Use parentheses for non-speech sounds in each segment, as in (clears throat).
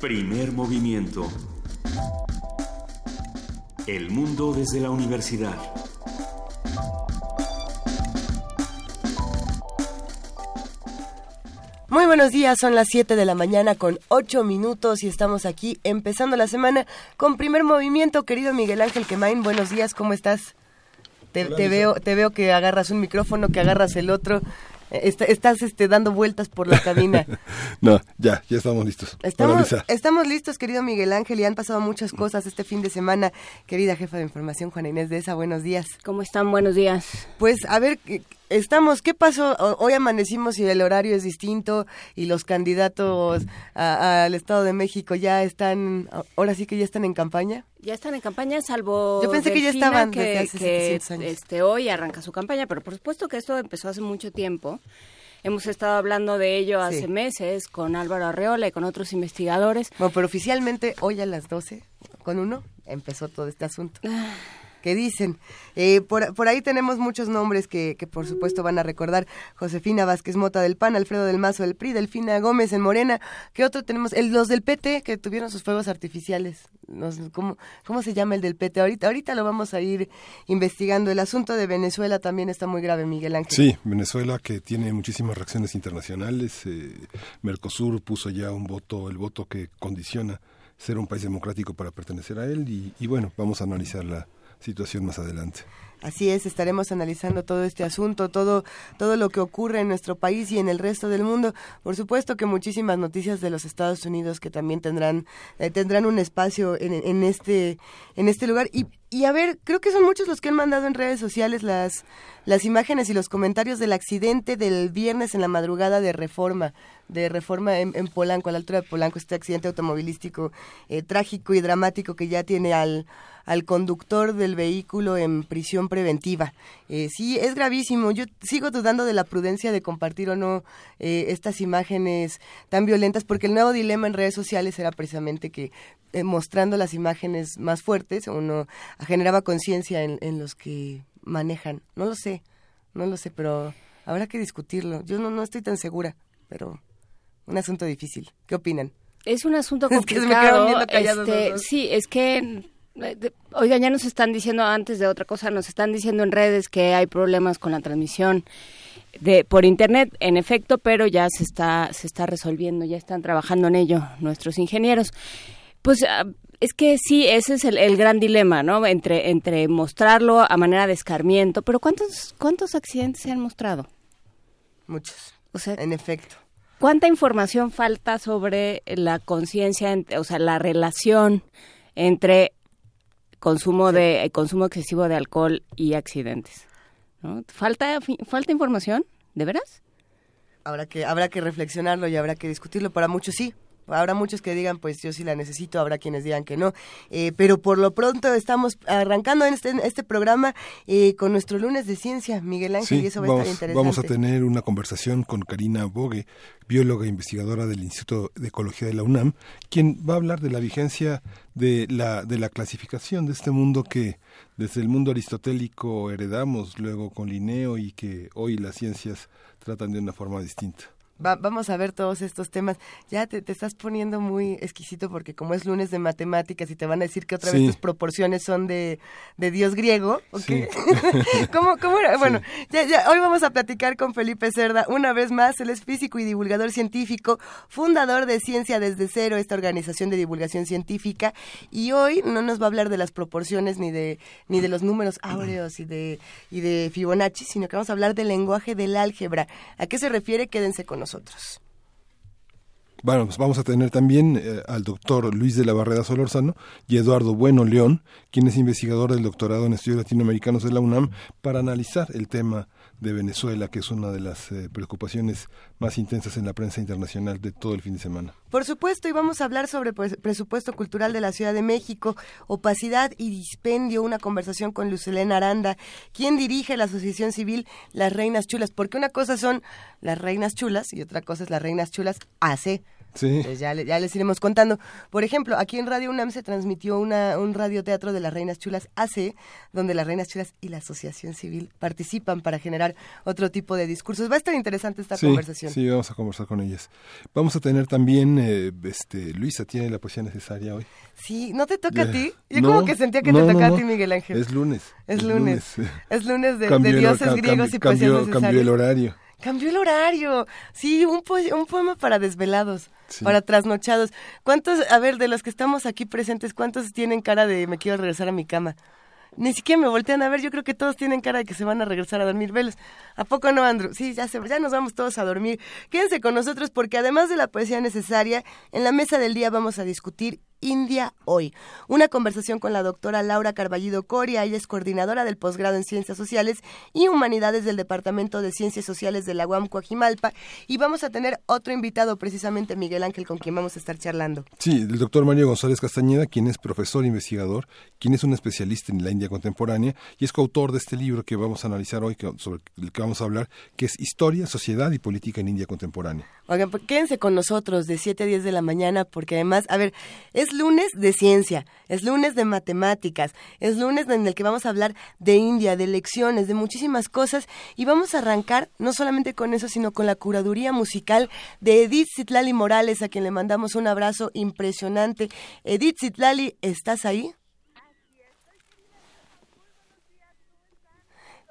Primer movimiento. El mundo desde la universidad. Muy buenos días, son las 7 de la mañana con 8 minutos y estamos aquí empezando la semana con primer movimiento. Querido Miguel Ángel Quemain, buenos días, ¿cómo estás? Te, te veo, te veo que agarras un micrófono, que agarras el otro. Está- estás este, dando vueltas por la cabina. (laughs) No, ya, ya estamos listos. Estamos, estamos listos, querido Miguel Ángel, y han pasado muchas cosas este fin de semana. Querida jefa de información, Juana Inés de esa, buenos días. ¿Cómo están? Buenos días. Pues a ver, eh, estamos, ¿qué pasó? Hoy amanecimos y el horario es distinto y los candidatos al Estado de México ya están, ahora sí que ya están en campaña. Ya están en campaña, salvo Yo pensé que ya estaban que, desde hace que, 700 años. este, hoy arranca su campaña, pero por supuesto que esto empezó hace mucho tiempo. Hemos estado hablando de ello hace Sí. meses con Álvaro Arreola y con otros investigadores. Bueno, pero oficialmente hoy a las 12, con uno, empezó todo este asunto. ¿Qué dicen? Eh, por, por ahí tenemos muchos nombres que, que por supuesto van a recordar. Josefina Vázquez Mota del PAN, Alfredo del Mazo del PRI, Delfina Gómez en Morena. ¿Qué otro tenemos? El, los del PT que tuvieron sus fuegos artificiales. Los- ¿cómo, ¿Cómo se llama el del PT? Ahorita, ahorita lo vamos a ir investigando. El asunto de Venezuela también está muy grave, Miguel Ángel. Sí, Venezuela que tiene muchísimas reacciones internacionales. eh, Mercosur puso ya un voto, el voto que condiciona ser un país democrático para pertenecer a él y, y bueno, vamos a analizar la situación más adelante. Así es, estaremos analizando todo este asunto, todo, todo lo que ocurre en nuestro país y en el resto del mundo. Por supuesto que muchísimas noticias de los Estados Unidos que también tendrán, eh, tendrán un espacio en, en este, en este lugar. Y, y a ver, creo que son muchos los que han mandado en redes sociales las, las imágenes y los comentarios del accidente del viernes en la madrugada de Reforma, de Reforma en, Polanco, a la altura de Polanco, este accidente automovilístico eh, trágico y dramático que ya tiene al al conductor del vehículo en prisión preventiva. Eh, sí, es gravísimo. Yo sigo dudando de la prudencia de compartir o no eh, estas imágenes tan violentas, porque el nuevo dilema en redes sociales era precisamente que eh, mostrando las imágenes más fuertes uno generaba conciencia en, en los que manejan. No lo sé, no lo sé, pero habrá que discutirlo. Yo no, no estoy tan segura, pero un asunto difícil. ¿Qué opinan? Es un asunto (laughs) Es que se me complicado. este, sí, es que eh, Oigan, ya nos están diciendo antes de otra cosa, nos están diciendo en redes que hay problemas con la transmisión de por internet, en efecto, pero ya se está se está resolviendo, ya están trabajando en ello nuestros ingenieros. Pues ah, es que sí, ese es el, el gran dilema, ¿no? Entre entre mostrarlo a manera de escarmiento, pero ¿cuántos cuántos accidentes se han mostrado? Muchos. O sea, En efecto. ¿Cuánta información falta sobre la conciencia, en- o sea, la relación entre consumo de consumo excesivo de alcohol y accidentes? ¿No? ¿Falta falta información? ¿De veras? Habrá que, habrá que reflexionarlo y habrá que discutirlo. Para muchos sí. Habrá muchos que digan, pues yo sí la necesito, habrá quienes digan que no. Eh, pero por lo pronto estamos arrancando en este, en este programa eh, con nuestro lunes de ciencia, Miguel Ángel, y eso va a vamos, estar interesante. vamos a tener una conversación con Karina Bogue, bióloga e investigadora del Instituto de Ecología de la UNAM, quien va a hablar de la vigencia de la, de la clasificación de este mundo que desde el mundo aristotélico heredamos luego con Linneo y que hoy las ciencias tratan de una forma distinta. Va- vamos a ver todos estos temas. Ya te, te estás poniendo muy exquisito porque como es lunes de matemáticas y te van a decir que otra Sí. vez tus proporciones son de, de Dios griego. ¿o Sí. (laughs) ¿Cómo, cómo era? Bueno, ya, ya, hoy vamos a platicar con Felipe Cerda. Una vez más, él es físico y divulgador científico, fundador de Ciencia desde Cero, esta organización de divulgación científica. Y hoy no nos va a hablar de las proporciones ni de, ni de los números áureos y de, y de Fibonacci, sino que vamos a hablar del lenguaje del álgebra. ¿A qué se refiere? Quédense con nosotros. Bueno, pues vamos a tener también eh, al doctor Luis de la Barrera Solorzano y Eduardo Bueno León, quien es investigador del doctorado en estudios latinoamericanos de la UNAM, para analizar el tema de Venezuela, que es una de las eh, preocupaciones más intensas en la prensa internacional de todo el fin de semana. Por supuesto, y vamos a hablar sobre pues, presupuesto cultural de la Ciudad de México, opacidad y dispendio, una conversación con Lucelena Aranda, quien dirige la Asociación Civil Las Reinas Chulas, porque una cosa son las Reinas Chulas y otra cosa es las Reinas Chulas AC, Sí. ya, ya, les iremos contando. Por ejemplo, aquí en Radio UNAM se transmitió una, un radioteatro de las Reinas Chulas AC, donde las Reinas Chulas y la Asociación Civil participan para generar otro tipo de discursos. Va a estar interesante esta conversación. Sí, vamos a conversar con ellas. Vamos a tener también, eh, este, Luisa, ¿tiene la poesía necesaria hoy? Sí, ¿no te toca a ti? Yo como que sentía que te tocaba a ti, Miguel Ángel. Es lunes. Es, lunes. Es lunes de, dioses griegos y poesía cambió, cambió el horario. Cambió el horario. Sí, un, un poema para desvelados, para trasnochados. ¿Cuántos, a ver, de los que estamos aquí presentes, cuántos tienen cara de me quiero regresar a mi cama? Ni siquiera me voltean a ver, yo creo que todos tienen cara de que se van a regresar a dormir. Velos, ¿a poco no, Andrew? Sí, ya, se, ya nos vamos todos a dormir. Quédense con nosotros porque además de la poesía necesaria, en la mesa del día vamos a discutir India hoy. Una conversación con la doctora Laura Carballido Coria, ella es coordinadora del posgrado en Ciencias Sociales y Humanidades del Departamento de Ciencias Sociales de la UAM Coajimalpa y vamos a tener otro invitado, precisamente Miguel Ángel, con quien vamos a estar charlando. Sí, el doctor Mario González Castañeda, quien es profesor e investigador, quien es un especialista en la India contemporánea y es coautor de este libro que vamos a analizar hoy, sobre el que vamos a hablar, que es Historia, Sociedad y Política en India Contemporánea. Oigan, pues quédense con nosotros de 7 a 10 de la mañana porque además, a ver, es lunes de ciencia, es lunes de matemáticas, es lunes en el que vamos a hablar de India, de lecciones, de muchísimas cosas y vamos a arrancar no solamente con eso, sino con la curaduría musical de Edith Zitlali Morales, a quien le mandamos un abrazo impresionante. Edith Zitlali, ¿estás ahí?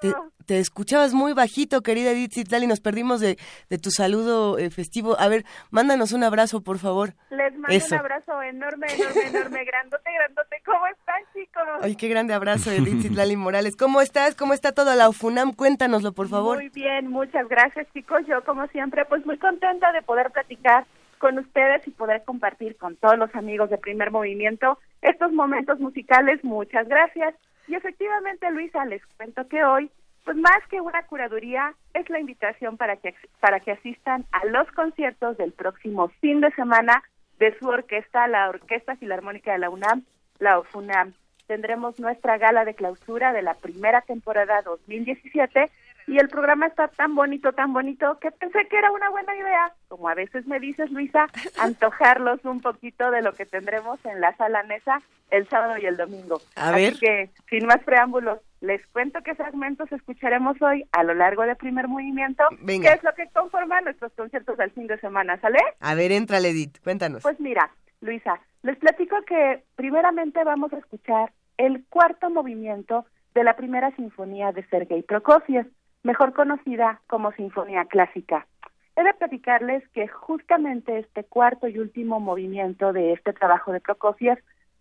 Te, escuchabas muy bajito, querida Edith Citlali, nos perdimos de, tu saludo eh, festivo. A ver, mándanos un abrazo, por favor. Les mando un abrazo enorme, enorme, enorme, grandote, grandote. ¿Cómo están, chicos? Ay, qué grande abrazo, Edith Citlali Morales. ¿Cómo estás? ¿Cómo está toda la UFUNAM? Cuéntanoslo, por favor. Muy bien, muchas gracias, chicos. Yo, como siempre, pues muy contenta de poder platicar con ustedes y poder compartir con todos los amigos de Primer Movimiento estos momentos musicales. Muchas gracias. Y efectivamente, Luisa, les cuento que hoy, pues más que una curaduría, es la invitación para que, para que asistan a los conciertos del próximo fin de semana de su orquesta, la Orquesta Filarmónica de la UNAM, la OFUNAM. Tendremos nuestra gala de clausura de la primera temporada 2017 y el programa está tan bonito, tan bonito, que pensé que era una buena idea, como a veces me dices, Luisa, (laughs) antojarlos un poquito de lo que tendremos en la sala Nesa el sábado y el domingo. A Así que, sin más preámbulos, les cuento qué segmentos escucharemos hoy a lo largo del primer movimiento, Venga. que es lo que conforma nuestros conciertos del fin de semana, ¿sale? A ver, entra, Edith, cuéntanos. Pues mira, Luisa, les platico que primeramente vamos a escuchar el cuarto movimiento de la primera sinfonía de Sergei Prokofiev mejor conocida como Sinfonía Clásica. He de platicarles que justamente este cuarto y último movimiento de este trabajo de Prokofiev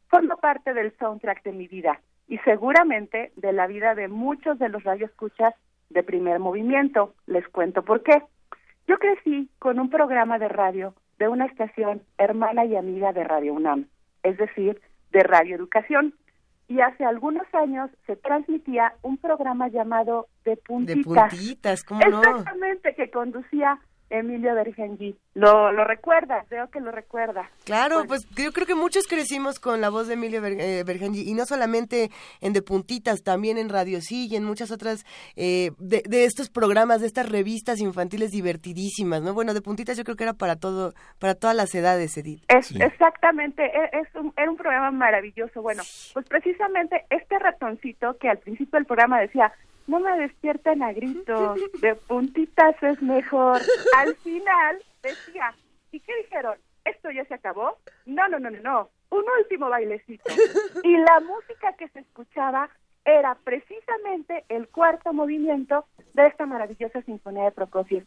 forma parte del soundtrack de mi vida y seguramente de la vida de muchos de los radioescuchas de primer movimiento. Les cuento por qué. Yo crecí con un programa de radio de una estación hermana y amiga de Radio UNAM, es decir, de Radio Educación y hace algunos años se transmitía un programa llamado De Puntitas. De Puntitas, ¿cómo no? Exactamente, que conducía Emilio Bergenji. ¿Lo, lo recuerdas? Veo que lo recuerda. Claro, pues yo creo que muchos crecimos con la voz de Emilio Ber eh, y no solamente en De Puntitas, también en Radio Sí y en muchas otras eh, de, estos programas, de estas revistas infantiles divertidísimas, ¿no? Bueno, De Puntitas yo creo que era para todo, para todas las edades, Edith. Es, Exactamente, e, es un, era un programa maravilloso. Bueno, pues precisamente este ratoncito que al principio del programa decía, no me despierten a gritos, (laughs) de puntitas es mejor. Al final decía, ¿y qué dijeron? ¿Esto ya se acabó? No, no, no, no, no, un último bailecito. Y la música que se escuchaba era precisamente el cuarto movimiento de esta maravillosa sinfonía de Prokofiev.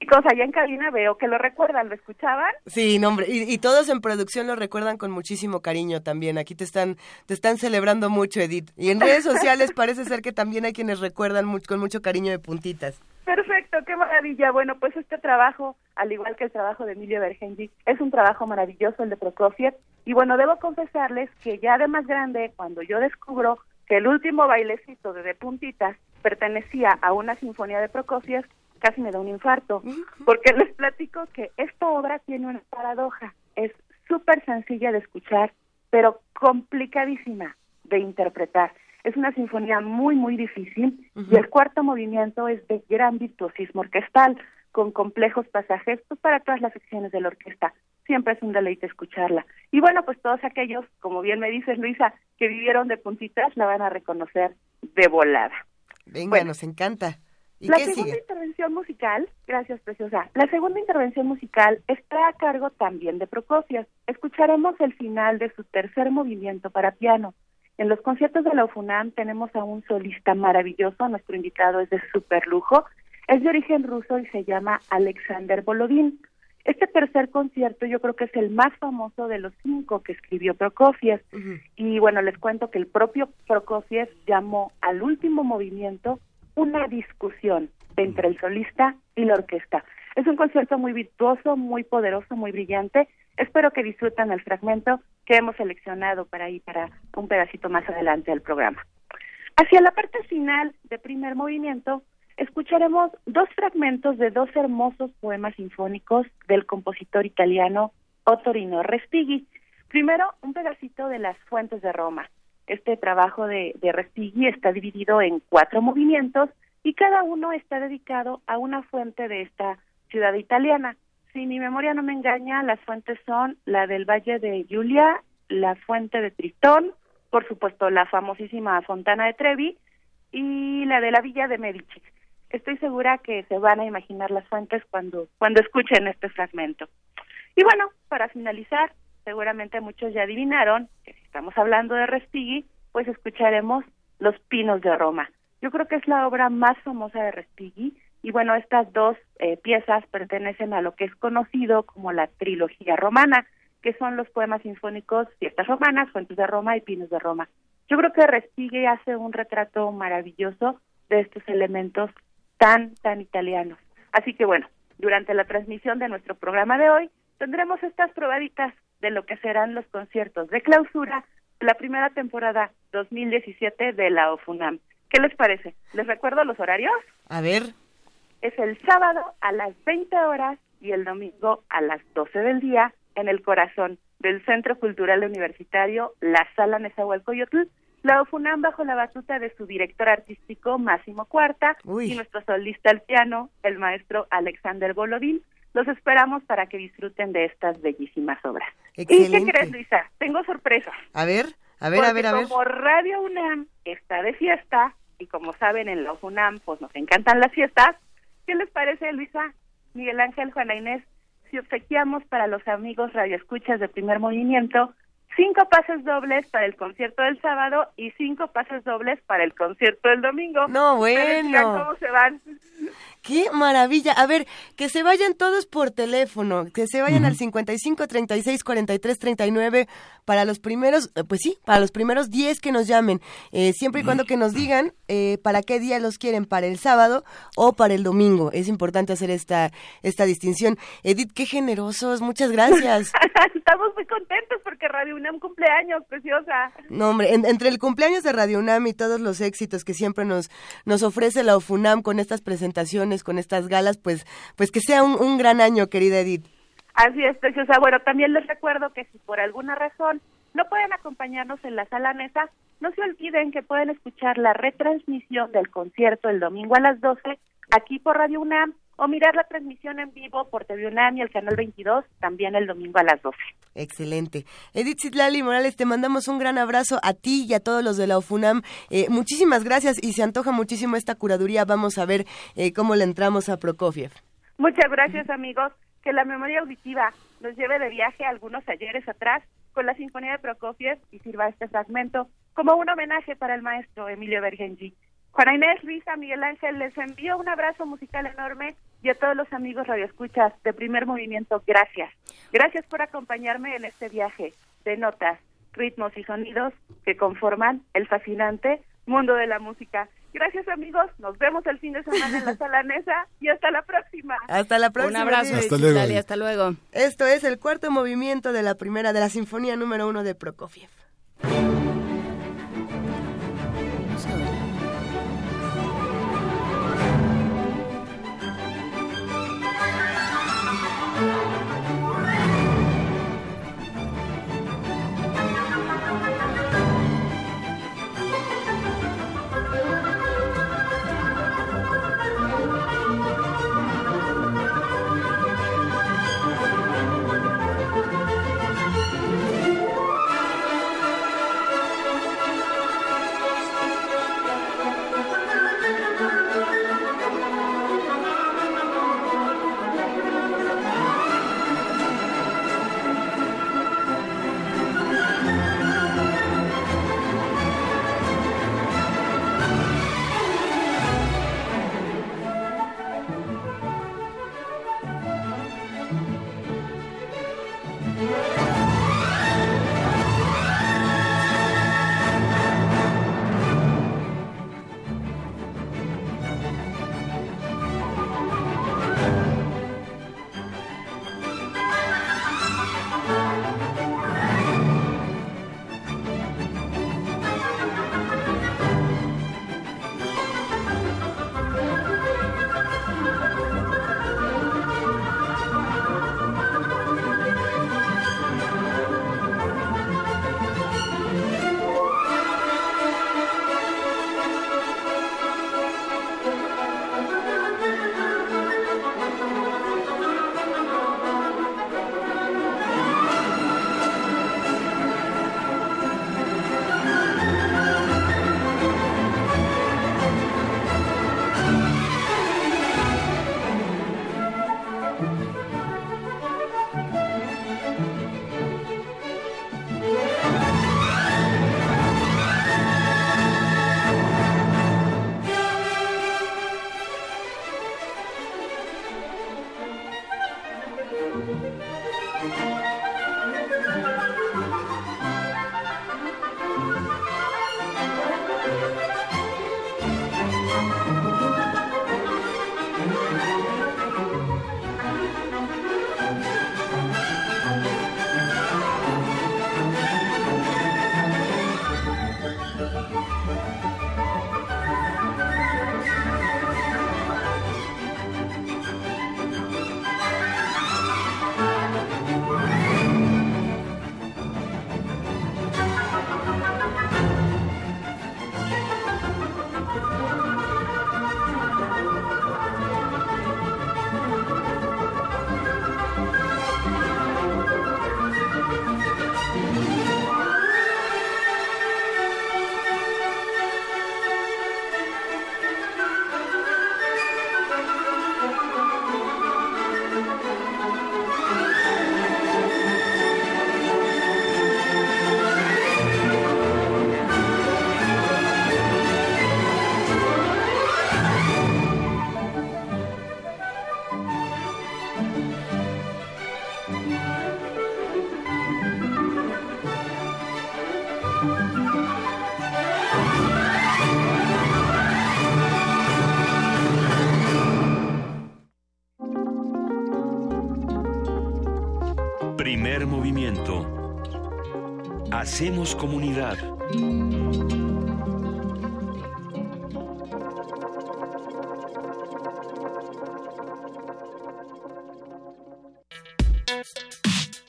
Chicos, allá en cabina veo que lo recuerdan, ¿lo escuchaban? Sí, no, hombre, y, todos en producción lo recuerdan con muchísimo cariño también. Aquí te están, te están celebrando mucho, Edith. Y en redes sociales parece ser que también hay quienes recuerdan con mucho cariño de puntitas. Perfecto, qué maravilla. Bueno, pues este trabajo, al igual que el trabajo de Emilio Bergenji, es un trabajo maravilloso, el de Prokofiev. Y bueno, debo confesarles que ya de más grande, cuando yo descubro que el último bailecito de, de puntitas pertenecía a una sinfonía de Prokofiev, casi me da un infarto, porque les platico que esta obra tiene una paradoja, es súper sencilla de escuchar, pero complicadísima de interpretar. Es una sinfonía muy, muy difícil y el cuarto movimiento es de gran virtuosismo orquestal, con complejos pasajes pues, para todas las secciones de la orquesta. siempre es un deleite escucharla. Y bueno, pues todos aquellos, como bien me dices Luisa, que vivieron de puntitas, la van a reconocer de volada. Venga, nos encanta. ¿Y la segunda intervención musical, gracias preciosa, la segunda intervención musical está a cargo también de Prokofiev. Escucharemos el final de su tercer movimiento para piano. En los conciertos de la UFUNAM tenemos a un solista maravilloso, nuestro invitado es de super lujo, es de origen ruso y se llama Alexander Bolodin. Este tercer concierto yo creo que es el más famoso de los cinco que escribió Prokofiev. Y bueno, les cuento que el propio Prokofiev llamó al último movimiento una discusión entre el solista y la orquesta. Es un concierto muy virtuoso, muy poderoso, muy brillante. Espero que disfruten el fragmento que hemos seleccionado para ir para un pedacito más adelante del programa. Hacia la parte final de primer movimiento, escucharemos dos fragmentos de dos hermosos poemas sinfónicos del compositor italiano Ottorino Respighi. Primero, un pedacito de Las Fuentes de Roma. Este trabajo de, de Respighi está dividido en cuatro movimientos y cada uno está dedicado a una fuente de esta ciudad italiana. Si mi memoria no me engaña, las fuentes son la del Valle de Giulia, la fuente de Tritón, por supuesto la famosísima Fontana de Trevi y la de la Villa de Medici. Estoy segura que se van a imaginar las fuentes cuando, cuando escuchen este fragmento. Y bueno, para finalizar, seguramente muchos ya adivinaron que si estamos hablando de Respighi, pues escucharemos Los Pinos de Roma. Yo creo que es la obra más famosa de Respighi y bueno, estas dos eh, piezas pertenecen a lo que es conocido como la trilogía romana, que son los poemas sinfónicos Fiestas Romanas, Fuentes de Roma y Pinos de Roma. Yo creo que Respighi hace un retrato maravilloso de estos elementos tan, tan italianos. Así que bueno, durante la transmisión de nuestro programa de hoy tendremos estas probaditas de lo que serán los conciertos de clausura de la primera temporada 2017 de la OFUNAM. ¿Qué les parece? ¿Les recuerdo los horarios? A ver. Es el sábado a las 20 horas y el domingo a las 12 del día en el corazón del Centro Cultural Universitario La Sala Nezahualcóyotl, la OFUNAM bajo la batuta de su director artístico Máximo Cuarta y nuestro solista al piano, el maestro Alexander Bolodín, los esperamos para que disfruten de estas bellísimas obras. ¿Y qué crees, Luisa? Tengo sorpresa. A ver, a ver, a ver, a ver. Como Radio UNAM está de fiesta, y como saben, en la UNAM, pues nos encantan las fiestas, ¿qué les parece, Luisa, Miguel Ángel, Juana Inés, si obsequiamos para los amigos radioescuchas de primer movimiento cinco pases dobles para el concierto del sábado y cinco pases dobles para el concierto del domingo. No, bueno. ¿Cómo se van? Qué maravilla. A ver, que se vayan todos por teléfono, que se vayan al 55 36 43 39 para los primeros, eh, pues sí, para los primeros 10 que nos llamen, eh, siempre y cuando que nos digan eh, para qué día los quieren, para el sábado o para el domingo. Es importante hacer esta esta distinción. Edith, qué generosos, muchas gracias. (laughs) Estamos muy contentos porque Radio UNAM cumpleaños, preciosa. No, hombre, entre el cumpleaños de Radio UNAM y todos los éxitos que siempre nos nos ofrece la UFUNAM con estas presentaciones con estas galas, pues, pues que sea un, gran año, querida Edith. Así es, preciosa. Bueno, también les recuerdo que si por alguna razón no pueden acompañarnos en la sala mesa, no se olviden que pueden escuchar la retransmisión del concierto el domingo a las 12 aquí por Radio UNAM o mirar la transmisión en vivo por TV UNAM y el canal 22 también el domingo a las 12. Excelente. Edith Citlali Morales, te mandamos un gran abrazo a ti y a todos los de la OFUNAM. Eh, muchísimas gracias y se antoja muchísimo esta curaduría. Vamos a ver eh, cómo le entramos a Prokofiev. Muchas gracias, amigos. Que la memoria auditiva nos lleve de viaje algunos ayeres atrás con la Sinfonía de Prokofiev y sirva este fragmento como un homenaje para el maestro Emilio Bergenji. Juana Inés, Luisa, Miguel Ángel, les envío un abrazo musical enorme y a todos los amigos radioescuchas de Primer Movimiento, gracias. Gracias por acompañarme en este viaje de notas, ritmos y sonidos que conforman el fascinante mundo de la música. Gracias amigos, nos vemos el fin de semana en la (laughs) sala Nesa y hasta la próxima. Hasta la próxima. Un abrazo. Hasta luego. hasta luego. Esto es el cuarto movimiento de la primera de la Sinfonía número uno de Prokofiev. Primer movimiento. Hacemos comunidad.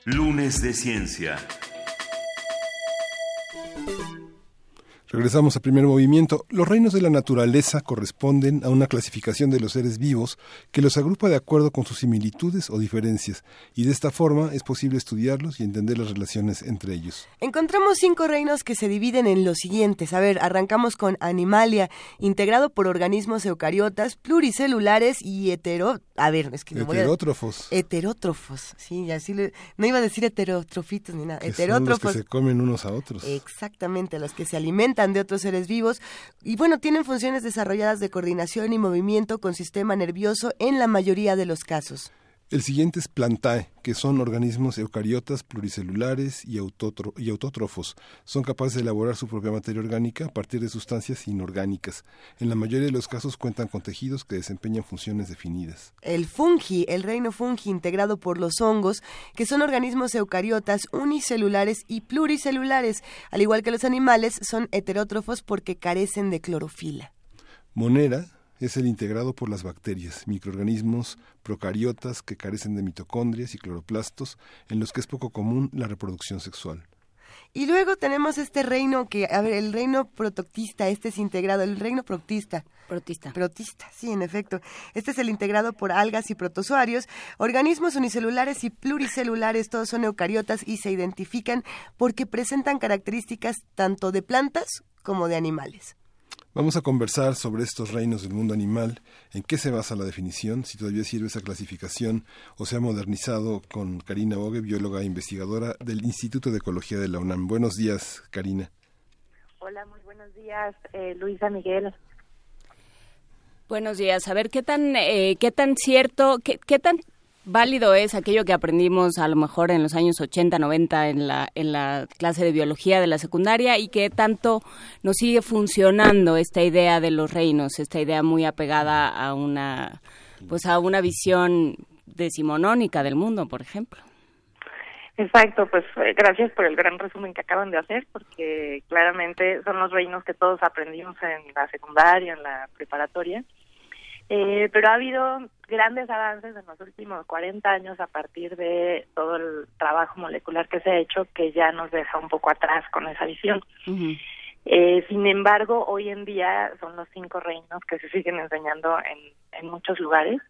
Lunes de Ciencia. Regresamos al primer movimiento. Los reinos de la naturaleza corresponden a una clasificación de los seres vivos que los agrupa de acuerdo con sus similitudes o diferencias, y de esta forma es posible estudiarlos y entender las relaciones entre ellos. Encontramos cinco reinos que se dividen en los siguientes. A ver, arrancamos con Animalia, integrado por organismos eucariotas, pluricelulares y hetero... A ver, es que no Heterótrofos. Heterótrofos, sí, así le... No iba a decir heterotrofitos ni nada. Que heterótrofos. Son los que se comen unos a otros. Exactamente, los que se alimentan de otros seres vivos y bueno, tienen funciones desarrolladas de coordinación y movimiento con sistema nervioso en la mayoría de los casos. El siguiente es Plantae, que son organismos eucariotas pluricelulares y, y, autótrofos. Son capaces de elaborar su propia materia orgánica a partir de sustancias inorgánicas. En la mayoría de los casos cuentan con tejidos que desempeñan funciones definidas. El fungi, el reino fungi integrado por los hongos, que son organismos eucariotas unicelulares y pluricelulares. Al igual que los animales, son heterótrofos porque carecen de clorofila. Monera, es el integrado por las bacterias, microorganismos procariotas que carecen de mitocondrias y cloroplastos, en los que es poco común la reproducción sexual. Y luego tenemos este reino que, a ver, el reino protoctista, este es integrado, el reino protista. Protista. Protista, sí, en efecto. Este es el integrado por algas y protozoarios, organismos unicelulares y pluricelulares, todos son eucariotas y se identifican porque presentan características tanto de plantas como de animales. Vamos a conversar sobre estos reinos del mundo animal, en qué se basa la definición, si todavía sirve esa clasificación o se ha modernizado con Karina Bogue, bióloga e investigadora del Instituto de Ecología de la UNAM. Buenos días, Karina. Hola, muy buenos días, eh, Luisa Miguel. Buenos días. A ver, ¿qué tan, eh, qué tan cierto, qué, qué tan válido es aquello que aprendimos a lo mejor en los años 80, 90 en la, en la clase de biología de la secundaria y que tanto nos sigue funcionando esta idea de los reinos, esta idea muy apegada a una, pues a una visión decimonónica del mundo, por ejemplo. Exacto, pues eh, gracias por el gran resumen que acaban de hacer, porque claramente son los reinos que todos aprendimos en la secundaria, en la preparatoria, eh, pero ha habido grandes avances en los últimos 40 años a partir de todo el trabajo molecular que se ha hecho que ya nos deja un poco atrás con esa visión. eh, sin embargo, hoy en día son los cinco reinos que se siguen enseñando en, en muchos lugares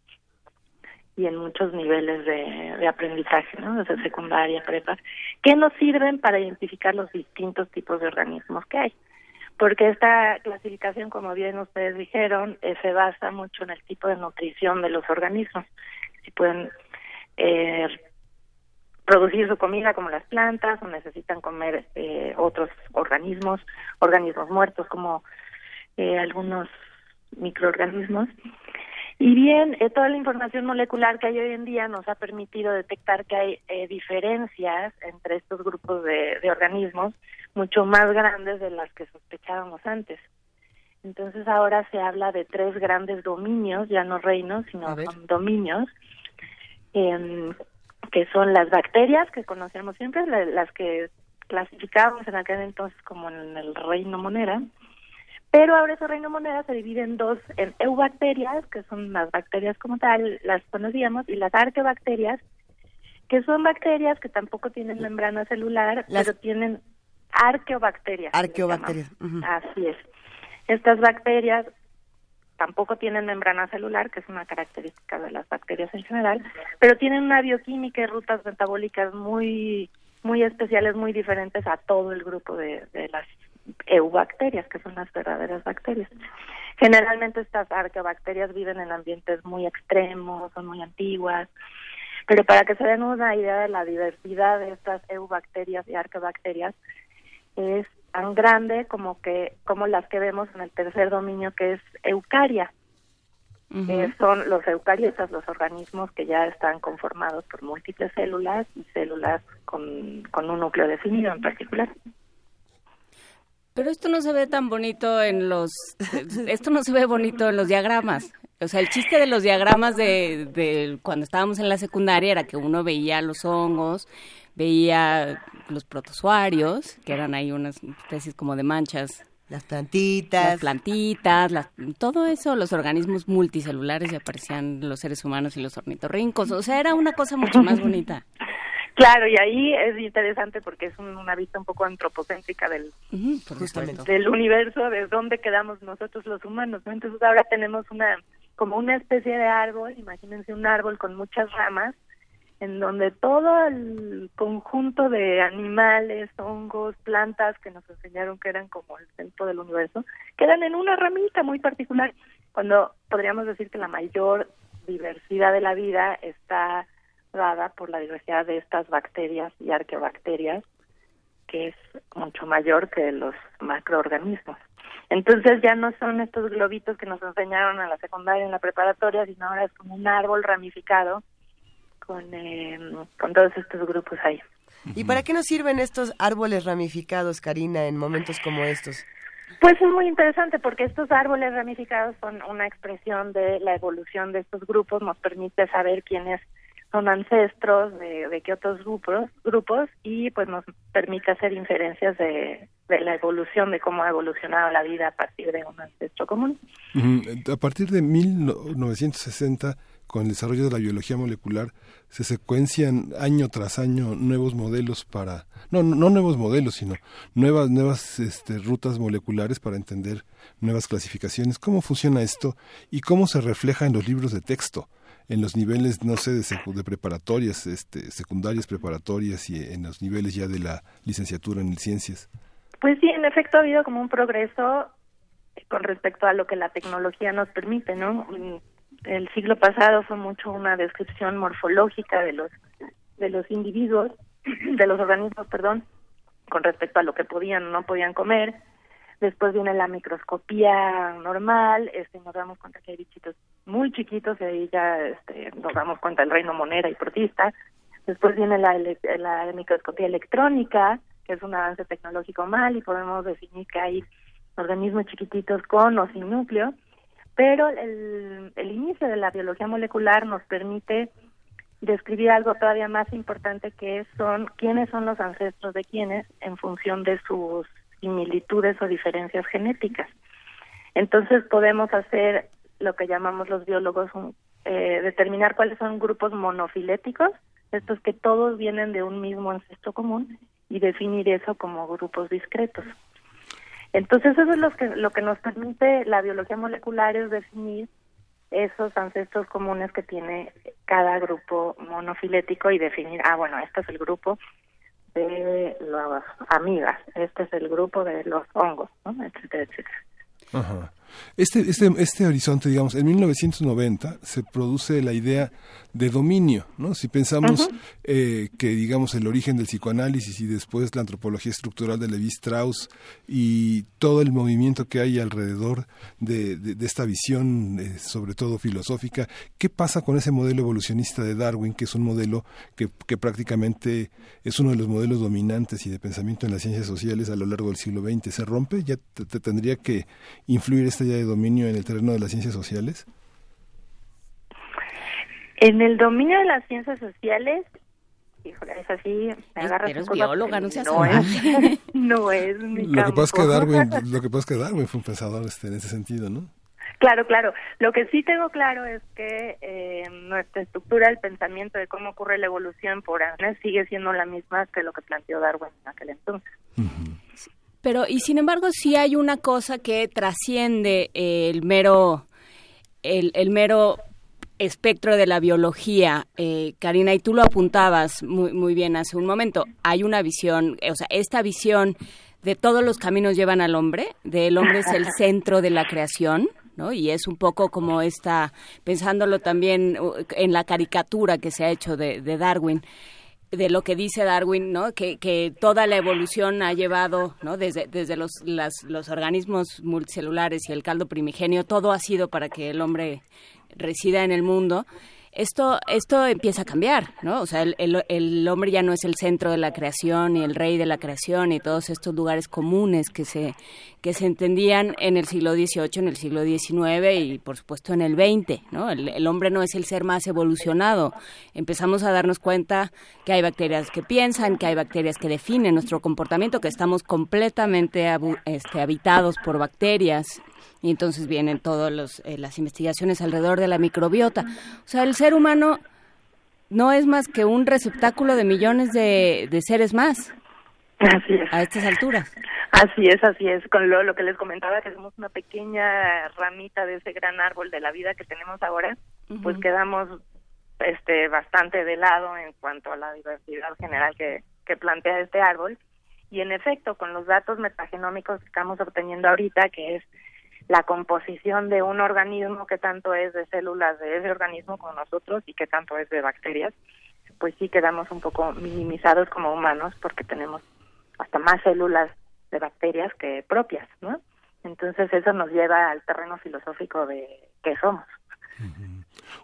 y en muchos niveles de, de aprendizaje, ¿no? desde secundaria, prepa, que nos sirven para identificar los distintos tipos de organismos que hay porque esta clasificación, como bien ustedes dijeron, eh, se basa mucho en el tipo de nutrición de los organismos. Si pueden eh, producir su comida como las plantas o necesitan comer eh, otros organismos, organismos muertos como eh, algunos microorganismos. Y bien, eh, toda la información molecular que hay hoy en día nos ha permitido detectar que hay eh, diferencias entre estos grupos de, de organismos mucho más grandes de las que sospechábamos antes. Entonces ahora se habla de tres grandes dominios, ya no reinos, sino son dominios, eh, que son las bacterias que conocemos siempre, la, las que clasificábamos en aquel entonces como en el reino monera, pero ahora ese reino moneda se divide en dos, en eubacterias, que son las bacterias como tal, las conocíamos, y las arqueobacterias, que son bacterias que tampoco tienen membrana celular, las... pero tienen arqueobacterias. Arqueobacterias. Uh -huh. Así es. Estas bacterias tampoco tienen membrana celular, que es una característica de las bacterias en general, pero tienen una bioquímica y rutas metabólicas muy muy especiales, muy diferentes a todo el grupo de, de las eubacterias, que son las verdaderas bacterias. Generalmente estas arqueobacterias viven en ambientes muy extremos, son muy antiguas, pero para que se den una idea de la diversidad de estas eubacterias y arqueobacterias, es tan grande como que como las que vemos en el tercer dominio que es eucaria. Uh -huh. eh, son los eucariotas, los organismos que ya están conformados por múltiples células y células con, con un núcleo definido en particular. Pero esto no se ve tan bonito en los, esto no se ve bonito en los diagramas. O sea, el chiste de los diagramas de, de cuando estábamos en la secundaria era que uno veía los hongos, veía los protozoarios, que eran ahí unas especies como de manchas las plantitas. Las plantitas, todo eso, los organismos multicelulares y aparecían los seres humanos y los ornitorrincos. O sea, era una cosa mucho más bonita. Claro, y ahí es interesante porque es una vista un poco antropocéntrica del, del universo, de dónde quedamos nosotros los humanos. Entonces ahora tenemos una como una especie de árbol, imagínense un árbol con muchas ramas, en donde todo el conjunto de animales, hongos, plantas que nos enseñaron que eran como el centro del universo, quedan en una ramita muy particular, cuando podríamos decir que la mayor diversidad de la vida está dada por la diversidad de estas bacterias y arqueobacterias, que es mucho mayor que los macroorganismos. Entonces ya no son estos globitos que nos enseñaron en la secundaria en la preparatoria, sino ahora es como un árbol ramificado con, eh, con todos estos grupos ahí. ¿Y para qué nos sirven estos árboles ramificados, Karina, en momentos como estos? Pues es muy interesante porque estos árboles ramificados son una expresión de la evolución de estos grupos, nos permite saber quiénes son ancestros de, de qué otros grupos, grupos y pues nos permite hacer inferencias de, de la evolución, de cómo ha evolucionado la vida a partir de un ancestro común. A partir de 1960, con el desarrollo de la biología molecular, se secuencian año tras año nuevos modelos para, no, no nuevos modelos, sino nuevas, nuevas este, rutas moleculares para entender nuevas clasificaciones. ¿Cómo funciona esto y cómo se refleja en los libros de texto? En los niveles, no sé, de, preparatorias, este, secundarias preparatorias y en los niveles ya de la licenciatura en ciencias? Pues sí, en efecto ha habido como un progreso con respecto a lo que la tecnología nos permite, ¿no? El siglo pasado fue mucho una descripción morfológica de los de los individuos, (clears throat) de los organismos, perdón, con respecto a lo que podían o no podían comer después viene la microscopía normal, este, nos damos cuenta que hay bichitos muy chiquitos y ahí ya este, nos damos cuenta del reino monera y protista, después viene la, la microscopía electrónica, que es un avance tecnológico mal y podemos definir que hay organismos chiquititos con o sin núcleo, pero el, el inicio de la biología molecular nos permite describir algo todavía más importante que son quiénes son los ancestros de quiénes en función de sus similitudes o diferencias genéticas. Entonces podemos hacer lo que llamamos los biólogos eh, determinar cuáles son grupos monofiléticos, estos que todos vienen de un mismo ancestro común y definir eso como grupos discretos. Entonces eso es lo que lo que nos permite la biología molecular es definir esos ancestros comunes que tiene cada grupo monofilético y definir, ah, bueno, este es el grupo de las amigas, este es el grupo de los hongos, ¿no? etcétera, etcétera. Ajá. Este, este, este horizonte, digamos, en 1990 se produce la idea de dominio, ¿no? Si pensamos eh, que, digamos, el origen del psicoanálisis y después la antropología estructural de Levi Strauss y todo el movimiento que hay alrededor de, de, esta visión, eh, sobre todo filosófica, ¿qué pasa con ese modelo evolucionista de Darwin, que es un modelo que, que prácticamente es uno de los modelos dominantes y de pensamiento en las ciencias sociales a lo largo del siglo XX? ¿Se rompe? ¿Ya te, tendría que influir esta idea de dominio en el terreno de las ciencias sociales? En el dominio de las ciencias sociales, híjole, es así, me agarras Pero es bióloga, no seas no es, (laughs) no es mi lo que pasa es que Darwin, (laughs) Lo que pasa es que Darwin fue un pensador este, en ese sentido, ¿no? Claro, claro. Lo que sí tengo claro es que eh, nuestra estructura del pensamiento de cómo ocurre la evolución por años sigue siendo la misma que lo que planteó Darwin en aquel entonces. Pero, y sin embargo, sí hay una cosa que trasciende el mero, el, el mero espectro de la biología, eh, Karina, y tú lo apuntabas muy, muy bien hace un momento, hay una visión, o sea, esta visión de todos los caminos llevan al hombre, del hombre es el (laughs) centro de la creación, ¿no? Y es un poco como esta, pensándolo también en la caricatura que se ha hecho de, de Darwin, de lo que dice Darwin, ¿no? Que, que toda la evolución ha llevado, ¿no? Desde, desde los, las, los organismos multicelulares y el caldo primigenio, todo ha sido para que el hombre resida en el mundo. Esto, esto empieza a cambiar, ¿no? O sea, el, el, hombre ya no es el centro de la creación y el rey de la creación y todos estos lugares comunes que se, que se entendían en el siglo XVIII, en el siglo XIX y, por supuesto, en el XX, ¿no? El, el hombre no es el ser más evolucionado. Empezamos a darnos cuenta que hay bacterias que piensan, que hay bacterias que definen nuestro comportamiento, que estamos completamente este, habitados por bacterias y entonces vienen todas eh, las investigaciones alrededor de la microbiota. O sea, el ser humano no es más que un receptáculo de millones de, seres más. Así es. A estas alturas. Así es, así es. Con lo, lo que les comentaba, que somos una pequeña ramita de ese gran árbol de la vida que tenemos ahora, pues quedamos este bastante de lado en cuanto a la diversidad general que, que plantea este árbol. Y en efecto, con los datos metagenómicos que estamos obteniendo ahorita, que es la composición de un organismo que tanto es de células de ese organismo como nosotros y que tanto es de bacterias, pues sí quedamos un poco minimizados como humanos porque tenemos hasta más células de bacterias que propias, ¿no? Entonces eso nos lleva al terreno filosófico de qué somos.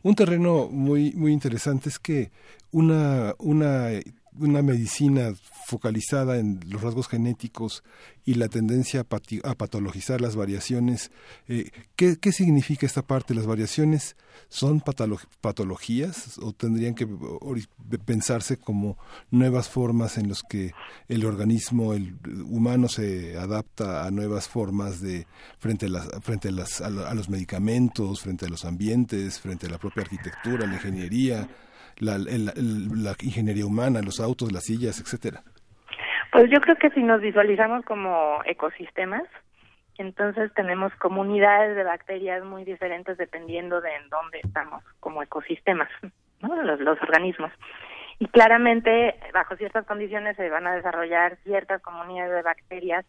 Un terreno muy muy interesante es que una una una medicina focalizada en los rasgos genéticos y la tendencia a, patologizar las variaciones. Eh, ¿qué, ¿qué, significa esta parte? ¿Las variaciones son patologías o tendrían que pensarse como nuevas formas en las que el organismo el humano se adapta a nuevas formas de frente a, las, frente a, las, a los medicamentos, frente a los ambientes, frente a la propia arquitectura, la ingeniería? La, ingeniería humana, los autos, las sillas, etcétera? Pues yo creo que si nos visualizamos como ecosistemas, entonces tenemos comunidades de bacterias muy diferentes dependiendo de en dónde estamos como ecosistemas, ¿no? los, los organismos. Y claramente, bajo ciertas condiciones, se van a desarrollar ciertas comunidades de bacterias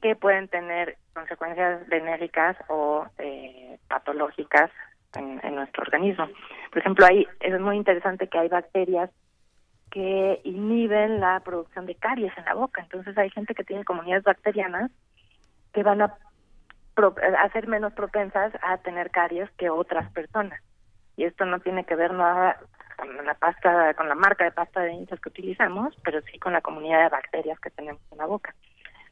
que pueden tener consecuencias benéficas o eh, patológicas en, nuestro organismo. Por ejemplo, ahí es muy interesante que hay bacterias que inhiben la producción de caries en la boca. Entonces hay gente que tiene comunidades bacterianas que van a, ser menos propensas a tener caries que otras personas. Y esto no tiene que ver nada con la pasta, con la marca de pasta de dientes que utilizamos, pero sí con la comunidad de bacterias que tenemos en la boca.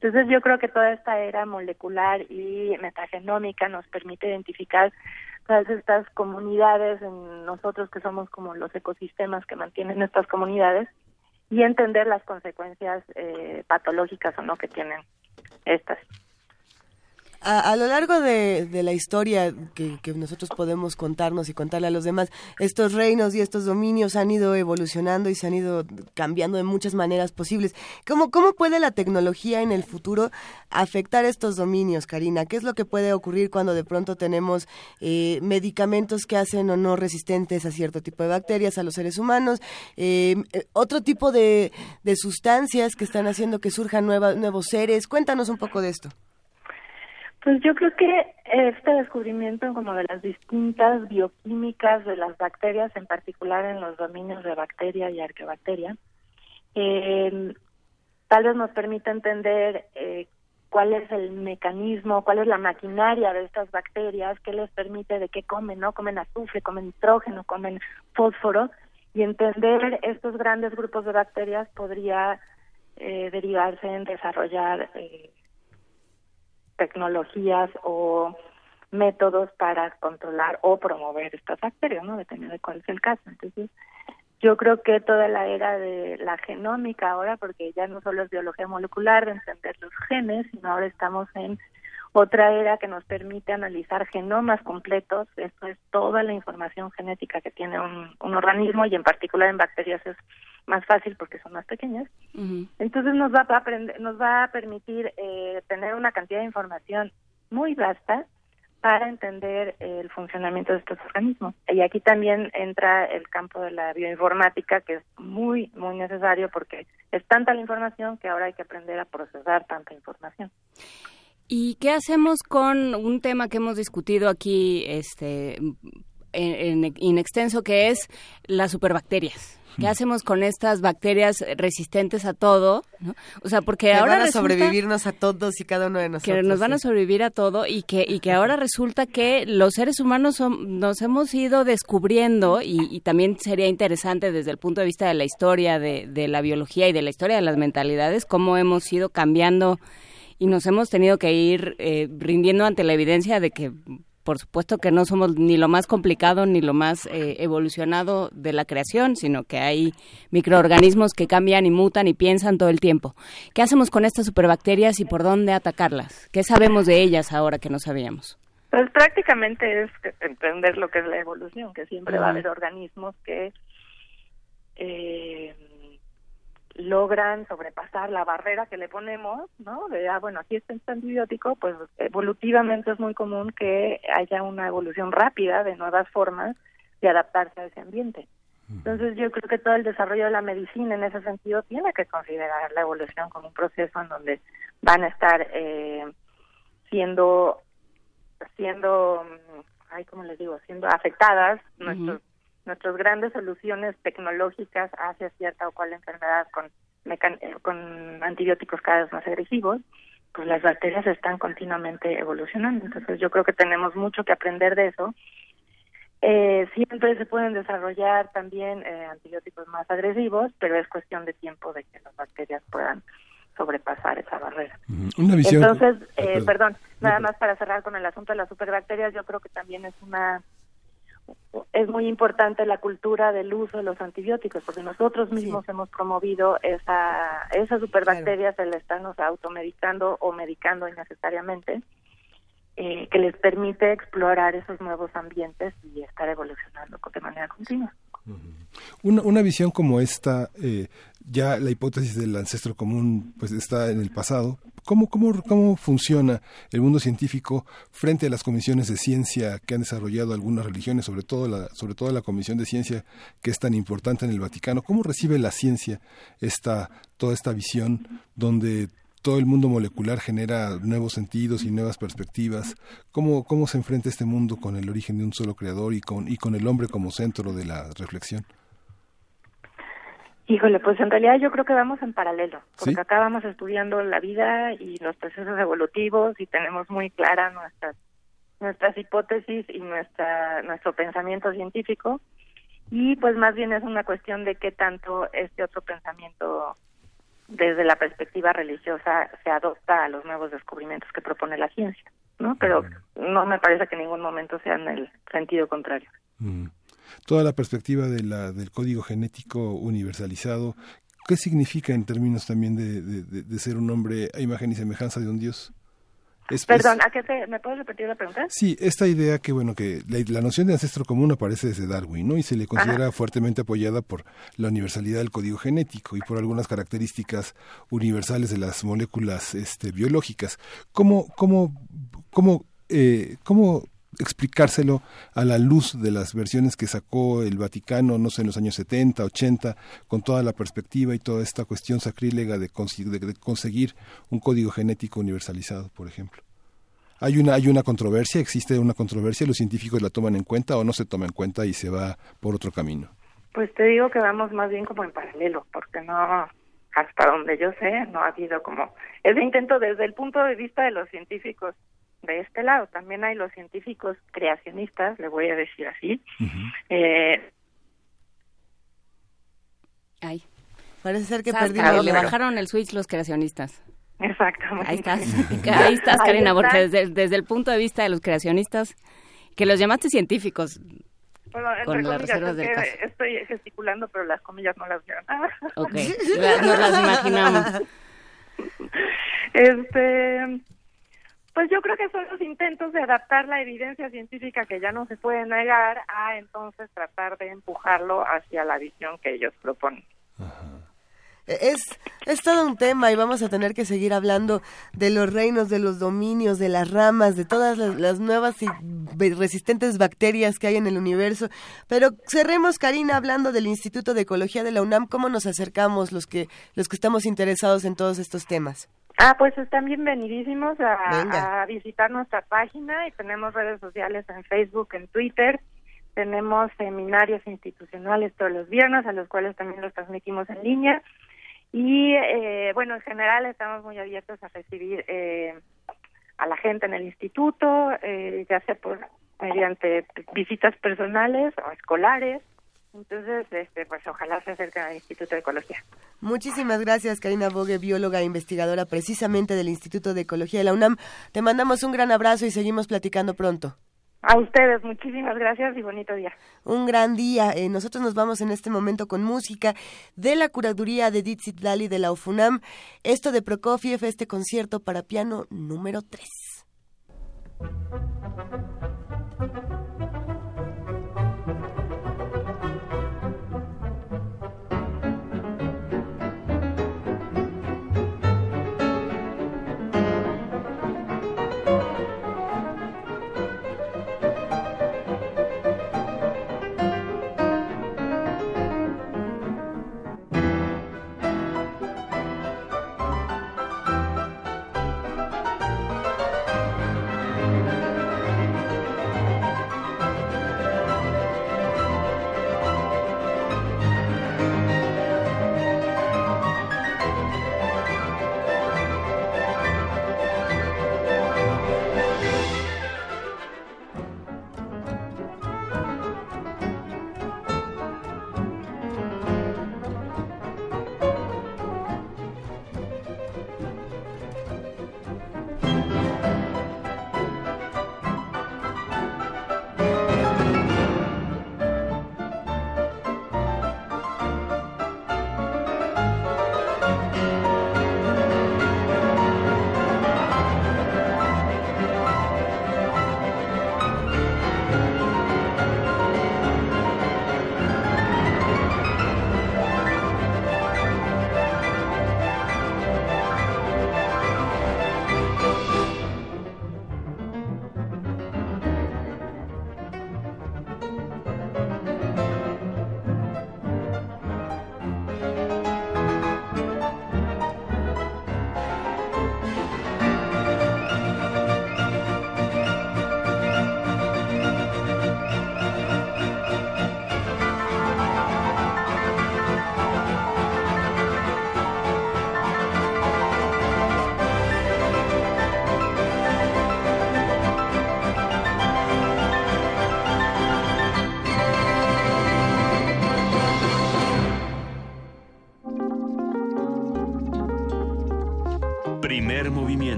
Entonces yo creo que toda esta era molecular y metagenómica nos permite identificar estas comunidades en nosotros que somos como los ecosistemas que mantienen estas comunidades y entender las consecuencias eh, patológicas o no que tienen estas a, lo largo de, la historia que, nosotros podemos contarnos y contarle a los demás, estos reinos y estos dominios han ido evolucionando y se han ido cambiando de muchas maneras posibles. ¿Cómo, cómo puede la tecnología en el futuro afectar estos dominios, Karina? ¿Qué es lo que puede ocurrir cuando de pronto tenemos eh, medicamentos que hacen o no resistentes a cierto tipo de bacterias, a los seres humanos? Eh, eh, otro tipo de, de sustancias que están haciendo que surjan nuevos seres. Cuéntanos un poco de esto. Pues yo creo que este descubrimiento como de las distintas bioquímicas de las bacterias, en particular en los dominios de bacteria y arqueobacteria, eh, tal vez nos permita entender eh, cuál es el mecanismo, cuál es la maquinaria de estas bacterias, qué les permite, de qué comen, ¿no? Comen azufre, comen nitrógeno, comen fósforo, y entender estos grandes grupos de bacterias podría eh, derivarse en desarrollar eh, tecnologías o métodos para controlar o promover estas bacterias, ¿no? Dependiendo de cuál es el caso. Entonces, yo creo que toda la era de la genómica ahora, porque ya no solo es biología molecular, de entender los genes, sino ahora estamos en otra era que nos permite analizar genomas completos, esto es toda la información genética que tiene un, un organismo y en particular en bacterias es más fácil porque son más pequeñas. Entonces nos va a aprender, nos va a permitir eh, tener una cantidad de información muy vasta para entender el funcionamiento de estos organismos. Y aquí también entra el campo de la bioinformática, que es muy, muy necesario porque es tanta la información que ahora hay que aprender a procesar tanta información. ¿Y qué hacemos con un tema que hemos discutido aquí este, en, in extenso, que es las superbacterias. ¿Qué hacemos con estas bacterias resistentes a todo? O sea, porque ahora van a sobrevivirnos a todos y cada uno de nosotros. Que nos van a sobrevivir a todo y que y que ahora resulta que los seres humanos nos hemos ido descubriendo y, también sería interesante desde el punto de vista de la historia de, de la biología y de la historia de las mentalidades cómo hemos ido cambiando y nos hemos tenido que ir eh, rindiendo ante la evidencia de que por supuesto que no somos ni lo más complicado ni lo más eh, evolucionado de la creación, sino que hay microorganismos que cambian y mutan y piensan todo el tiempo. ¿Qué hacemos con estas superbacterias y por dónde atacarlas? ¿Qué sabemos de ellas ahora que no sabíamos? Pues prácticamente es entender lo que es la evolución, que siempre va a haber organismos que eh, logran sobrepasar la barrera que le ponemos, ¿no? De, ah, bueno, aquí está este antibiótico, pues evolutivamente es muy común que haya una evolución rápida de nuevas formas de adaptarse a ese ambiente. Entonces yo creo que todo el desarrollo de la medicina en ese sentido tiene que considerar la evolución como un proceso en donde van a estar eh, siendo, siendo, ay, ¿cómo les digo? Siendo afectadas nuestros nuestras grandes soluciones tecnológicas hacia cierta o cual enfermedad con, con antibióticos cada vez más agresivos, pues las bacterias están continuamente evolucionando. Entonces yo creo que tenemos mucho que aprender de eso. Eh, siempre se pueden desarrollar también eh, antibióticos más agresivos, pero es cuestión de tiempo de que las bacterias puedan sobrepasar esa barrera. Entonces, eh, perdón, nada más para cerrar con el asunto de las superbacterias, yo creo que también es una es muy importante la cultura del uso de los antibióticos, porque nosotros mismos hemos promovido esa, esa superbacteria, se le están automedicando o medicando innecesariamente, eh, que les permite explorar esos nuevos ambientes y estar evolucionando de manera continua. Una, una visión como esta, eh, ya la hipótesis del ancestro común pues está en el pasado. ¿Cómo, cómo, ¿Cómo funciona el mundo científico frente a las comisiones de ciencia que han desarrollado algunas religiones, sobre todo la, sobre todo la comisión de ciencia que es tan importante en el Vaticano? ¿Cómo recibe la ciencia esta, toda esta visión donde todo el mundo molecular genera nuevos sentidos y nuevas perspectivas. ¿Cómo, cómo se enfrenta este mundo con el origen de un solo creador y con, y con el hombre como centro de la reflexión? Híjole, pues en realidad yo creo que vamos en paralelo, porque acá vamos estudiando la vida y los procesos evolutivos y tenemos muy claras nuestras nuestras hipótesis y nuestra nuestro pensamiento científico y pues más bien es una cuestión de qué tanto este otro pensamiento desde la perspectiva religiosa se adopta a los nuevos descubrimientos que propone la ciencia, ¿no? Pero no me parece que en ningún momento sea en el sentido contrario. Mm. Toda la perspectiva de la, del código genético universalizado, ¿qué significa en términos también de, de ser un hombre a imagen y semejanza de un Dios? Perdón, ¿a qué te, ¿me puedes repetir la pregunta? Sí, esta idea que, bueno, que la, noción de ancestro común aparece desde Darwin, ¿no? Y se le considera fuertemente apoyada por la universalidad del código genético y por algunas características universales de las moléculas este, biológicas. ¿Cómo, cómo, cómo, eh, cómo explicárselo a la luz de las versiones que sacó el Vaticano, no sé, en los años 70, 80, con toda la perspectiva y toda esta cuestión sacrílega de, conseguir un código genético universalizado, por ejemplo. Hay una, hay una controversia, existe una controversia, los científicos la toman en cuenta o no se toman en cuenta y se va por otro camino. Pues te digo que vamos más bien como en paralelo, porque no, hasta donde yo sé, no ha habido como ese intento desde el punto de vista de los científicos de este lado. También hay los científicos creacionistas, le voy a decir así. eh, Ay. Parece ser que perdimos. Le bajaron el switch los creacionistas. Exactamente. Ahí estás, (laughs) (laughs) ahí estás Karina, porque desde, el punto de vista de los creacionistas, que los llamaste científicos, bueno, con las reservas del caso. Estoy gesticulando, pero las comillas no las vieron. ok, (laughs) nos las imaginamos. Este, pues yo creo que son los intentos de adaptar la evidencia científica que ya no se puede negar a entonces tratar de empujarlo hacia la visión que ellos proponen. Es, es todo un tema y vamos a tener que seguir hablando de los reinos, de los dominios, de las ramas, de todas las, nuevas y resistentes bacterias que hay en el universo. Pero cerremos, Karina, hablando del Instituto de Ecología de la UNAM, ¿cómo nos acercamos los que, los que estamos interesados en todos estos temas? Ah, pues están bienvenidísimos a, visitar nuestra página y tenemos redes sociales en Facebook, en Twitter. tenemos seminarios institucionales todos los viernes, a los cuales también los transmitimos en línea. Y eh, bueno, en general estamos muy abiertos a recibir eh, a la gente en el instituto, eh, ya sea por mediante visitas personales o escolares. Entonces, este, pues ojalá se acerquen al Instituto de Ecología. Muchísimas gracias, Karina Bogue, bióloga e investigadora precisamente del Instituto de Ecología de la UNAM. Te mandamos un gran abrazo y seguimos platicando pronto. A ustedes, muchísimas gracias y bonito día. Un gran día. Eh, nosotros nos vamos en este momento con música de la curaduría de Dixit Lali de la UFUNAM. Esto de Prokofiev, este concierto para piano número 3.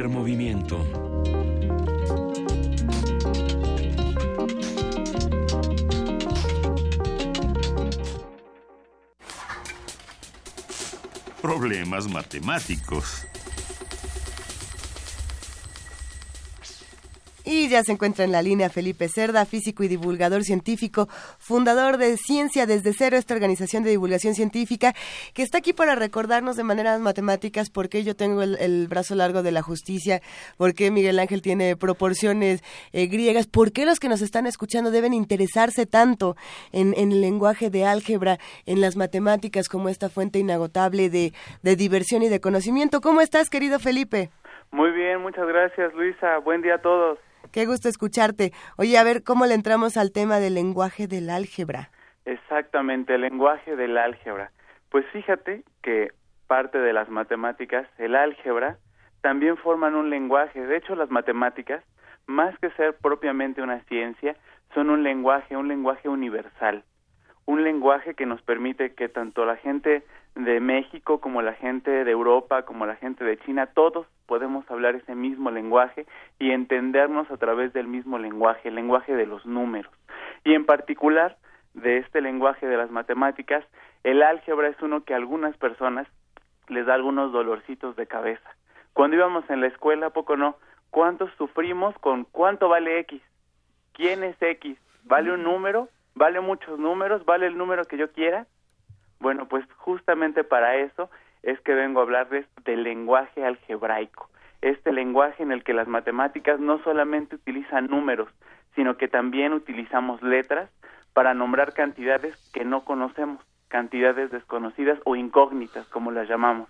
Primer movimiento. Problemas matemáticos. Y ya se encuentra en la línea Felipe Cerda, físico y divulgador científico, fundador de Ciencia desde Cero, esta organización de divulgación científica, que está aquí para recordarnos de maneras matemáticas por qué yo tengo el, brazo largo de la justicia, por qué Miguel Ángel tiene proporciones eh, griegas, por qué los que nos están escuchando deben interesarse tanto en, el lenguaje de álgebra, en las matemáticas como esta fuente inagotable de, de diversión y de conocimiento. ¿Cómo estás, querido Felipe? Muy bien, muchas gracias, Luisa. Buen día a todos. Qué gusto escucharte. Oye, a ver, ¿cómo le entramos al tema del lenguaje del álgebra? Exactamente, el lenguaje del álgebra. Pues fíjate que parte de las matemáticas, el álgebra, también forman un lenguaje. De hecho, las matemáticas, más que ser propiamente una ciencia, son un lenguaje, un lenguaje universal. Un lenguaje que nos permite que tanto la gente de México como la gente de Europa, como la gente de China, todos podemos hablar ese mismo lenguaje y entendernos a través del mismo lenguaje, el lenguaje de los números. Y en particular, de este lenguaje de las matemáticas, el álgebra es uno que a algunas personas les da algunos dolorcitos de cabeza. Cuando íbamos en la escuela, poco no? ¿Cuántos sufrimos con cuánto vale X? ¿Quién es X? ¿Vale un número? ¿Vale muchos números? ¿Vale el número que yo quiera? Bueno, pues justamente para eso es que vengo a hablarles del lenguaje algebraico, este lenguaje en el que las matemáticas no solamente utilizan números, sino que también utilizamos letras para nombrar cantidades que no conocemos, cantidades desconocidas o incógnitas, como las llamamos.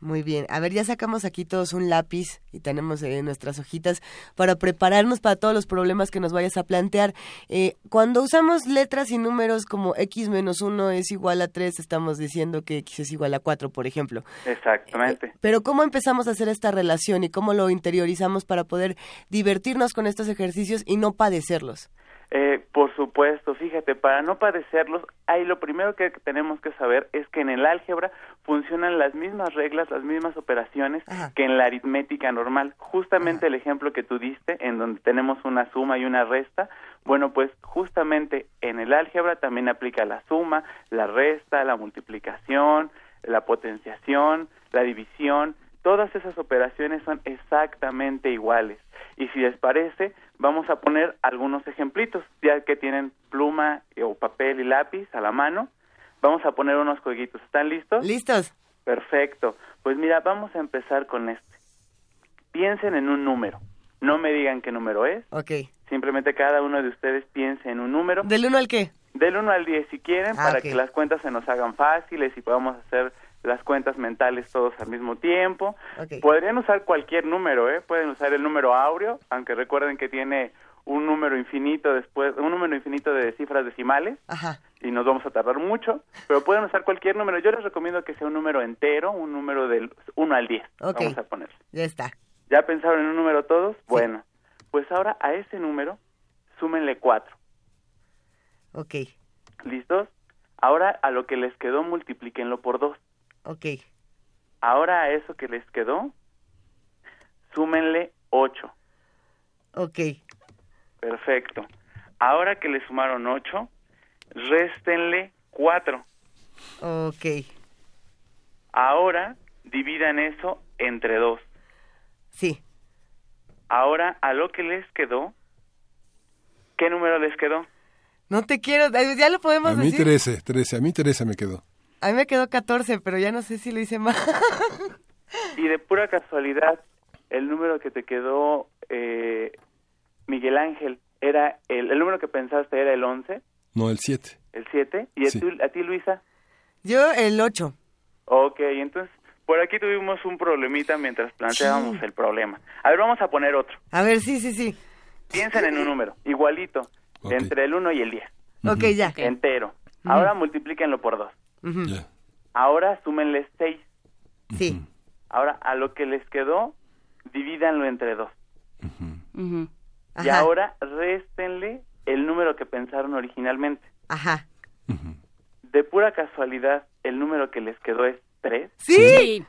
Muy bien. A ver, ya sacamos aquí todos un lápiz y tenemos eh, nuestras hojitas para prepararnos para todos los problemas que nos vayas a plantear. Eh, cuando usamos letras y números como x menos 1 es igual a 3, estamos diciendo que x es igual a 4, por ejemplo. Exactamente. Eh, pero ¿cómo empezamos a hacer esta relación y cómo lo interiorizamos para poder divertirnos con estos ejercicios y no padecerlos? Eh, por supuesto, fíjate, para no padecerlos, hay lo primero que tenemos que saber es que en el álgebra funcionan las mismas reglas, las mismas operaciones que en la aritmética normal. Justamente el ejemplo que tú diste, en donde tenemos una suma y una resta, bueno, pues justamente en el álgebra también aplica la suma, la resta, la multiplicación, la potenciación, la división, todas esas operaciones son exactamente iguales. Y si les parece, vamos a poner algunos ejemplitos, ya que tienen pluma o papel y lápiz a la mano. Vamos a poner unos jueguitos. ¿Están listos? Listos. Perfecto. Pues mira, vamos a empezar con este. Piensen en un número. No me digan qué número es. Ok. Simplemente cada uno de ustedes piense en un número. ¿Del 1 al qué? Del 1 al 10 si quieren, Ah, para que las cuentas se nos hagan fáciles y podamos hacer las cuentas mentales todos al mismo tiempo. Podrían usar cualquier número, ¿eh? Pueden usar el número áureo, aunque recuerden que tiene un número infinito después, un número infinito de cifras decimales Ajá. y nos vamos a tardar mucho, pero pueden usar cualquier número. Yo les recomiendo que sea un número entero, un número del 1 al 10. Ok. Vamos a poner. Ya está. ¿Ya pensaron en un número todos? Bueno, pues ahora a ese número súmenle 4. Ok. ¿Listos? Ahora a lo que les quedó multiplíquenlo por 2. Ok. Ahora a eso que les quedó, súmenle 8. Ok. Perfecto. Ahora que le sumaron 8, réstenle 4. Ok. Ahora dividan eso entre 2. Sí. Ahora a lo que les quedó, ¿qué número les quedó? No te quiero, eh, ya lo podemos A mí decir. 13, 13, a mí Teresa me quedó. A mí me quedó 14, pero ya no sé si lo hice mal. (laughs) Y de pura casualidad, el número que te quedó, eh, Miguel Ángel, era el, el número que pensaste era el 11, No, el 7. el 7, y a, Sí. a ti, Luisa. Yo el 8. Ok, entonces por aquí tuvimos un problemita mientras planteábamos el problema. A ver, vamos a poner otro. A ver, sí, sí, sí. Piensen en un número, igualito, entre el 1 y el 10, Ok, ya. entero. Ahora multiplíquenlo por 2. Ahora súmenle 6. Sí. Ahora a lo que les quedó, divídanlo entre 2. Ujú. Y Ajá. ahora réstenle el número que pensaron originalmente. Ajá. De pura casualidad, el número que les quedó es 3. Sí.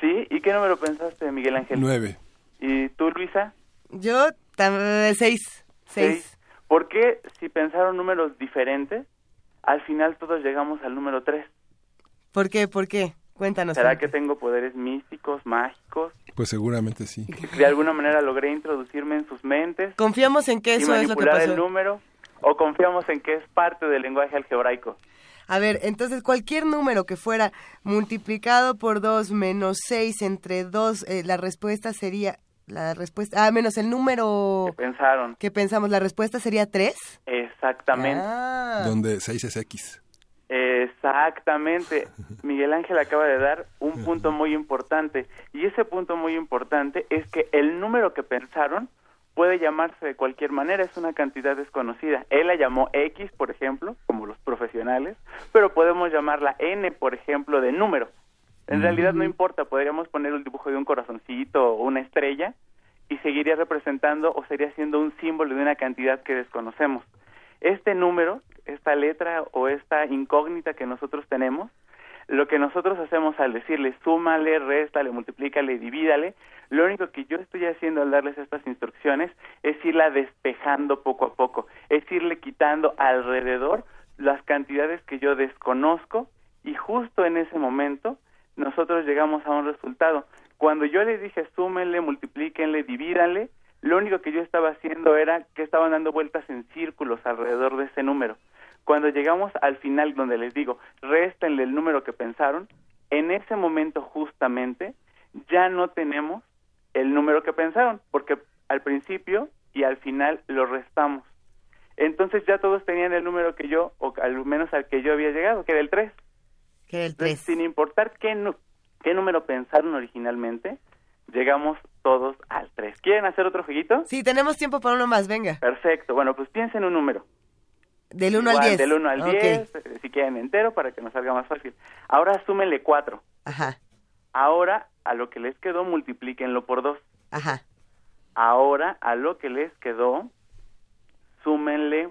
Sí. ¿Y qué número pensaste, Miguel Ángel? 9. ¿Y tú, Luisa? Yo, 6. Seis. 6. ¿Por qué si pensaron números diferentes, al final todos llegamos al número 3? ¿Por qué? ¿Por qué? Cuéntanos. ¿Será que tengo poderes místicos, mágicos? Pues seguramente sí. (laughs) ¿De alguna manera logré introducirme en sus mentes Confiamos en que y eso es lo que manipular el pasó. número? ¿O confiamos en que es parte del lenguaje algebraico? A ver, entonces cualquier número que fuera multiplicado por 2 menos 6 entre 2, la respuesta sería... La respuesta... Ah, menos el número ¿Qué pensaron? que pensamos. ¿La respuesta sería 3? Exactamente. Ah. Donde 6 es X. Exactamente. (laughs) Miguel Ángel acaba de dar un punto muy importante. Y ese punto muy importante es que el número que pensaron puede llamarse de cualquier manera, es una cantidad desconocida. Él la llamó X, por ejemplo, como los profesionales, pero podemos llamarla N, por ejemplo, de número. En realidad no importa, podríamos poner un dibujo de un corazoncito o una estrella y seguiría representando o sería siendo un símbolo de una cantidad que desconocemos. Este número, esta letra o esta incógnita que nosotros tenemos, lo que nosotros hacemos al decirle súmale, réstale, multiplícale, divídale, lo único que yo estoy haciendo al darles estas instrucciones es irla despejando poco a poco, es irle quitando alrededor las cantidades que yo desconozco y justo en ese momento nosotros llegamos a un resultado. Cuando yo les dije súmenle, multiplíquenle, divídanle, lo único que yo estaba haciendo era que estaban dando vueltas en círculos alrededor de ese número. Cuando llegamos al final donde les digo, réstenle el número que pensaron, en ese momento justamente ya no tenemos el número que pensaron, porque al principio y al final lo restamos. Entonces ya todos tenían el número que yo, o al menos al que yo había llegado, que era el 3. Que era el Entonces, 3. sin importar qué número pensaron originalmente, llegamos todos al 3. ¿Quieren hacer otro jueguito? Sí, tenemos tiempo para uno más, venga. Perfecto. Bueno, pues piensen un número. Del 1 al Igual, 10. Del 1 al Ok. 10, eh, si quieren entero, para que nos salga más fácil. Ahora súmenle 4. Ajá, Ahora, a lo que les quedó, multiplíquenlo por 2. ajá. Ahora, a lo que les quedó, súmenle,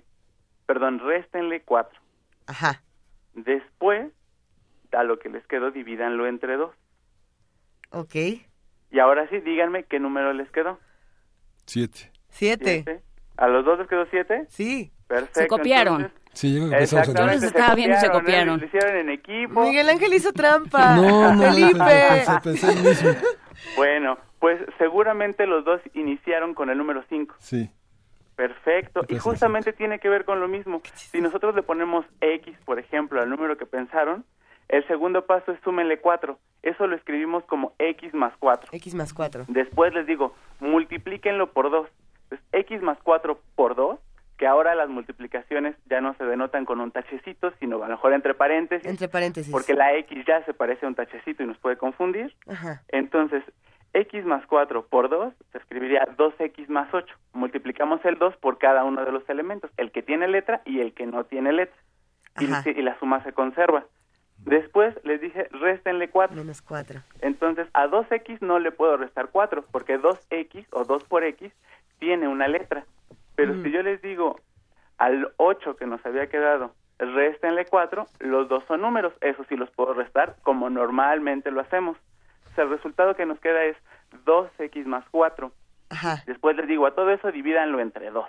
perdón, réstenle 4. Ajá. Después, a lo que les quedó, divídanlo entre 2. Ok. Y ahora sí, díganme qué número les quedó. Siete. Siete. ¿Siete? ¿A los dos les quedó 7? Sí. Perfecto. Se copiaron. entonces- Sí, yo creo que Exactamente, se estaba viendo, se ¿eh? copiaron. Lo hicieron en equipo. Miguel Ángel hizo trampa. No, no, Felipe. pensé, pensé el mismo. Bueno, pues seguramente los dos iniciaron con el número 5. Sí. Perfecto. Y justamente tiene que ver con lo mismo. Si nosotros le ponemos X, por ejemplo, al número que pensaron, el segundo paso es súmenle 4. Eso lo escribimos como X más 4. X más 4. Después les digo, multiplíquenlo por 2. Entonces, X más 4 por 2, que ahora las multiplicaciones ya no se denotan con un tachecito, sino a lo mejor entre paréntesis, Entre paréntesis. porque la X ya se parece a un tachecito y nos puede confundir. Ajá. Entonces, x más 4 por 2 se escribiría 2x más 8. Multiplicamos el 2 por cada uno de los elementos, el que tiene letra y el que no tiene letra. Y, la suma se conserva. Después les dije, réstenle 4. Menos 4. Entonces, a 2x no le puedo restar 4, porque 2x o 2 por x tiene una letra. Pero si yo les digo al 8 que nos había quedado, réstenle 4, los dos son números, eso sí los puedo restar como normalmente lo hacemos. O sea, el resultado que nos queda es 2x más 4. Ajá. Después les digo, a todo eso divídanlo entre 2.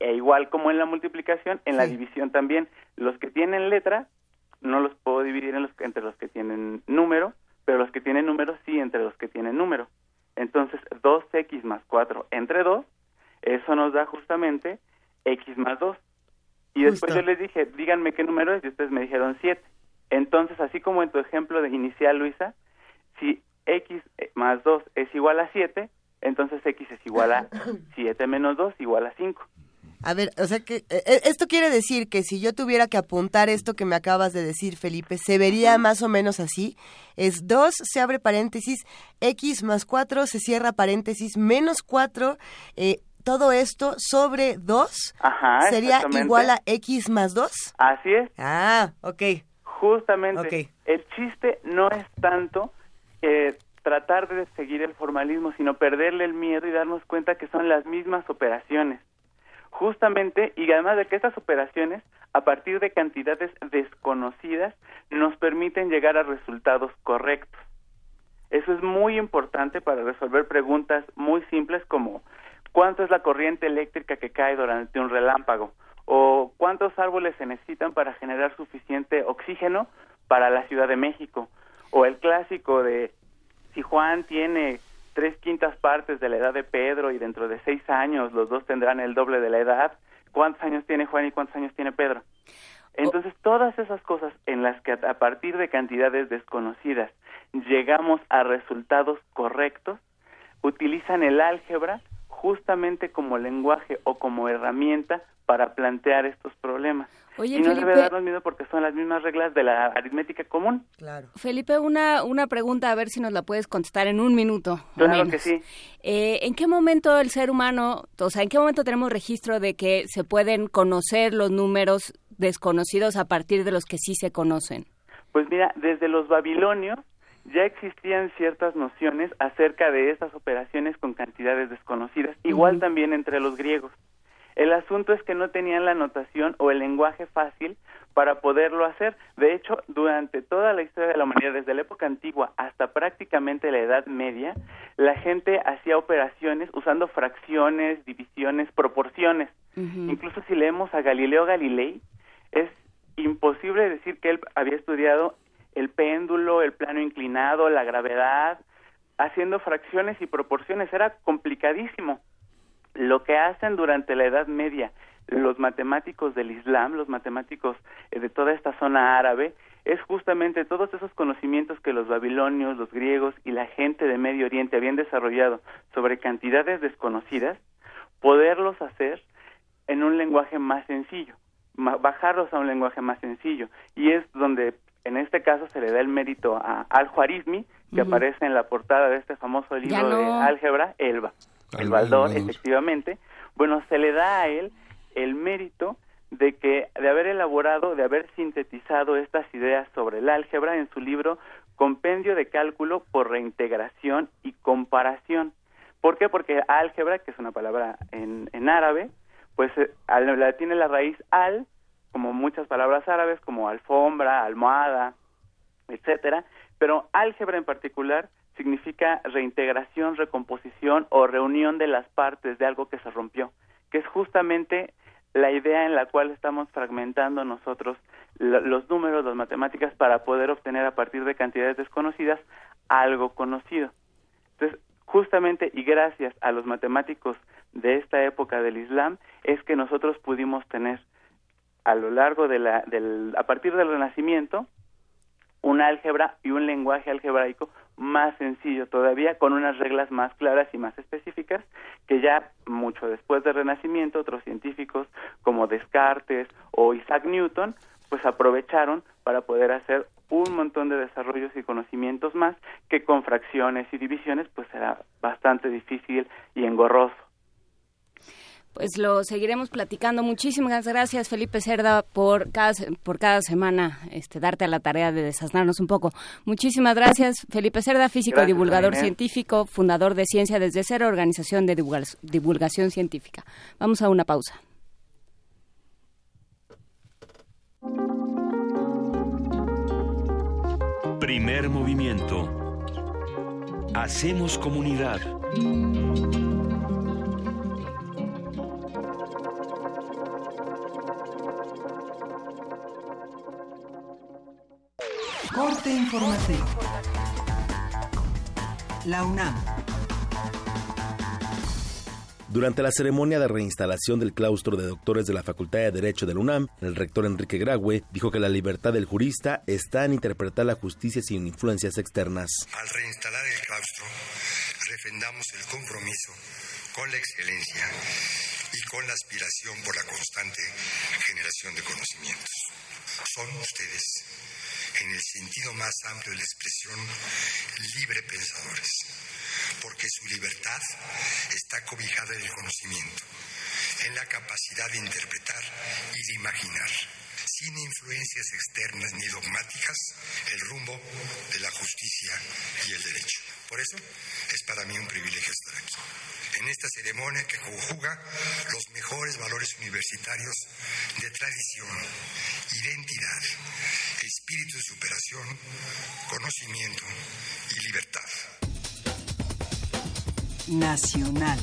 E igual como en la multiplicación, en la división también, los que tienen letra no los puedo dividir en los, entre los que tienen número, pero los que tienen número sí entre los que tienen número. Entonces, 2x más 4 entre 2, eso nos da justamente x más 2. Y después Justo. yo les dije, díganme qué número es, y ustedes me dijeron 7. Entonces, así como en tu ejemplo de inicial, Luisa, si x más 2 es igual a 7, entonces x es igual a (coughs) 7 menos 2 igual a 5. A ver, o sea que eh, eh, esto quiere decir que si yo tuviera que apuntar esto que me acabas de decir, Felipe, se vería más o menos así. Es 2, se abre paréntesis, x más 4, se cierra paréntesis, menos 4, eh, todo esto sobre 2 Ajá, sería igual a x más 2. Así es. Ah, ok. Justamente. Ok. El chiste no es tanto eh, tratar de seguir el formalismo, sino perderle el miedo y darnos cuenta que son las mismas operaciones. Justamente, y además de que estas operaciones, a partir de cantidades desconocidas, nos permiten llegar a resultados correctos. Eso es muy importante para resolver preguntas muy simples como ¿cuánto es la corriente eléctrica que cae durante un relámpago? ¿O cuántos árboles se necesitan para generar suficiente oxígeno para la Ciudad de México? O el clásico de si Juan tiene tres quintas partes de la edad de Pedro y dentro de seis años los dos tendrán el doble de la edad, ¿cuántos años tiene Juan y cuántos años tiene Pedro? Entonces, todas esas cosas en las que a partir de cantidades desconocidas llegamos a resultados correctos, utilizan el álgebra justamente como lenguaje o como herramienta para plantear estos problemas. Oye, y no Felipe- debe darnos miedo porque son las mismas reglas de la aritmética común. Claro. Felipe, una, una pregunta, a ver si nos la puedes contestar en un minuto. Claro menos. que sí. Eh, ¿En qué momento el ser humano, o sea, en qué momento tenemos registro de que se pueden conocer los números desconocidos a partir de los que sí se conocen? Pues mira, desde los babilonios ya existían ciertas nociones acerca de estas operaciones con cantidades desconocidas, igual también entre los griegos. El asunto es que no tenían la notación o el lenguaje fácil para poderlo hacer. De hecho, durante toda la historia de la humanidad, desde la época antigua hasta prácticamente la Edad Media, la gente hacía operaciones usando fracciones, divisiones, proporciones. Incluso si leemos a Galileo Galilei, es imposible decir que él había estudiado el péndulo, el plano inclinado, la gravedad, haciendo fracciones y proporciones. Era complicadísimo. Lo que hacen durante la Edad Media los matemáticos del Islam, los matemáticos eh, de toda esta zona árabe, es justamente todos esos conocimientos que los babilonios, los griegos y la gente de Medio Oriente habían desarrollado sobre cantidades desconocidas, poderlos hacer en un lenguaje más sencillo, bajarlos a un lenguaje más sencillo. Y es donde en este caso se le da el mérito a Al-Juarizmi, que aparece en la portada de este famoso libro de álgebra, Elba. El Baldor, efectivamente. Bueno, se le da a él el mérito de que de haber elaborado, de haber sintetizado estas ideas sobre el álgebra en su libro Compendio de cálculo por reintegración y comparación. ¿Por qué? Porque álgebra, que es una palabra en, en árabe, pues eh, la tiene la raíz al, como muchas palabras árabes, como alfombra, almohada, etcétera, pero álgebra en particular significa reintegración, recomposición o reunión de las partes de algo que se rompió, que es justamente la idea en la cual estamos fragmentando nosotros los números, las matemáticas, para poder obtener a partir de cantidades desconocidas algo conocido. Entonces, justamente y gracias a los matemáticos de esta época del Islam es que nosotros pudimos tener a lo largo de la, del, a partir del Renacimiento, un álgebra y un lenguaje algebraico más sencillo todavía, con unas reglas más claras y más específicas, que ya mucho después del Renacimiento otros científicos como Descartes o Isaac Newton, pues aprovecharon para poder hacer un montón de desarrollos y conocimientos más que con fracciones y divisiones pues era bastante difícil y engorroso pues lo seguiremos platicando. Muchísimas gracias, Felipe Cerda, por cada, por cada semana este, darte a la tarea de desasnarnos un poco. Muchísimas gracias, Felipe Cerda, físico, divulgador científico, fundador de Ciencia desde Cero, organización de divulgación científica. Vamos a una pausa. Primer movimiento. Hacemos comunidad. Corte informativo. La UNAM. Durante la ceremonia de reinstalación del claustro de doctores de la Facultad de Derecho de la UNAM, el rector Enrique Graue dijo que la libertad del jurista está en interpretar la justicia sin influencias externas. Al reinstalar el claustro, refrendamos el compromiso con la excelencia y con la aspiración por la constante generación de conocimientos. Son ustedes en el sentido más amplio de la expresión, libre pensadores, porque su libertad está cobijada en el conocimiento, en la capacidad de interpretar y de imaginar, sin influencias externas ni dogmáticas, el rumbo de la justicia y el derecho. Por eso es para mí un privilegio estar aquí en esta ceremonia que conjuga los mejores valores universitarios de tradición, identidad, espíritu de superación, conocimiento y libertad. Nacional.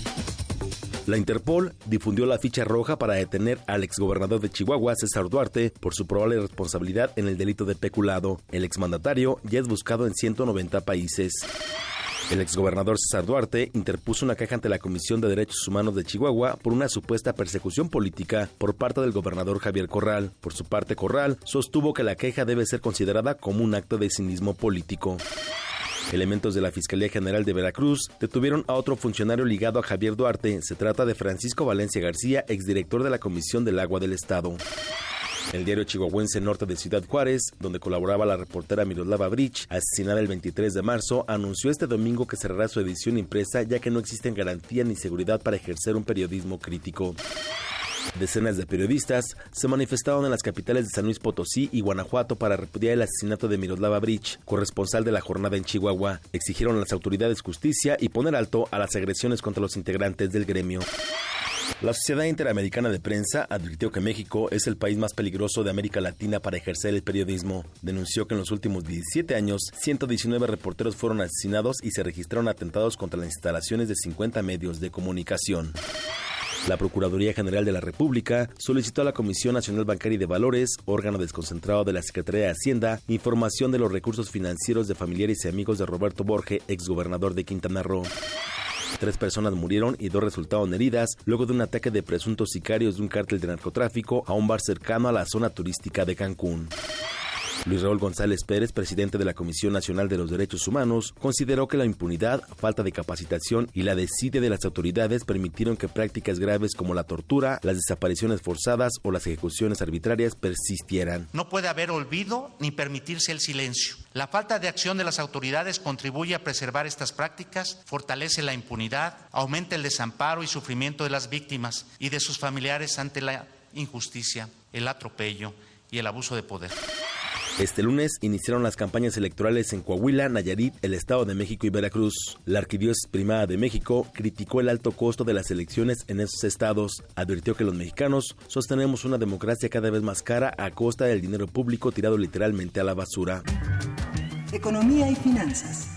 La Interpol difundió la ficha roja para detener al exgobernador de Chihuahua, César Duarte, por su probable responsabilidad en el delito de peculado. El exmandatario ya es buscado en 190 países. El exgobernador César Duarte interpuso una queja ante la Comisión de Derechos Humanos de Chihuahua por una supuesta persecución política por parte del gobernador Javier Corral. Por su parte, Corral sostuvo que la queja debe ser considerada como un acto de cinismo político. Elementos de la Fiscalía General de Veracruz detuvieron a otro funcionario ligado a Javier Duarte. Se trata de Francisco Valencia García, exdirector de la Comisión del Agua del Estado. El diario chihuahuense Norte de Ciudad Juárez, donde colaboraba la reportera Miroslava Bridge, asesinada el 23 de marzo, anunció este domingo que cerrará su edición impresa ya que no existen garantía ni seguridad para ejercer un periodismo crítico. Decenas de periodistas se manifestaron en las capitales de San Luis Potosí y Guanajuato para repudiar el asesinato de Miroslava Bridge, corresponsal de la jornada en Chihuahua. Exigieron a las autoridades justicia y poner alto a las agresiones contra los integrantes del gremio. La Sociedad Interamericana de Prensa advirtió que México es el país más peligroso de América Latina para ejercer el periodismo. Denunció que en los últimos 17 años, 119 reporteros fueron asesinados y se registraron atentados contra las instalaciones de 50 medios de comunicación. La Procuraduría General de la República solicitó a la Comisión Nacional Bancaria y de Valores, órgano desconcentrado de la Secretaría de Hacienda, información de los recursos financieros de familiares y amigos de Roberto Borge, exgobernador de Quintana Roo. Tres personas murieron y dos resultaron heridas luego de un ataque de presuntos sicarios de un cártel de narcotráfico a un bar cercano a la zona turística de Cancún. Luis Raúl González Pérez, presidente de la Comisión Nacional de los Derechos Humanos, consideró que la impunidad, falta de capacitación y la desidia de las autoridades permitieron que prácticas graves como la tortura, las desapariciones forzadas o las ejecuciones arbitrarias persistieran. No puede haber olvido ni permitirse el silencio. La falta de acción de las autoridades contribuye a preservar estas prácticas, fortalece la impunidad, aumenta el desamparo y sufrimiento de las víctimas y de sus familiares ante la injusticia, el atropello y el abuso de poder. Este lunes iniciaron las campañas electorales en Coahuila, Nayarit, el Estado de México y Veracruz. La Arquidiócesis Primada de México criticó el alto costo de las elecciones en esos estados. Advirtió que los mexicanos sostenemos una democracia cada vez más cara a costa del dinero público tirado literalmente a la basura. Economía y finanzas.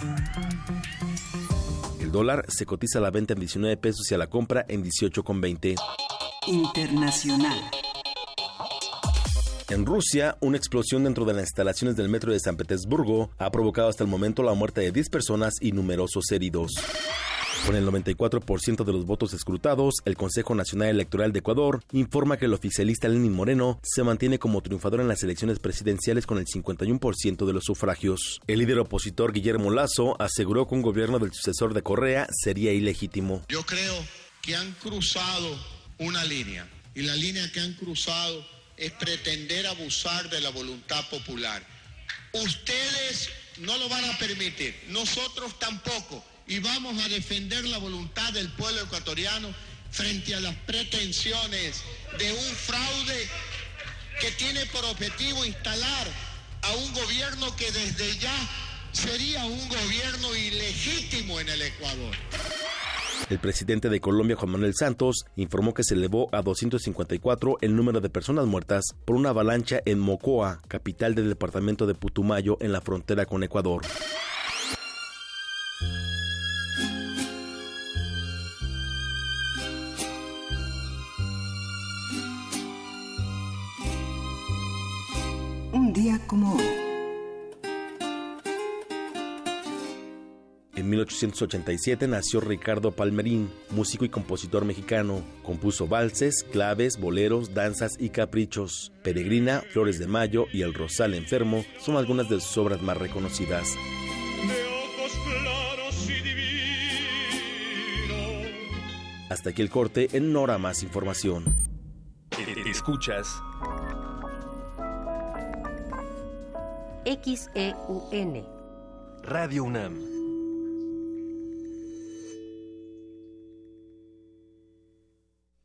El dólar se cotiza a la venta en 19 pesos y a la compra en 18,20. Internacional. En Rusia, una explosión dentro de las instalaciones del metro de San Petersburgo ha provocado hasta el momento la muerte de 10 personas y numerosos heridos. Con el 94% de los votos escrutados, el Consejo Nacional Electoral de Ecuador informa que el oficialista Lenin Moreno se mantiene como triunfador en las elecciones presidenciales con el 51% de los sufragios. El líder opositor Guillermo Lazo aseguró que un gobierno del sucesor de Correa sería ilegítimo. Yo creo que han cruzado una línea y la línea que han cruzado es pretender abusar de la voluntad popular. Ustedes no lo van a permitir, nosotros tampoco, y vamos a defender la voluntad del pueblo ecuatoriano frente a las pretensiones de un fraude que tiene por objetivo instalar a un gobierno que desde ya sería un gobierno ilegítimo en el Ecuador. El presidente de Colombia, Juan Manuel Santos, informó que se elevó a 254 el número de personas muertas por una avalancha en Mocoa, capital del departamento de Putumayo, en la frontera con Ecuador. 1987 nació Ricardo Palmerín, músico y compositor mexicano. Compuso valses, claves, boleros, danzas y caprichos. Peregrina, Flores de Mayo y El Rosal Enfermo son algunas de sus obras más reconocidas. Hasta aquí el corte en Nora Más Información. Escuchas XEUN Radio UNAM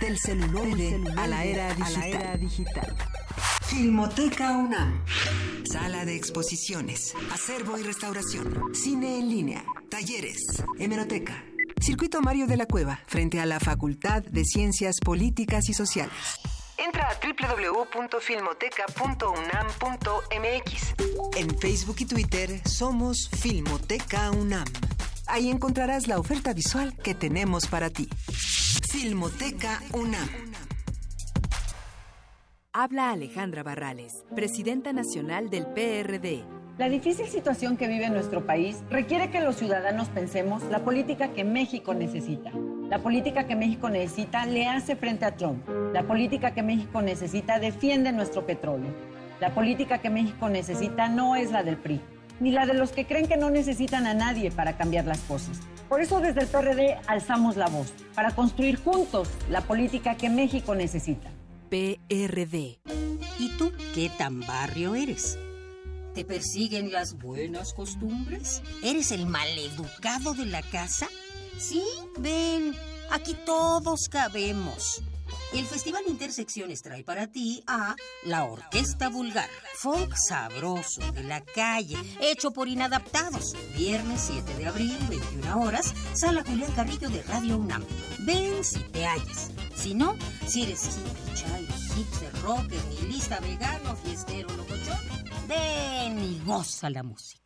Del celuloide, a la era digital. Filmoteca UNAM. Sala de exposiciones, acervo y restauración, cine en línea, talleres, hemeroteca. Circuito Mario de la Cueva, frente a la Facultad de Ciencias Políticas y Sociales. Entra a www.filmoteca.unam.mx. En Facebook y Twitter somos Filmoteca UNAM. Ahí encontrarás la oferta visual que tenemos para ti. Filmoteca UNAM. Habla Alejandra Barrales, presidenta nacional del PRD. La difícil situación que vive nuestro país requiere que los ciudadanos pensemos la política que México necesita. La política que México necesita le hace frente a Trump. La política que México necesita defiende nuestro petróleo. La política que México necesita no es la del PRI, ni la de los que creen que no necesitan a nadie para cambiar las cosas. Por eso desde el PRD alzamos la voz, para construir juntos la política que México necesita. PRD. ¿Y tú qué tan barrio eres? ¿Te persiguen las buenas costumbres? ¿Eres el maleducado de la casa? Sí, ven, aquí todos cabemos. El Festival Intersecciones trae para ti a la Orquesta Vulgar, folk sabroso de la calle, hecho por inadaptados. Viernes 7 de abril, 21 horas, Sala Julián Carrillo de Radio UNAM. Ven si te hallas. Si no, si eres hippie, chai, hipster, rocker, nihilista, vegano, fiestero, locochón, ven y goza la música.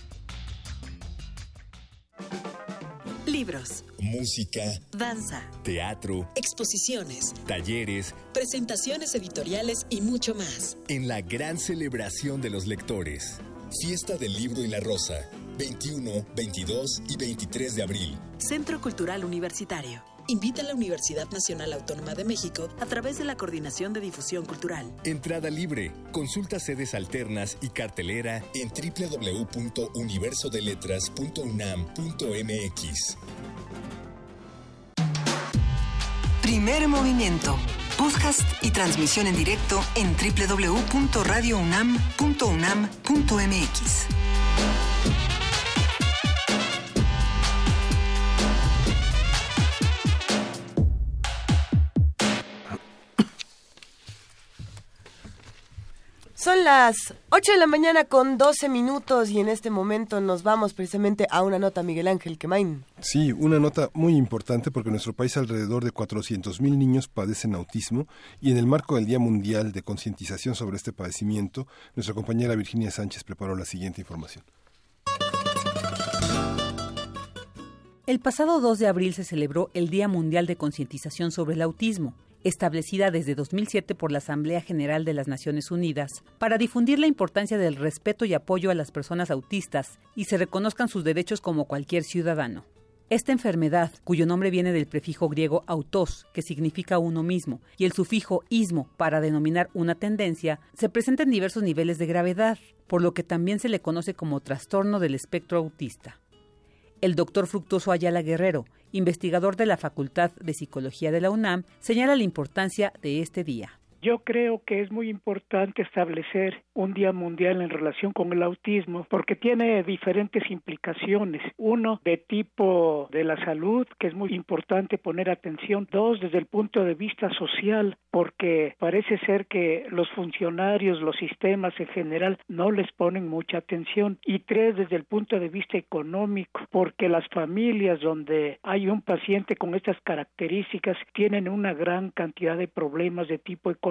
Libros, música, danza, teatro, exposiciones, talleres, presentaciones editoriales y mucho más. En la gran celebración de los lectores. Fiesta del Libro y la Rosa, 21, 22 y 23 de abril. Centro Cultural Universitario. Invita a la Universidad Nacional Autónoma de México a través de la Coordinación de Difusión Cultural. Entrada libre. Consulta sedes alternas y cartelera en www.universodeletras.unam.mx. Primer movimiento. Podcast y transmisión en directo en www.radiounam.unam.mx. Son las 8 de la mañana con 12 minutos y en este momento nos vamos precisamente a una nota, Miguel Ángel Quemain. Sí, una nota muy importante porque en nuestro país alrededor de 400.000 niños padecen autismo y en el marco del Día Mundial de Concientización sobre este padecimiento, nuestra compañera Virginia Sánchez preparó la siguiente información. El pasado 2 de abril se celebró el Día Mundial de Concientización sobre el Autismo establecida desde 2007 por la Asamblea General de las Naciones Unidas, para difundir la importancia del respeto y apoyo a las personas autistas y se reconozcan sus derechos como cualquier ciudadano. Esta enfermedad, cuyo nombre viene del prefijo griego autos, que significa uno mismo, y el sufijo ismo, para denominar una tendencia, se presenta en diversos niveles de gravedad, por lo que también se le conoce como trastorno del espectro autista. El doctor Fructuoso Ayala Guerrero, investigador de la Facultad de Psicología de la UNAM, señala la importancia de este día. Yo creo que es muy importante establecer un Día Mundial en relación con el autismo porque tiene diferentes implicaciones. Uno, de tipo de la salud, que es muy importante poner atención. Dos, desde el punto de vista social, porque parece ser que los funcionarios, los sistemas en general no les ponen mucha atención. Y tres, desde el punto de vista económico, porque las familias donde hay un paciente con estas características tienen una gran cantidad de problemas de tipo económico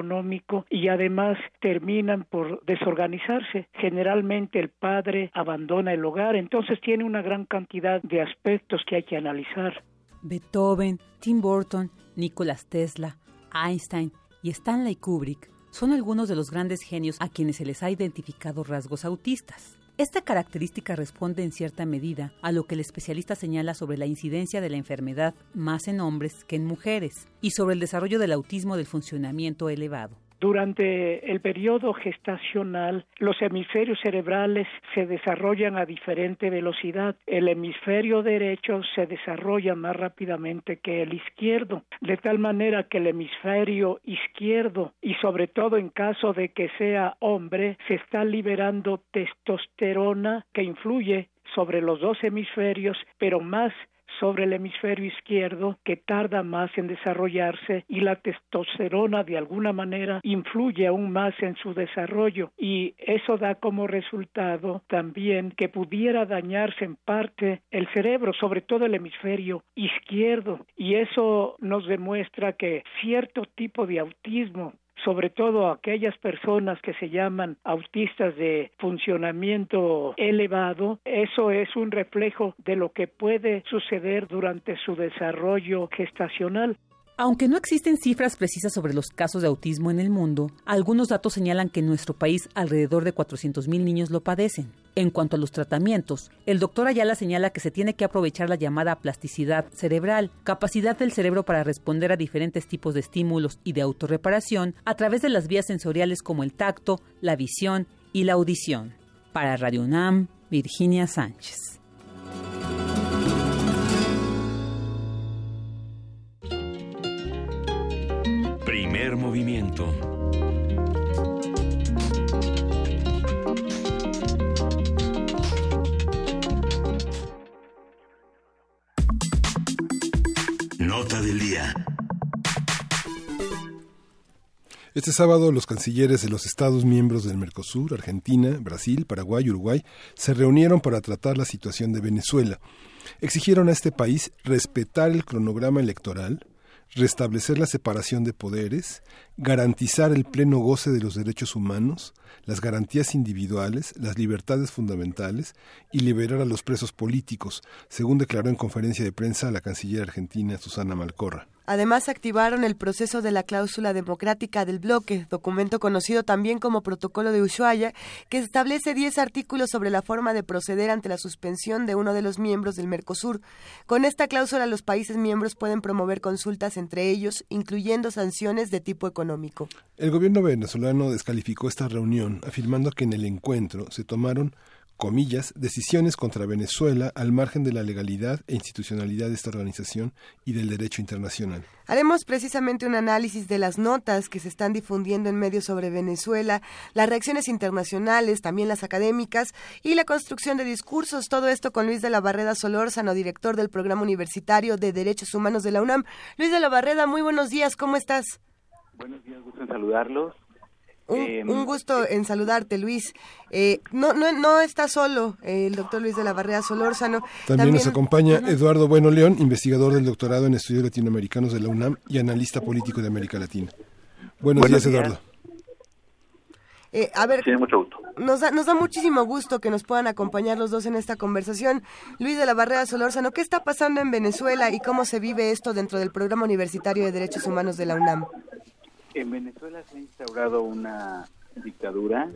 y además terminan por desorganizarse. Generalmente el padre abandona el hogar, entonces tiene una gran cantidad de aspectos que hay que analizar. Beethoven, Tim Burton, Nikola Tesla, Einstein y Stanley Kubrick son algunos de los grandes genios a quienes se les ha identificado rasgos autistas. Esta característica responde en cierta medida a lo que el especialista señala sobre la incidencia de la enfermedad más en hombres que en mujeres y sobre el desarrollo del autismo del funcionamiento elevado. Durante el periodo gestacional, los hemisferios cerebrales se desarrollan a diferente velocidad. El hemisferio derecho se desarrolla más rápidamente que el izquierdo, de tal manera que el hemisferio izquierdo, y sobre todo en caso de que sea hombre, se está liberando testosterona que influye sobre los dos hemisferios, pero más sobre el hemisferio izquierdo que tarda más en desarrollarse y la testosterona de alguna manera influye aún más en su desarrollo. Y eso da como resultado también que pudiera dañarse en parte el cerebro, sobre todo el hemisferio izquierdo. Y eso nos demuestra que cierto tipo de autismo sobre todo aquellas personas que se llaman autistas de funcionamiento elevado, eso es un reflejo de lo que puede suceder durante su desarrollo gestacional. Aunque no existen cifras precisas sobre los casos de autismo en el mundo, algunos datos señalan que en nuestro país alrededor de 400.000 niños lo padecen. En cuanto a los tratamientos, el doctor Ayala señala que se tiene que aprovechar la llamada plasticidad cerebral, capacidad del cerebro para responder a diferentes tipos de estímulos y de autorreparación a través de las vías sensoriales como el tacto, la visión y la audición. Para Radio UNAM, Virginia Sánchez. Primer movimiento. Nota del día. Este sábado los cancilleres de los Estados miembros del Mercosur, Argentina, Brasil, Paraguay y Uruguay se reunieron para tratar la situación de Venezuela. Exigieron a este país respetar el cronograma electoral, restablecer la separación de poderes, garantizar el pleno goce de los derechos humanos, las garantías individuales, las libertades fundamentales y liberar a los presos políticos, según declaró en conferencia de prensa la canciller argentina Susana Malcorra. Además, activaron el proceso de la cláusula democrática del bloque, documento conocido también como Protocolo de Ushuaia, que establece 10 artículos sobre la forma de proceder ante la suspensión de uno de los miembros del Mercosur. Con esta cláusula, los países miembros pueden promover consultas entre ellos, incluyendo sanciones de tipo económico. El gobierno venezolano descalificó esta reunión, afirmando que en el encuentro se tomaron comillas, decisiones contra Venezuela al margen de la legalidad e institucionalidad de esta organización y del derecho internacional. Haremos precisamente un análisis de las notas que se están difundiendo en medios sobre Venezuela, las reacciones internacionales, también las académicas y la construcción de discursos. Todo esto con Luis de la Barreda Solórzano, director del Programa Universitario de Derechos Humanos de la UNAM. Luis de la Barreda, muy buenos días, ¿cómo estás? Buenos días, gusto en saludarlos. Un, un, gusto en saludarte, Luis. Eh, no, no, no está solo eh, el doctor Luis de la Barrera Solórzano. También, nos acompaña Eduardo Bueno León, investigador del doctorado en estudios latinoamericanos de la UNAM y analista político de América Latina. Buenos, Buenos días, días, Eduardo. Eh, a ver, sí, mucho gusto. Nos, da, nos da muchísimo gusto que nos puedan acompañar los dos en esta conversación. Luis de la Barrera Solórzano, ¿qué está pasando en Venezuela y cómo se vive esto dentro del Programa Universitario de Derechos Humanos de la UNAM? En Venezuela se ha instaurado una dictadura.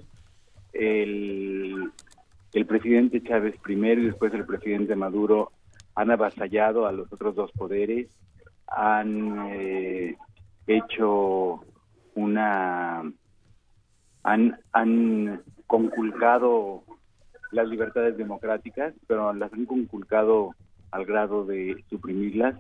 El, el presidente Chávez primero y después el presidente Maduro han avasallado a los otros dos poderes, han eh, hecho una... han, han conculcado las libertades democráticas, pero las han conculcado al grado de suprimirlas.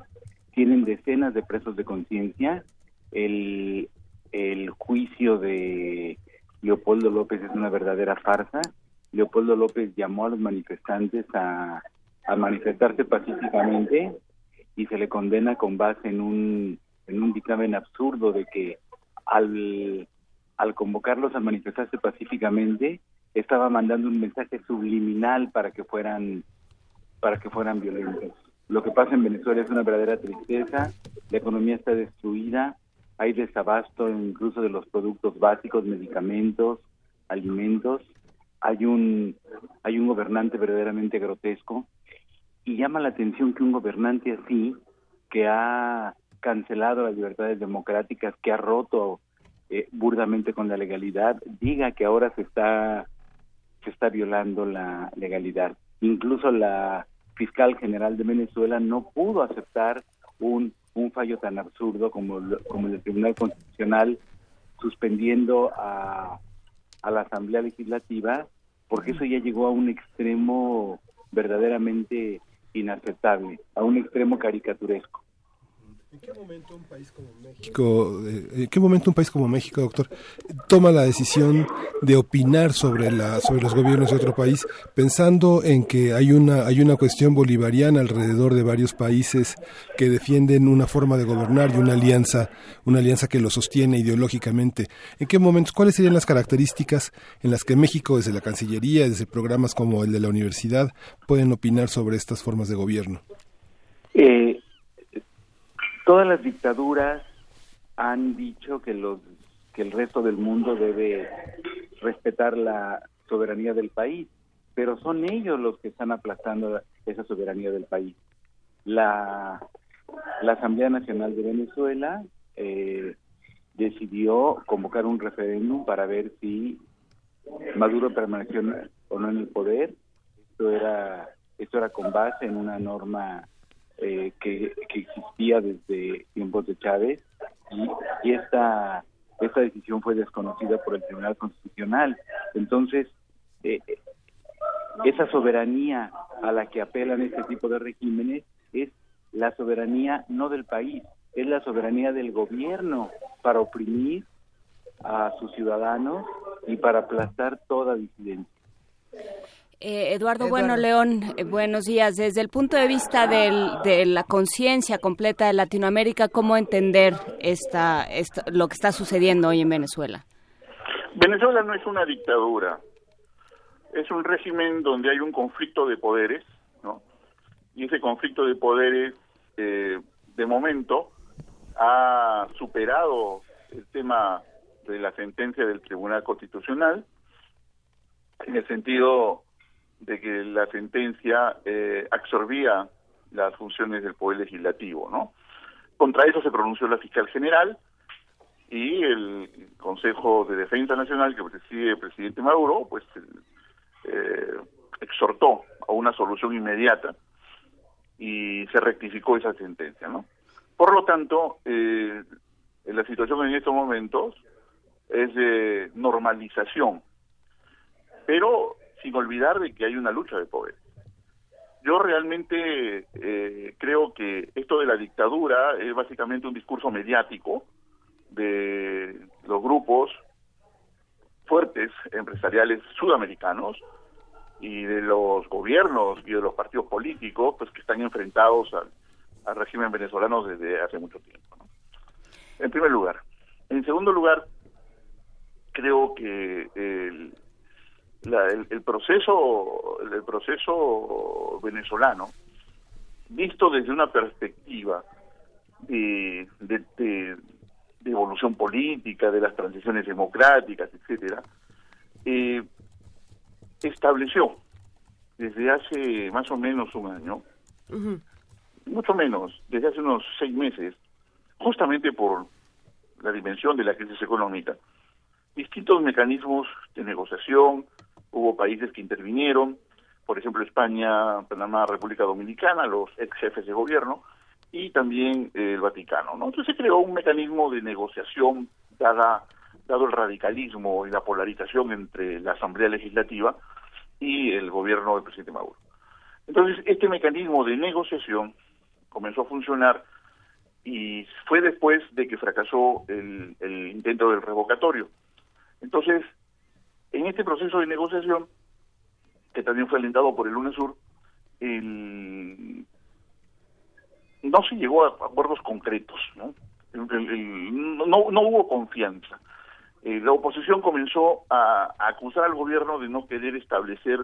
Tienen decenas de presos de conciencia. El, el juicio de Leopoldo López es una verdadera farsa. Leopoldo López llamó a los manifestantes a, manifestarse pacíficamente y se le condena con base en un, en un dictamen absurdo de que al, al convocarlos a manifestarse pacíficamente estaba mandando un mensaje subliminal para que fueran para que fueran violentos. Lo que pasa en Venezuela es una verdadera tristeza, la economía está destruida, hay desabasto incluso de los productos básicos, medicamentos, alimentos, hay un hay un gobernante verdaderamente grotesco y llama la atención que un gobernante así que ha cancelado las libertades democráticas, que ha roto eh, burdamente con la legalidad, diga que ahora se está se está violando la legalidad. Incluso la fiscal general de Venezuela no pudo aceptar un un fallo tan absurdo como, como el Tribunal Constitucional suspendiendo a la Asamblea Legislativa, porque eso ya llegó a un extremo verdaderamente inaceptable, a un extremo caricaturesco. ¿En qué momento un país como México, eh, en qué momento un país como México, doctor, toma la decisión de opinar sobre la sobre los gobiernos de otro país, pensando en que hay una hay una cuestión bolivariana alrededor de varios países que defienden una forma de gobernar y una alianza una alianza que lo sostiene ideológicamente? ¿En qué momentos cuáles serían las características en las que México desde la Cancillería, desde programas como el de la universidad pueden opinar sobre estas formas de gobierno? Eh, todas las dictaduras han dicho que los que el resto del mundo debe respetar la soberanía del país, pero son ellos los que están aplastando esa soberanía del país. La, la Asamblea Nacional de Venezuela eh, decidió convocar un referéndum para ver si Maduro permaneció o no en el poder. Esto era esto era con base en una norma eh, que, existía desde tiempos de Chávez y, esta esta decisión fue desconocida por el Tribunal Constitucional. Entonces, eh, esa soberanía a la que apelan este tipo de regímenes es la soberanía no del país, es la soberanía del gobierno para oprimir a sus ciudadanos y para aplastar toda disidencia. Eh, Eduardo, Bueno León, eh, buenos días. Desde el punto de vista de la conciencia completa de Latinoamérica, ¿cómo entender esta, lo que está sucediendo hoy en Venezuela? Venezuela no es una dictadura, es un régimen donde hay un conflicto de poderes, ¿no? Y ese conflicto de poderes, eh, de momento, ha superado el tema de la sentencia del Tribunal Constitucional, en el sentido de que la sentencia eh, absorbía las funciones del Poder Legislativo, ¿no? Contra eso se pronunció la fiscal general y el Consejo de Defensa Nacional que preside el presidente Maduro, pues eh, exhortó a una solución inmediata y se rectificó esa sentencia, ¿no? Por lo tanto, eh, la situación en estos momentos es de normalización, pero sin olvidar de que hay una lucha de poder. Yo realmente eh, creo que esto de la dictadura es básicamente un discurso mediático de los grupos fuertes empresariales sudamericanos y de los gobiernos y de los partidos políticos pues que están enfrentados al, régimen venezolano desde hace mucho tiempo. En primer lugar. En segundo lugar, creo que el, el, proceso el proceso venezolano visto desde una perspectiva de, de, evolución política de las transiciones democráticas etcétera eh, estableció desde hace más o menos un año mucho menos desde hace unos seis meses justamente por la dimensión de la crisis económica distintos mecanismos de negociación hubo países que intervinieron, por ejemplo España, Panamá, República Dominicana, los ex jefes de gobierno y también eh, el Vaticano. ¿no? Entonces se creó un mecanismo de negociación dada, dado el radicalismo y la polarización entre la Asamblea Legislativa y el gobierno del presidente Maduro. Entonces este mecanismo de negociación comenzó a funcionar y fue después de que fracasó el, el intento del revocatorio. Entonces, en este proceso de negociación, que también fue alentado por el UNESUR, el, no se llegó a acuerdos concretos, ¿no? no, hubo confianza. Eh, la oposición comenzó a, acusar al gobierno de no querer establecer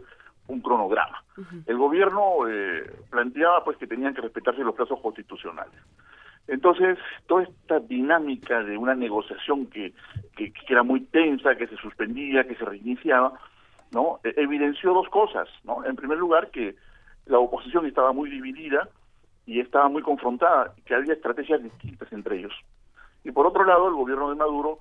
un cronograma. El gobierno eh, planteaba pues que tenían que respetarse los plazos constitucionales. Entonces, toda esta dinámica de una negociación que, que, era muy tensa, que se suspendía, que se reiniciaba, ¿no? E, evidenció dos cosas, ¿no? En primer lugar, que la oposición estaba muy dividida y estaba muy confrontada, que había estrategias distintas entre ellos. Y por otro lado, el gobierno de Maduro,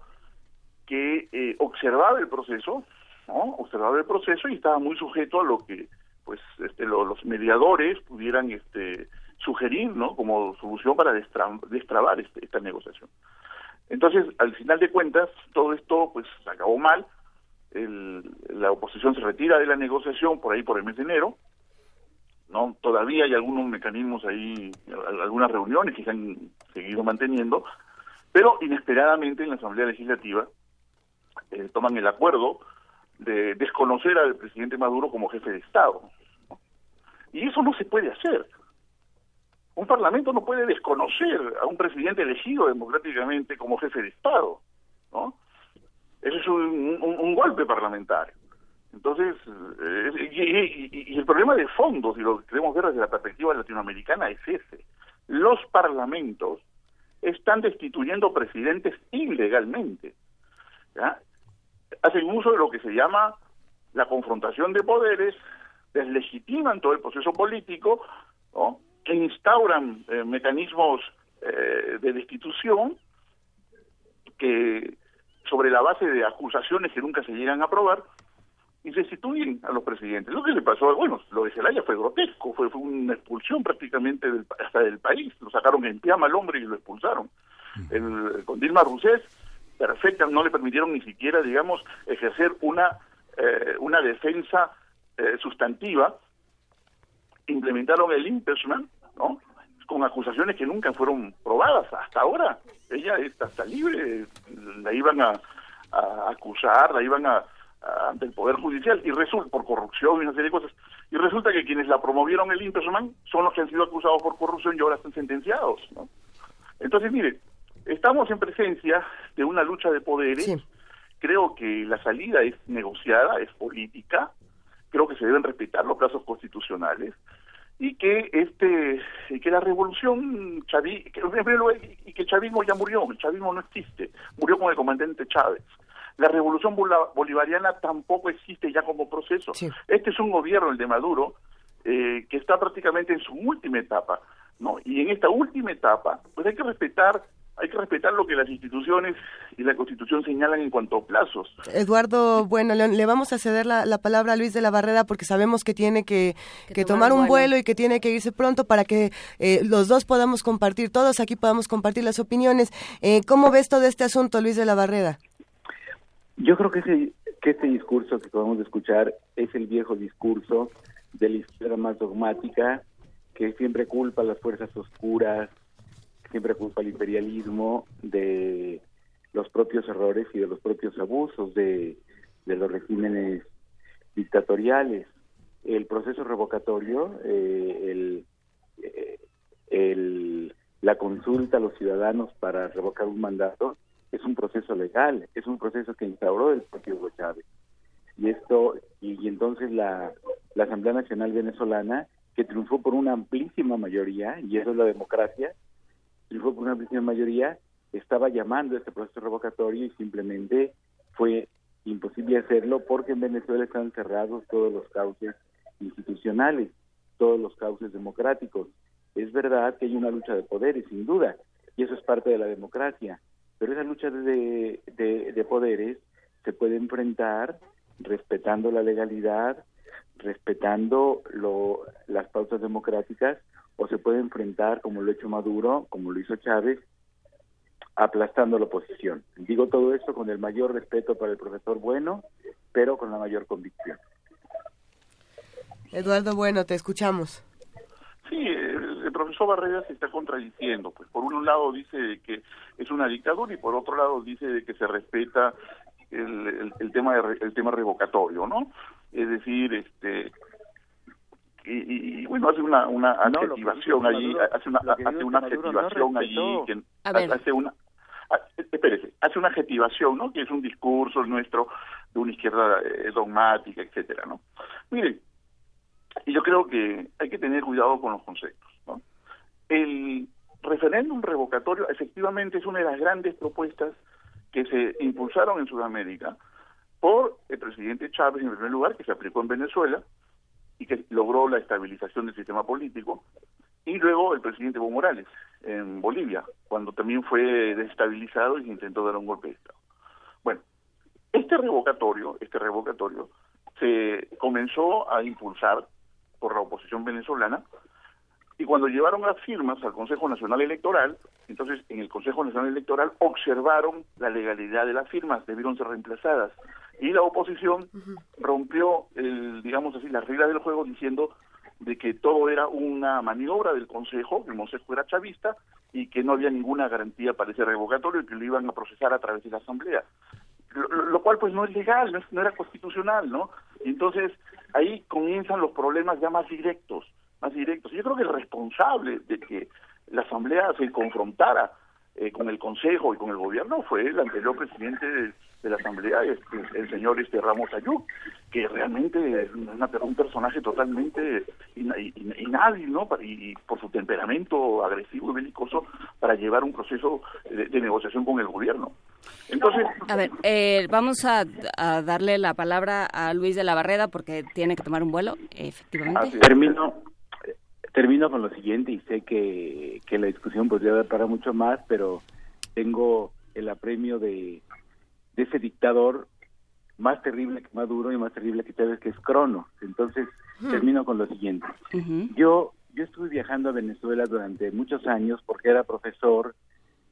que eh, observaba el proceso, ¿no? Observaba el proceso y estaba muy sujeto a lo que, pues, este, los mediadores pudieran, este, sugerir ¿no? como solución para destrabar este, esta negociación. Entonces, al final de cuentas, todo esto pues acabó mal, la oposición se retira de la negociación por ahí por el mes de enero, ¿no? Todavía hay algunos mecanismos ahí, al- algunas reuniones que se han seguido manteniendo, pero inesperadamente en la Asamblea Legislativa eh, toman el acuerdo de desconocer al presidente Maduro como jefe de Estado. Y eso no se puede hacer. Un parlamento no puede desconocer a un presidente elegido democráticamente como jefe de Estado, ¿no? Eso es un, golpe parlamentario. Entonces, eh, y, el problema de fondo, si lo queremos ver desde la perspectiva latinoamericana, es ese. Los parlamentos están destituyendo presidentes ilegalmente. Hacen uso de lo que se llama la confrontación de poderes, deslegitiman todo el proceso político, ¿no? E instauran eh, mecanismos eh, de destitución que sobre la base de acusaciones que nunca se llegan a probar y destituyen a los presidentes. Lo que le pasó, bueno, lo de Zelaya fue grotesco, fue, fue una expulsión prácticamente del, hasta del país, lo sacaron en piama al hombre y lo expulsaron. El, con Dilma Rousseff, perfecta, no le permitieron ni siquiera, digamos, ejercer una, eh, una defensa eh, sustantiva, implementaron el impeachment, ¿no? con acusaciones que nunca fueron probadas hasta ahora. Ella está, está libre, la iban a, a acusar, la iban a, a- ante el Poder Judicial y resulta por corrupción y una serie de cosas. Y resulta que quienes la promovieron el impeachment son los que han sido acusados por corrupción y ahora están sentenciados. ¿no? Entonces, mire, estamos en presencia de una lucha de poderes. Creo que la salida es negociada, es política. Creo que se deben respetar los plazos constitucionales y que este y que la revolución que, lugar, y que el chavismo ya murió, el chavismo no existe, murió con el comandante Chávez. La revolución bolivariana tampoco existe ya como proceso. Este es un gobierno, el de Maduro, eh, que está prácticamente en su última etapa, ¿no? Y en esta última etapa, pues hay que respetar, hay que respetar lo que las instituciones y la Constitución señalan en cuanto a plazos. Eduardo, bueno, le, le vamos a ceder la, la palabra a Luis de la Barrera porque sabemos que tiene que, que tomar un vuelo y que tiene que irse pronto para que eh, los dos podamos compartir, todos aquí podamos compartir las opiniones. Eh, ¿Cómo ves todo este asunto, Luis de la Barrera? Yo creo que, ese, que este discurso que de escuchar es el viejo discurso de la izquierda más dogmática, que siempre culpa a las fuerzas oscuras, siempre culpa al imperialismo de los propios errores y de los propios abusos de, de los regímenes dictatoriales. El proceso revocatorio, eh, eh, el- la consulta a los ciudadanos para revocar un mandato, es un proceso legal, es un proceso que instauró el propio Hugo Chávez. Y esto, y, entonces la Asamblea Nacional Venezolana, que triunfó por una amplísima mayoría, y eso es la democracia, triunfó por una amplísima mayoría, estaba llamando a este proceso revocatorio y simplemente fue imposible hacerlo porque en Venezuela están cerrados todos los cauces institucionales, todos los cauces democráticos. Es verdad que hay una lucha de poderes, sin duda, y eso es parte de la democracia, pero esa lucha de, de, de poderes se puede enfrentar respetando la legalidad, respetando lo, las pautas democráticas, o se puede enfrentar, como lo ha hecho Maduro, como lo hizo Chávez, aplastando la oposición. Digo todo esto con el mayor respeto para el profesor Bueno, pero con la mayor convicción. Eduardo, bueno, te escuchamos. Sí, el, el profesor Barrera se está contradiciendo. Pues por un lado dice que es una dictadura y por otro lado dice de que se respeta el, el, el tema de el tema revocatorio, ¿no? Es decir, este y, y- bueno hace una una No, adjetivación allí, Maduro- hace una hace una no adjetivación allí respetó. que hace una ah, espérese, hace una adjetivación, ¿no? Que es un discurso nuestro de una izquierda eh, dogmática, etcétera, ¿no? Miren, y yo creo que hay que tener cuidado con los conceptos. ¿no? El referéndum revocatorio efectivamente es una de las grandes propuestas que se impulsaron en Sudamérica por el presidente Chávez en primer lugar, que se aplicó en Venezuela y que logró la estabilización del sistema político, y luego el presidente Evo Morales en Bolivia, cuando también fue desestabilizado y intentó dar un golpe de Estado. Bueno, este revocatorio, este revocatorio se comenzó a impulsar por la oposición venezolana y cuando llevaron las firmas al Consejo Nacional Electoral, entonces en el Consejo Nacional Electoral observaron la legalidad de las firmas, debieron ser reemplazadas y la oposición rompió, el, digamos así, las reglas del juego diciendo de que todo era una maniobra del Consejo, que el Consejo era chavista y que no había ninguna garantía para ese revocatorio y que lo iban a procesar a través de la Asamblea. Lo, lo cual pues no es legal, no, es- no era constitucional, ¿no? Entonces ahí comienzan los problemas ya más directos, más directos. Yo creo que el responsable de que la Asamblea se confrontara eh, con el Consejo y con el Gobierno fue el anterior presidente de, la Asamblea, este, el señor este Ramos Ayub, que realmente es una- un personaje totalmente in- in- inhábil, ¿no? Y, por su temperamento agresivo y belicoso para llevar un proceso de, de negociación con el Gobierno. Entonces, A ver, eh, vamos a, a darle la palabra a Luis de la Barreda porque tiene que tomar un vuelo, efectivamente. Termino, termino con lo siguiente y sé que, que la discusión podría dar para mucho más, pero tengo el apremio de, de ese dictador más terrible que Maduro y más terrible que Chávez, que es Cronos. Entonces, termino con lo siguiente. Yo, yo estuve viajando a Venezuela durante muchos años porque era profesor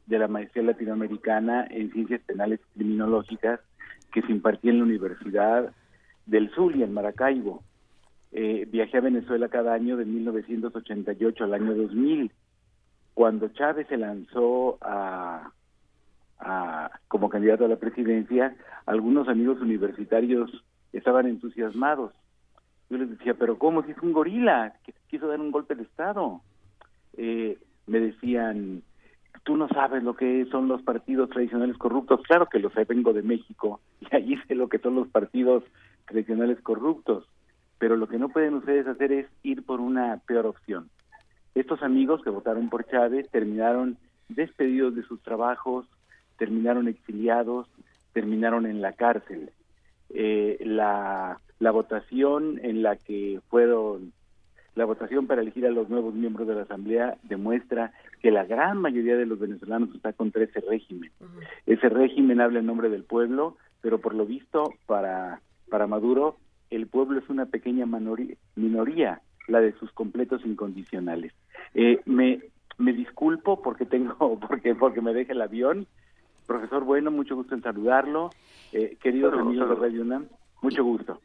de la maestría latinoamericana en ciencias penales y criminológicas que se impartía en la Universidad del Zulia, en Maracaibo. Eh, viajé a Venezuela cada año de 1988 al año 2000. Cuando Chávez se lanzó a, a- como candidato a la presidencia, algunos amigos universitarios estaban entusiasmados. Yo les decía, pero ¿cómo? Si es un gorila, que quiso dar un golpe de Estado. Eh, me decían, tú no sabes lo que son los partidos tradicionales corruptos. Claro que lo sé, vengo de México (laughs) y allí sé lo que son los partidos tradicionales corruptos. Pero lo que no pueden ustedes hacer es ir por una peor opción. Estos amigos que votaron por Chávez terminaron despedidos de sus trabajos, terminaron exiliados, terminaron en la cárcel. Eh, la, la votación en la que fueron la votación para elegir a los nuevos miembros de la Asamblea demuestra que la gran mayoría de los venezolanos está contra ese régimen. Ese régimen habla en nombre del pueblo, pero por lo visto para, para Maduro el pueblo es una pequeña minoría, la de sus completos incondicionales. Eh, me, me disculpo porque tengo, (laughs) porque, porque me deja el avión. Profesor Bueno, mucho gusto en saludarlo. Eh, queridos Saludos, amigos saludos. de Radio UNAM, mucho gusto.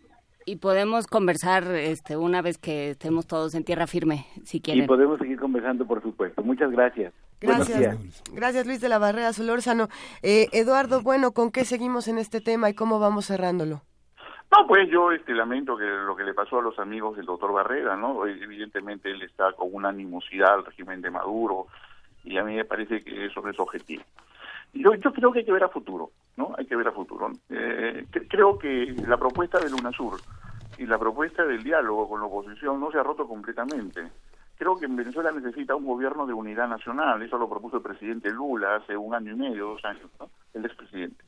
Y podemos conversar este, una vez que estemos todos en tierra firme, si Y quieren. podemos seguir conversando, por supuesto. Muchas gracias. Gracias, gracias Luis de la Barrera Solórzano. Eh, Eduardo, bueno, ¿con qué seguimos en este tema y cómo vamos cerrándolo? No, pues yo este lamento que lo que le pasó a los amigos del doctor Barrera, ¿no? Evidentemente él está con una animosidad al régimen de Maduro y a mí me parece que eso no es objetivo. Yo, yo creo que hay que ver a futuro, ¿no? Hay que ver a futuro. Eh, cre- creo que la propuesta del UNASUR y la propuesta del diálogo con la oposición no se ha roto completamente. Creo que en Venezuela necesita un gobierno de unidad nacional, eso lo propuso el presidente Lula hace un año y medio, dos años, ¿no? El expresidente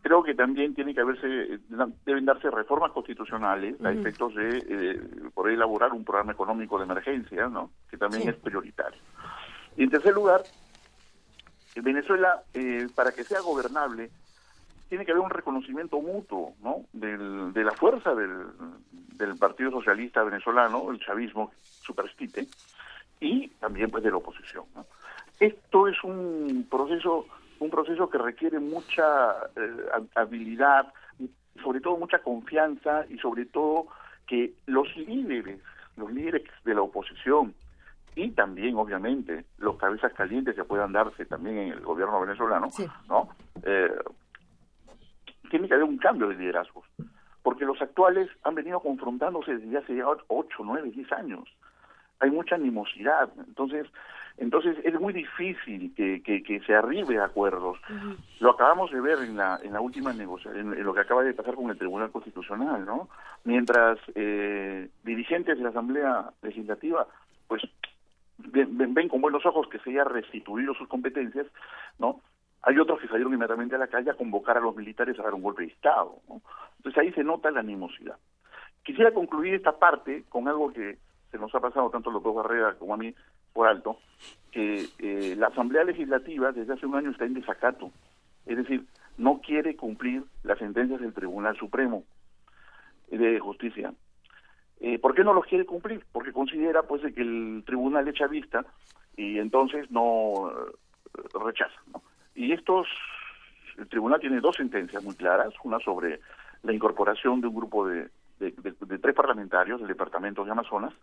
creo que también tiene que haberse eh, deben darse reformas constitucionales a efectos de eh, poder elaborar un programa económico de emergencia no que también Sí. es prioritario y en tercer lugar Venezuela eh, para que sea gobernable tiene que haber un reconocimiento mutuo no del, de la fuerza del, del Partido Socialista venezolano el chavismo superstite y también pues de la oposición esto es un proceso un proceso que requiere mucha eh, ha- habilidad sobre todo mucha confianza y sobre todo que los líderes los líderes de la oposición y también obviamente los cabezas calientes que puedan darse también en el gobierno venezolano no Eh, tiene que haber un cambio de liderazgos porque los actuales han venido confrontándose desde hace ya ocho, nueve, diez años hay mucha animosidad. Entonces, entonces es muy difícil que, que, que se arribe a acuerdos. Lo acabamos de ver en la, en la última negociación, en, en lo que acaba de pasar con el Tribunal Constitucional, ¿no? Mientras eh, dirigentes de la Asamblea Legislativa, pues ven, ven- con buenos ojos que se haya restituido sus competencias, ¿no? Hay otros que salieron inmediatamente a la calle a convocar a los militares a dar un golpe de Estado, ¿no? Entonces ahí se nota la animosidad. Quisiera concluir esta parte con algo que se nos ha pasado tanto a los dos Barrera como a mí por alto, que eh, la Asamblea Legislativa desde hace un año está en desacato. Es decir, no quiere cumplir las sentencias del Tribunal Supremo de Justicia. Eh, ¿Por qué no los quiere cumplir? Porque considera pues de que el tribunal es chavista y entonces no eh, rechaza. ¿no? Y estos, el tribunal tiene dos sentencias muy claras, una sobre la incorporación de un grupo de, tres parlamentarios del departamento de Amazonas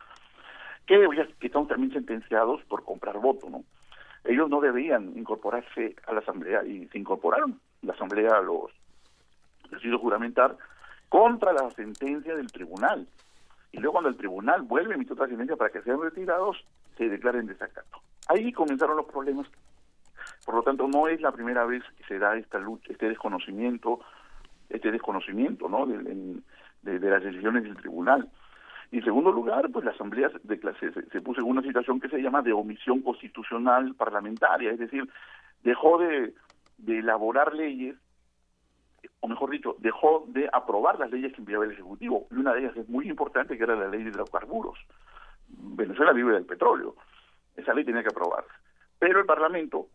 que, que están también sentenciados por comprar voto, ¿no? Ellos no debían incorporarse a la Asamblea y se incorporaron la Asamblea los decidió juramentar contra la sentencia del tribunal. Y luego cuando el tribunal vuelve a emitir otra sentencia para que sean retirados, se declaren desacato. Ahí comenzaron los problemas. Por lo tanto, no es la primera vez que se da esta lucha, este desconocimiento, este desconocimiento, ¿no? De, de, las decisiones del tribunal. Y en segundo lugar, pues la Asamblea de clase, se, se, puso en una situación que se llama de omisión constitucional parlamentaria, es decir, dejó de, de elaborar leyes o mejor dicho, dejó de aprobar las leyes que enviaba el Ejecutivo. Y una de ellas es muy importante, que era la ley de hidrocarburos. Venezuela vive del petróleo. Esa ley tenía que aprobarse. Pero el Parlamento,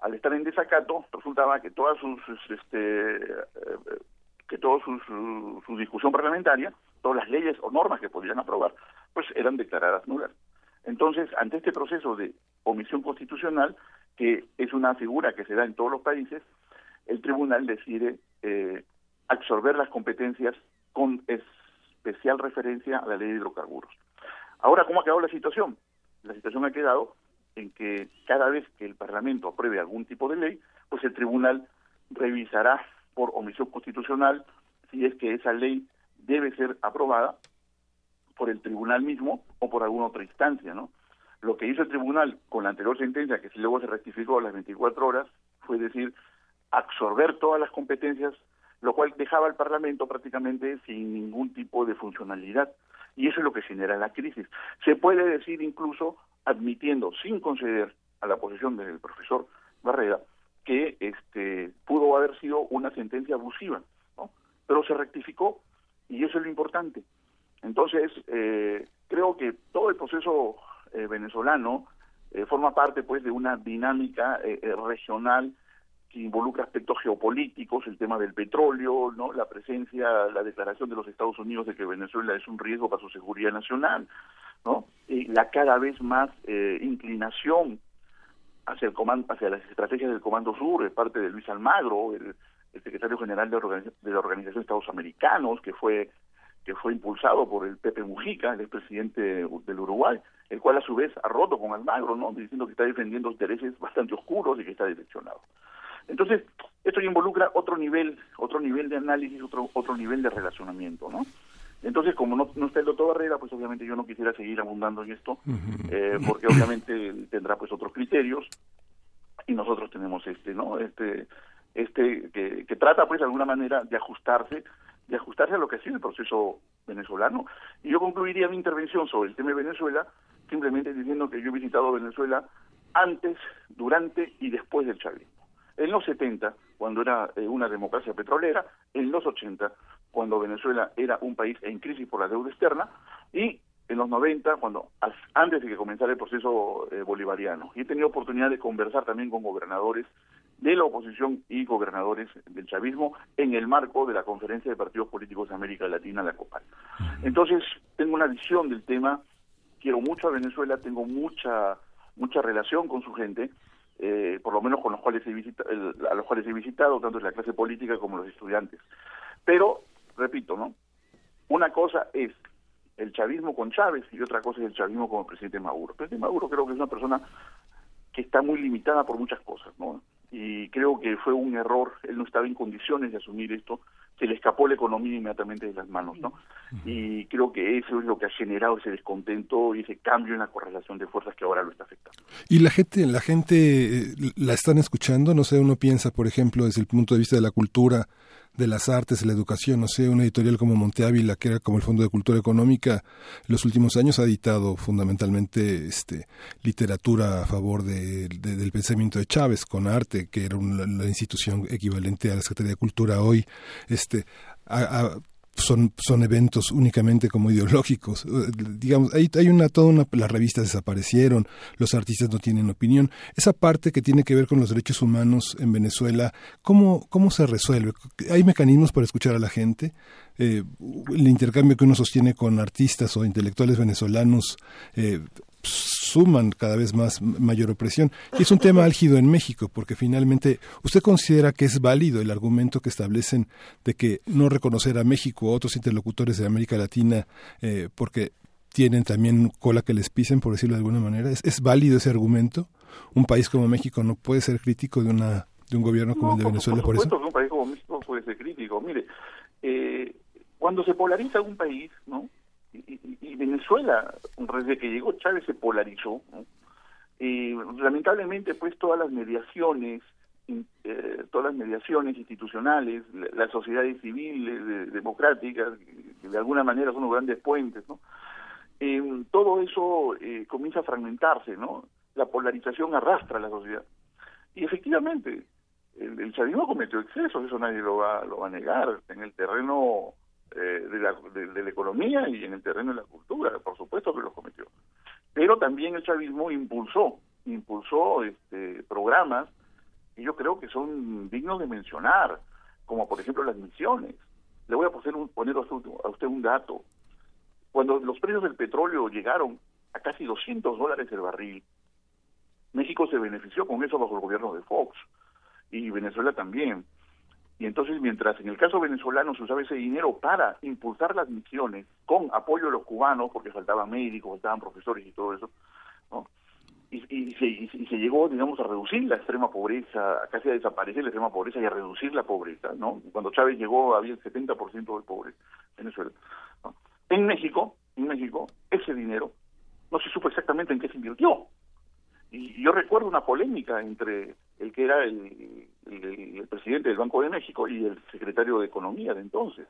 al estar en desacato, resultaba que todas sus, este, eh, que toda su, discusión parlamentaria, todas las leyes o normas que podían aprobar, pues eran declaradas nulas. Entonces, ante este proceso de omisión constitucional, que es una figura que se da en todos los países, el tribunal decide eh, absorber las competencias con especial referencia a la ley de hidrocarburos. Ahora, ¿cómo ha quedado la situación? La situación ha quedado en que cada vez que el Parlamento apruebe algún tipo de ley, pues el tribunal revisará por omisión constitucional si es que esa ley debe ser aprobada por el tribunal mismo o por alguna otra instancia, ¿no? Lo que hizo el tribunal con la anterior sentencia, que luego se rectificó a las 24 horas, fue decir, absorber todas las competencias, lo cual dejaba al Parlamento prácticamente sin ningún tipo de funcionalidad. Y eso es lo que genera la crisis. Se puede decir incluso, admitiendo, sin conceder a la posición del profesor Barrera, que este pudo haber sido una sentencia abusiva, ¿no? pero se rectificó y eso es lo importante. Entonces, eh, creo que todo el proceso eh, venezolano eh, forma parte pues de una dinámica regional que involucra aspectos geopolíticos, el tema del petróleo, no, la presencia, la declaración de los Estados Unidos de que Venezuela es un riesgo para su seguridad nacional, no, y la cada vez más eh, inclinación hacia el comando, hacia las estrategias del Comando Sur, de parte de Luis Almagro, el, secretario general de, de la Organización de Estados Americanos, que fue que fue impulsado por el Pepe Mujica, el expresidente del Uruguay, el cual a su vez ha roto con Almagro, ¿no? diciendo que está defendiendo intereses bastante oscuros y que está direccionado. Entonces, esto involucra otro nivel, otro nivel de análisis, otro, otro nivel de relacionamiento, ¿no? Entonces, como no, no está el doctor Barrera, pues obviamente yo no quisiera seguir abundando en esto, eh, porque obviamente tendrá pues otros criterios y nosotros tenemos este, ¿no? Este, este que, que trata pues de alguna manera de ajustarse, de ajustarse a lo que ha sido el proceso venezolano. Y yo concluiría mi intervención sobre el tema de Venezuela simplemente diciendo que yo he visitado Venezuela antes, durante y después del chavismo en los 70, cuando era eh, una democracia petrolera, en los 80, cuando Venezuela era un país en crisis por la deuda externa, y en los 90, cuando antes de que comenzara el proceso eh, bolivariano. Y he tenido oportunidad de conversar también con gobernadores de la oposición y gobernadores del chavismo en el marco de la Conferencia de Partidos Políticos de América Latina, la COPAL. Entonces, tengo una visión del tema, quiero mucho a Venezuela, tengo mucha mucha relación con su gente, eh, por lo menos con los cuales he visitado, a los cuales he visitado, tanto la clase política como los estudiantes. Pero, repito, ¿no? Una cosa es el chavismo con Chávez y otra cosa es el chavismo con el presidente Maduro. El presidente Maduro creo que es una persona que está muy limitada por muchas cosas, ¿no? Y creo que fue un error, él no estaba en condiciones de asumir esto, se le escapó la economía inmediatamente de las manos, ¿no? Y creo que eso es lo que ha generado ese descontento y ese cambio en la correlación de fuerzas que ahora lo está afectando. Y la gente, la gente eh, la están escuchando, no sé, uno piensa, por ejemplo, desde el punto de vista de la cultura, de las artes, de la educación, no sé, una editorial como Monte Ávila, que era como el Fondo de Cultura Económica, en los últimos años ha editado fundamentalmente este, literatura a favor de, del pensamiento de Chávez, con arte, que era una, la institución equivalente a la Secretaría de Cultura hoy, este, son, son eventos únicamente como ideológicos. Eh, digamos, hay, hay una, toda una, las revistas desaparecieron, los artistas no tienen opinión. Esa parte que tiene que ver con los derechos humanos en Venezuela, ¿cómo, cómo se resuelve? ¿Hay mecanismos para escuchar a la gente? Eh, el intercambio que uno sostiene con artistas o intelectuales venezolanos eh, suman cada vez más mayor opresión. Y es un tema (laughs) álgido en México, porque finalmente, ¿usted considera que es válido el argumento que establecen de que no reconocer a México o otros interlocutores de América Latina, eh, porque tienen también cola que les pisen, por decirlo de alguna manera. ¿Es, es válido ese argumento? ¿Un país como México no puede ser crítico de una de un gobierno como el de Venezuela por, por, supuesto que un país como México puede ser crítico. Mire, eh, cuando se polariza un país, ¿no? Y, Venezuela, desde que llegó Chávez se polarizó, ¿no? lamentablemente pues todas las mediaciones eh, todas las mediaciones institucionales las sociedades civiles democráticas que de alguna manera son los grandes puentes eh, todo eso eh, comienza a fragmentarse no la polarización arrastra a la sociedad. Y efectivamente el, el chavismo cometió excesos eso nadie lo va lo va a negar. En el terreno eh, de, la, de, la economía y en el terreno de la cultura por supuesto que lo cometió pero también el chavismo impulsó, impulsó este, programas que yo creo que son dignos de mencionar, como por ejemplo las misiones. Le voy a poner, poner a usted un dato. Cuando los precios del petróleo llegaron a casi 200 dólares el barril, México se benefició con eso bajo el gobierno de Fox y Venezuela también. Y entonces, mientras en el caso venezolano se usaba ese dinero para impulsar las misiones con apoyo de los cubanos, porque faltaban médicos, faltaban profesores y todo eso, ¿no? Y, y, se, y, se, llegó, digamos, a reducir la extrema pobreza, casi a desaparecer la extrema pobreza y a reducir la pobreza, ¿no? Cuando Chávez llegó había el 70% de pobreza en Venezuela. ¿no? En México, en México, ese dinero no se supo exactamente en qué se invirtió. Y yo recuerdo una polémica entre el que era el, presidente del Banco de México y el secretario de Economía de entonces,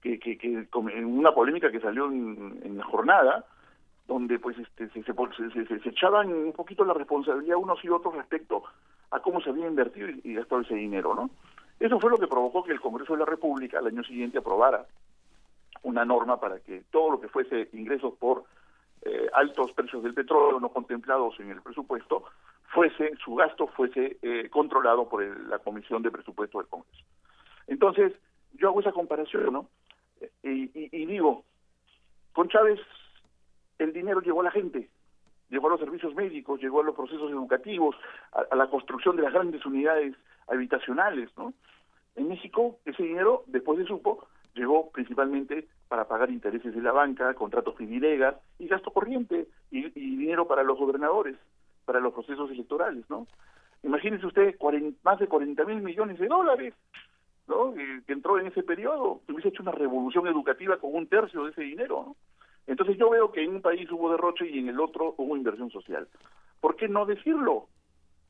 que, que, que una polémica que salió en, la jornada, donde pues este se, se, se, echaban un poquito la responsabilidad unos y otros respecto a cómo se había invertido y, gastado ese dinero, ¿no? Eso fue lo que provocó que el Congreso de la República al año siguiente aprobara una norma para que todo lo que fuese ingresos por eh, altos precios del petróleo no contemplados en el presupuesto fuese su gasto fuese eh, controlado por la Comisión de Presupuesto del Congreso. Entonces, yo hago esa comparación, ¿no? Y, y, digo, con Chávez el dinero llegó a la gente, llegó a los servicios médicos, llegó a los procesos educativos, a, la construcción de las grandes unidades habitacionales, ¿no? En México, ese dinero, después de supo, llegó principalmente para pagar intereses de la banca, contratos fidilegas y gasto corriente y dinero para los gobernadores para los procesos electorales, ¿no? Imagínese usted más de 40 mil millones de dólares, ¿no? Que, entró en ese periodo, que hubiese hecho una revolución educativa con un tercio de ese dinero, ¿no? Entonces yo veo que en un país hubo derroche y en el otro hubo inversión social. ¿Por qué no decirlo?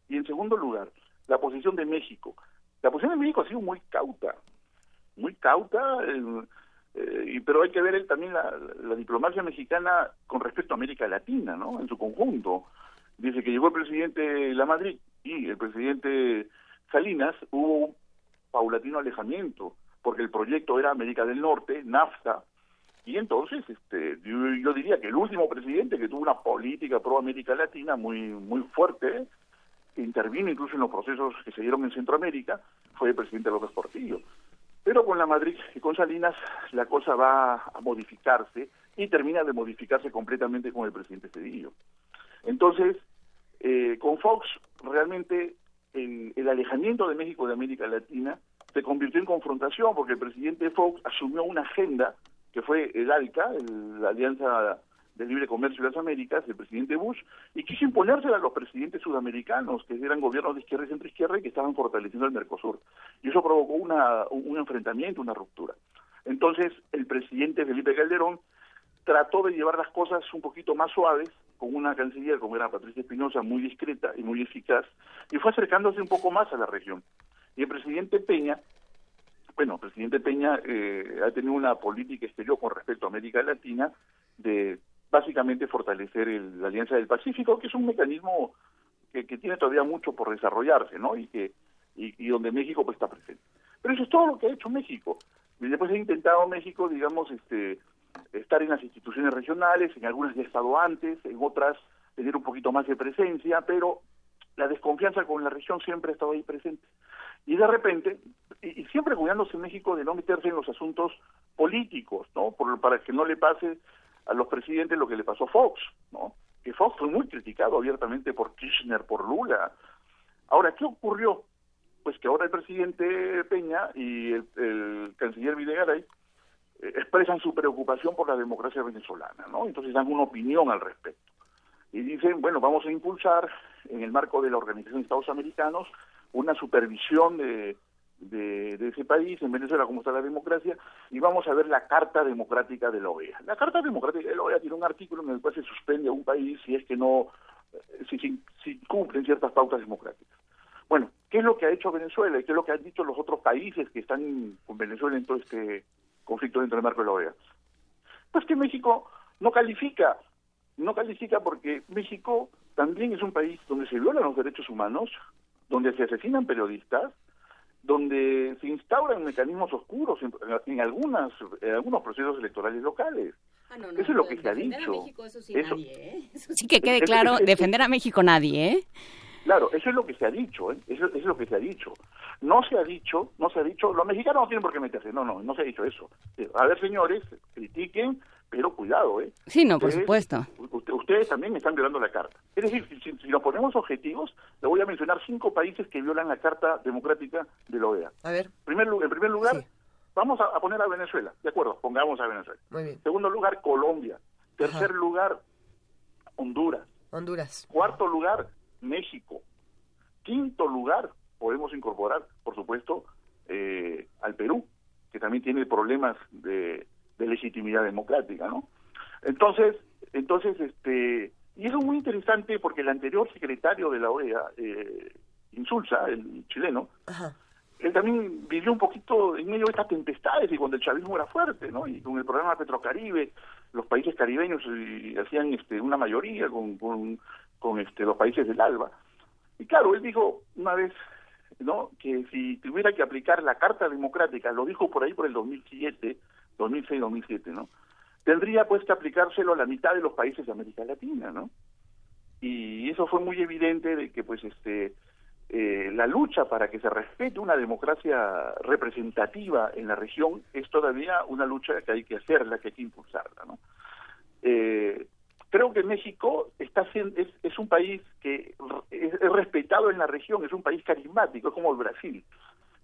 Y en segundo lugar, la posición de México. La posición de México ha sido muy cauta, muy cauta, eh, eh, pero hay que ver también la, la, diplomacia mexicana con respecto a América Latina, ¿no? En su conjunto dice que llegó el presidente La Madrid y el presidente Salinas, hubo un paulatino alejamiento, porque el proyecto era América del Norte, NAFTA, y entonces este, yo, diría que el último presidente que tuvo una política pro América Latina muy, muy fuerte, que intervino incluso en los procesos que se dieron en Centroamérica, fue el presidente López Portillo. Pero con la Madrid y con Salinas la cosa va a modificarse y termina de modificarse completamente con el presidente Cedillo. Entonces, eh, con Fox, realmente el, el, alejamiento de México de América Latina se convirtió en confrontación porque el presidente Fox asumió una agenda que fue el ALCA, la Alianza de Libre Comercio de las Américas, el presidente Bush, y quiso imponérsela a los presidentes sudamericanos, que eran gobiernos de izquierda y centro-izquierda y que estaban fortaleciendo el Mercosur. Y eso provocó una, un enfrentamiento, una ruptura. Entonces, el presidente Felipe Calderón trató de llevar las cosas un poquito más suaves, con una canciller como era Patricia Espinosa, muy discreta y muy eficaz, y fue acercándose un poco más a la región. Y el presidente Peña, bueno, el presidente Peña eh, ha tenido una política exterior con respecto a América Latina de básicamente fortalecer la Alianza del Pacífico, que es un mecanismo que, tiene todavía mucho por desarrollarse, ¿no? Y que y, donde México pues está presente. Pero eso es todo lo que ha hecho México. Y después ha intentado México, digamos, este estar en las instituciones regionales, en algunas ya ha estado antes, en otras tener un poquito más de presencia, pero la desconfianza con la región siempre ha estado ahí presente. Y de repente, y, siempre cuidándose México de no meterse en los asuntos políticos, ¿no? Por, para que no le pase a los presidentes lo que le pasó a Fox, ¿no? Que Fox fue muy criticado abiertamente por Kirchner, por Lula. Ahora, ¿qué ocurrió? Pues que ahora el presidente Peña y el, canciller Videgaray eh, expresan su preocupación por la democracia venezolana, ¿no? Entonces dan una opinión al respecto. Y dicen, bueno, vamos a impulsar en el marco de la Organización de Estados Americanos una supervisión de, de, ese país, en Venezuela, cómo está la democracia, y vamos a ver la Carta Democrática de la OEA. La Carta Democrática de la OEA tiene un artículo en el cual se suspende a un país si es que no, eh, si, si, si cumplen ciertas pautas democráticas. Bueno, ¿qué es lo que ha hecho Venezuela y qué es lo que han dicho los otros países que están con Venezuela en todo este conflicto dentro del marco de la OEA? Pues que México no califica, no califica porque México también es un país donde se violan los derechos humanos, donde se asesinan periodistas, donde se instauran mecanismos oscuros en, en algunas en algunos procesos electorales locales. Ah, no, no, eso es lo que se ha dicho. México, eso, sí eso, nadie, ¿eh? eso sí que quede claro, eso, defender a México nadie, ¿eh? Claro, eso es lo que se ha dicho, ¿eh? eso, eso, es lo que se ha dicho. No se ha dicho, no se ha dicho, los mexicanos no tienen por qué meterse, no, no, no se ha dicho eso. A ver, señores, critiquen, pero cuidado, ¿eh? Sí, no, ustedes, por supuesto. Usted, ustedes también están violando la carta. Es decir, si, si, nos ponemos objetivos, le voy a mencionar cinco países que violan la carta democrática de la OEA. A ver. Primer, en primer lugar, sí. vamos a, a, poner a Venezuela, de acuerdo, pongamos a Venezuela. Muy bien. Segundo lugar, Colombia. Tercer Ajá. lugar, Honduras. Honduras. Cuarto lugar, México. Quinto lugar, podemos incorporar, por supuesto, eh, al Perú, que también tiene problemas de, de, legitimidad democrática, ¿no? Entonces, entonces, este, y eso es muy interesante porque el anterior secretario de la OEA, eh, Insulza, el chileno, Ajá. él también vivió un poquito en medio de estas tempestades y cuando el chavismo era fuerte, ¿no? Y con el programa Petrocaribe, los países caribeños y, hacían este, una mayoría con, con, con este, los países del ALBA. Y claro, él dijo una vez ¿no? que si tuviera que aplicar la Carta Democrática, lo dijo por ahí por el 2007, 2006-2007, ¿no? Tendría pues que aplicárselo a la mitad de los países de América Latina, ¿no? Y eso fue muy evidente de que pues este eh, la lucha para que se respete una democracia representativa en la región es todavía una lucha que hay que hacerla, que hay que impulsarla, ¿no? Eh, creo que México está es, es, un país que es, es, respetado en la región, es un país carismático, es como el Brasil,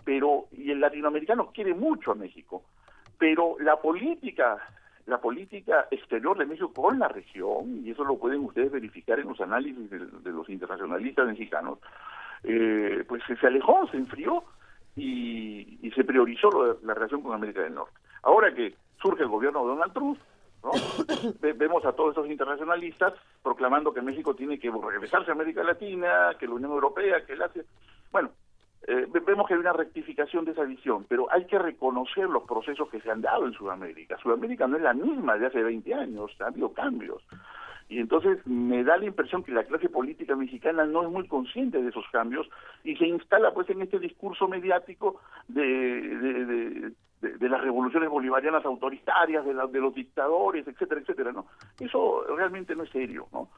pero y el latinoamericano quiere mucho a México, pero la política la política exterior de México con la región, y eso lo pueden ustedes verificar en los análisis de, los internacionalistas mexicanos, eh, pues se alejó, se enfrió y, y se priorizó lo, la relación con América del Norte. Ahora que surge el gobierno de Donald Trump, ¿no? (coughs) Vemos a todos esos internacionalistas proclamando que México tiene que regresarse a América Latina, que la Unión Europea, que el Asia. Bueno, eh, vemos que hay una rectificación de esa visión, pero hay que reconocer los procesos que se han dado en Sudamérica. Sudamérica no es la misma de hace 20 años, ha habido cambios. Y entonces me da la impresión que la clase política mexicana no es muy consciente de esos cambios y se instala pues en este discurso mediático de, de, las revoluciones bolivarianas autoritarias, de, la, de los dictadores, etcétera, etcétera, ¿no? Eso realmente no es serio, ¿no?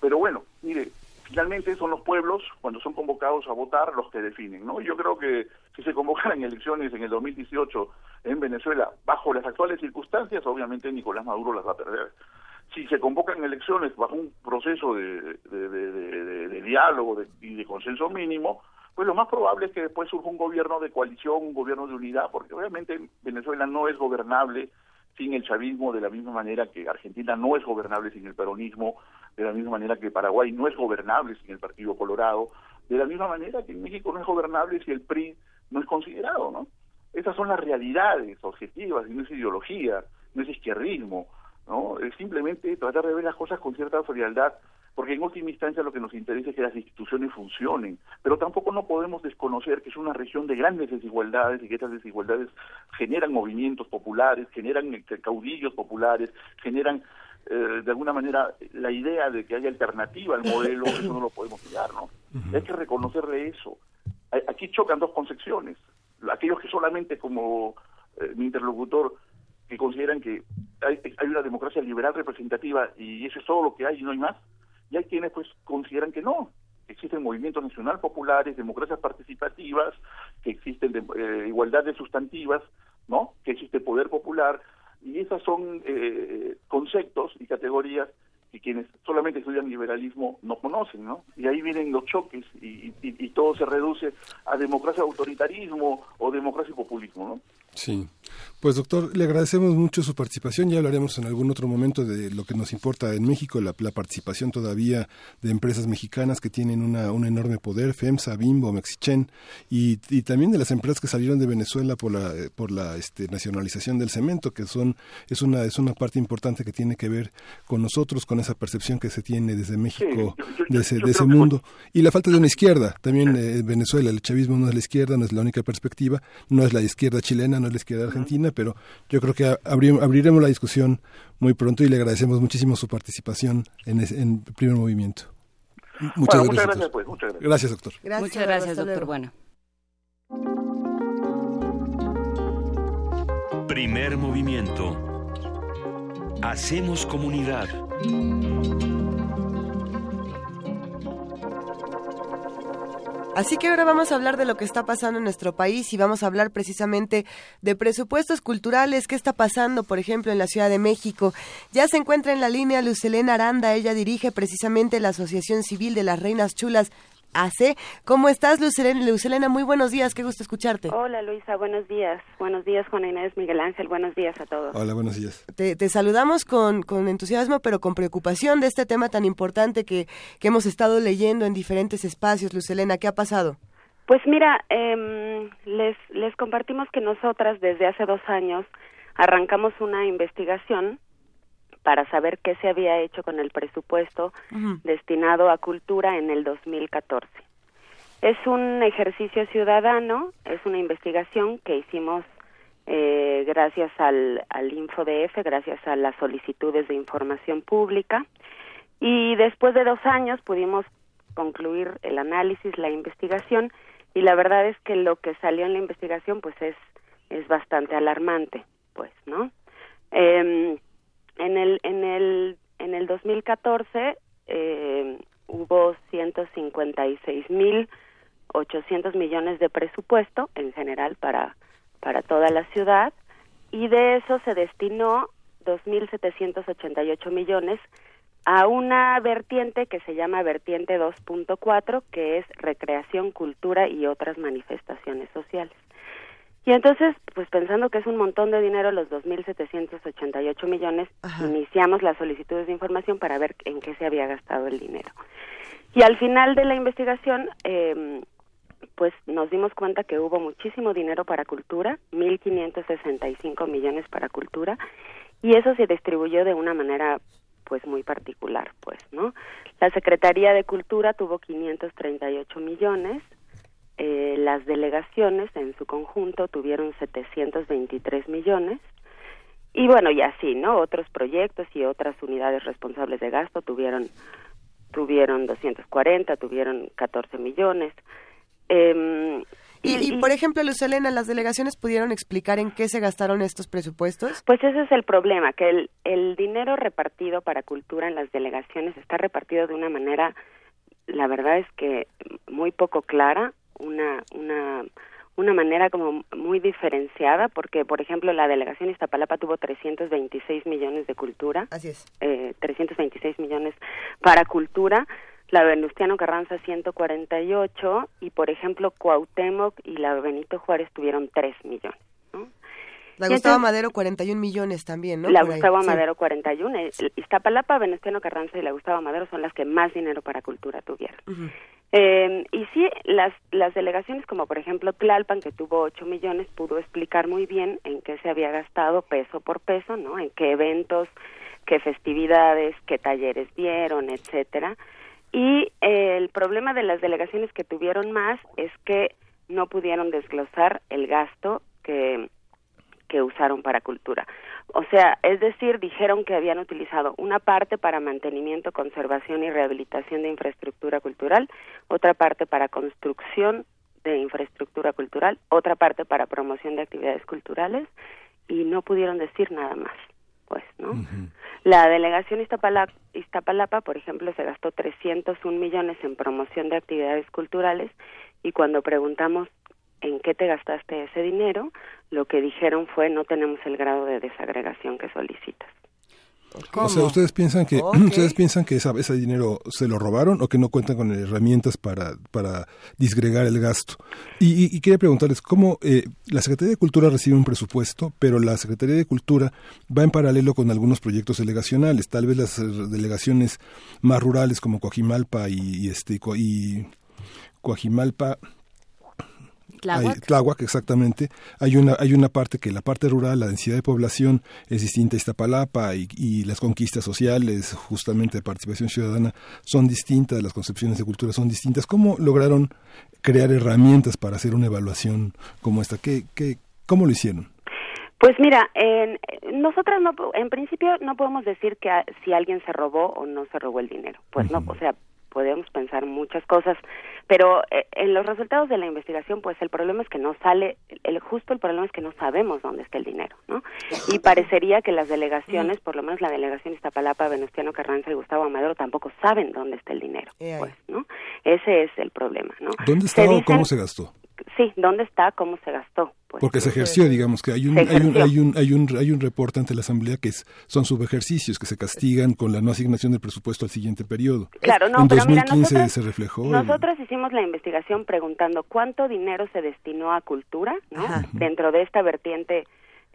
Pero bueno, mire, finalmente son los pueblos, cuando son convocados a votar, los que definen, ¿no? Yo creo que si se convocaran elecciones en el 2018 en Venezuela, bajo las actuales circunstancias, obviamente Nicolás Maduro las va a perder si se convocan elecciones bajo un proceso de, diálogo y de consenso mínimo, pues lo más probable es que después surja un gobierno de coalición, un gobierno de unidad, porque obviamente Venezuela no es gobernable sin el chavismo de la misma manera que Argentina no es gobernable sin el peronismo, de la misma manera que Paraguay no es gobernable sin el Partido Colorado, de la misma manera que México no es gobernable si el PRI no es considerado, ¿no? Esas son las realidades objetivas y no es ideología, no es izquierdismo. ¿no? Es simplemente tratar de ver las cosas con cierta frialdad, porque en última instancia lo que nos interesa es que las instituciones funcionen, pero tampoco no podemos desconocer que es una región de grandes desigualdades y que estas desigualdades generan movimientos populares, generan caudillos populares, generan eh, de alguna manera la idea de que haya alternativa al modelo, (laughs) eso no lo podemos negar, ¿no? Uh -huh. Hay que reconocerle eso. Aquí chocan dos concepciones. Aquellos que solamente como eh, mi interlocutor que consideran que hay, hay, una democracia liberal representativa y eso es todo lo que hay y no hay más, y hay quienes pues consideran que no, existen movimientos nacional populares, democracias participativas, que existen de, eh, igualdades sustantivas, ¿no? que existe poder popular, y esos son eh, conceptos y categorías que quienes solamente estudian liberalismo no conocen, ¿no? Y ahí vienen los choques y, y, y todo se reduce a democracia autoritarismo o democracia populismo, ¿no? Sí. Pues doctor, le agradecemos mucho su participación. Ya hablaremos en algún otro momento de lo que nos importa en México, la, participación todavía de empresas mexicanas que tienen una, un enorme poder, FEMSA, Bimbo, Mexichen, y, y, también de las empresas que salieron de Venezuela por la, por la este, nacionalización del cemento, que son es una es una parte importante que tiene que ver con nosotros, con esa percepción que se tiene desde México, de ese, de ese mundo. Y la falta de una izquierda. También eh, Venezuela, el chavismo no es la izquierda, no es la única perspectiva, no es la izquierda chilena, no es la izquierda argentina, pero yo creo que abriremos la discusión muy pronto y le agradecemos muchísimo su participación en, en primer movimiento. Muchas, gracias, pues, muchas gracias. Gracias, doctor. muchas gracias, doctor. Bueno. Primer movimiento. Hacemos comunidad. Así que ahora vamos a hablar de lo que está pasando en nuestro país y vamos a hablar precisamente de presupuestos culturales, qué está pasando, por ejemplo, en la Ciudad de México. Ya se encuentra en la línea Lucelena Aranda, ella dirige precisamente la Asociación Civil de las Reinas Chulas hace. ¿Cómo estás, Lucelena? Muy buenos días, qué gusto escucharte. Hola, Luisa, buenos días. Buenos días, Juan Inés, Miguel Ángel, buenos días a todos. Hola, buenos días. Te, saludamos con, con, entusiasmo, pero con preocupación de este tema tan importante que, que hemos estado leyendo en diferentes espacios. Lucelena, ¿qué ha pasado? Pues mira, eh, les, les compartimos que nosotras desde hace dos años arrancamos una investigación para saber qué se había hecho con el presupuesto destinado a cultura en el 2014. Es un ejercicio ciudadano, es una investigación que hicimos eh, gracias al, al InfoDF, gracias a las solicitudes de información pública y después de dos años pudimos concluir el análisis, la investigación y la verdad es que lo que salió en la investigación pues es es bastante alarmante, pues, ¿no? Eh, en el en el en el 2014 eh, hubo 156 mil 800 millones de presupuesto en general para para toda la ciudad y de eso se destinó 2.788 millones a una vertiente que se llama vertiente 2.4 que es recreación, cultura y otras manifestaciones sociales. Y entonces, pues pensando que es un montón de dinero, los 2.788 millones, iniciamos las solicitudes de información para ver en qué se había gastado el dinero. Y al final de la investigación, eh, pues nos dimos cuenta que hubo muchísimo dinero para cultura, 1.565 millones para cultura, y eso se distribuyó de una manera pues muy particular, pues, ¿no? La Secretaría de Cultura tuvo 538 millones, eh, las delegaciones en su conjunto tuvieron 723 millones. Y bueno y así no otros proyectos y otras unidades responsables de gasto tuvieron tuvieron 240 tuvieron 14 millones. Eh, y, y, por ejemplo, Luz Elena, ¿las delegaciones pudieron explicar en qué se gastaron estos presupuestos? Pues ese es el problema, que el, el dinero repartido para cultura en las delegaciones está repartido de una manera, la verdad es que muy poco clara, una, una, una manera como muy diferenciada, porque, por ejemplo, la delegación Iztapalapa tuvo 326 millones de cultura. Así es. Eh, 326 millones para cultura. La Venustiano Carranza 148 y, por ejemplo, Cuauhtémoc y la Benito Juárez tuvieron 3 millones. La Gustavo Madero 41 millones también, ¿no? La Gustavo Madero 41. Iztapalapa, Venustiano Carranza y la Gustavo Madero son las que más dinero para cultura tuvieron. Eh, y sí, las, las delegaciones como por ejemplo Tlalpan, que tuvo 8 millones, pudo explicar muy bien en qué se había gastado peso por peso, ¿no? En qué eventos, qué festividades, qué talleres dieron, etcétera. Y eh, el problema de las delegaciones que tuvieron más es que no pudieron desglosar el gasto que, que usaron para cultura. O sea, es decir, dijeron que habían utilizado una parte para mantenimiento, conservación y rehabilitación de infraestructura cultural, otra parte para construcción de infraestructura cultural, otra parte para promoción de actividades culturales y no pudieron decir nada más, pues, ¿no? La delegación Iztapalapa, Iztapalapa, por ejemplo, se gastó 301 millones en promoción de actividades culturales y cuando preguntamos en qué te gastaste ese dinero, lo que dijeron fue no tenemos el grado de desagregación que solicitas. O sea, ustedes piensan que (clears throat) ustedes piensan que esa, ese dinero se lo robaron o que no cuentan con herramientas para para disgregar el gasto. Y, y, quería preguntarles cómo eh, la Secretaría de Cultura recibe un presupuesto, pero la Secretaría de Cultura va en paralelo con algunos proyectos delegacionales. Tal vez las delegaciones más rurales como Coajimalpa y, este y Coajimalpa Tláhuac. exactamente. Hay una, hay una parte que la parte rural, la densidad de población es distinta a Iztapalapa y, y las conquistas sociales, justamente de participación ciudadana, son distintas, las concepciones de cultura son distintas. ¿Cómo lograron crear herramientas para hacer una evaluación como esta? ¿Qué, qué, ¿Cómo lo hicieron? Pues mira, en, nosotras no, en principio no podemos decir que si alguien se robó o no se robó el dinero. Pues no, o sea, podemos pensar muchas cosas, pero eh, en los resultados de la investigación, pues el problema es que no sale, el justo el problema es que no sabemos dónde está el dinero, ¿no? Y parecería que las delegaciones, por lo menos la delegación Iztapalapa, Venustiano Carranza y Gustavo Amadero tampoco saben dónde está el dinero, pues, ¿no? Ese es el problema, ¿no? ¿Dónde está o cómo se gastó? Sí, ¿dónde está? ¿Cómo se gastó? Pues, Porque se ejerció, digamos que hay un, hay un, hay un, hay un, hay un reporte ante la Asamblea que es, son subejercicios que se castigan con la no asignación del presupuesto al siguiente periodo. Claro, no, en pero 2015 mira, se reflejó. Nosotros hicimos la investigación preguntando cuánto dinero se destinó a cultura, ¿no? Dentro de esta vertiente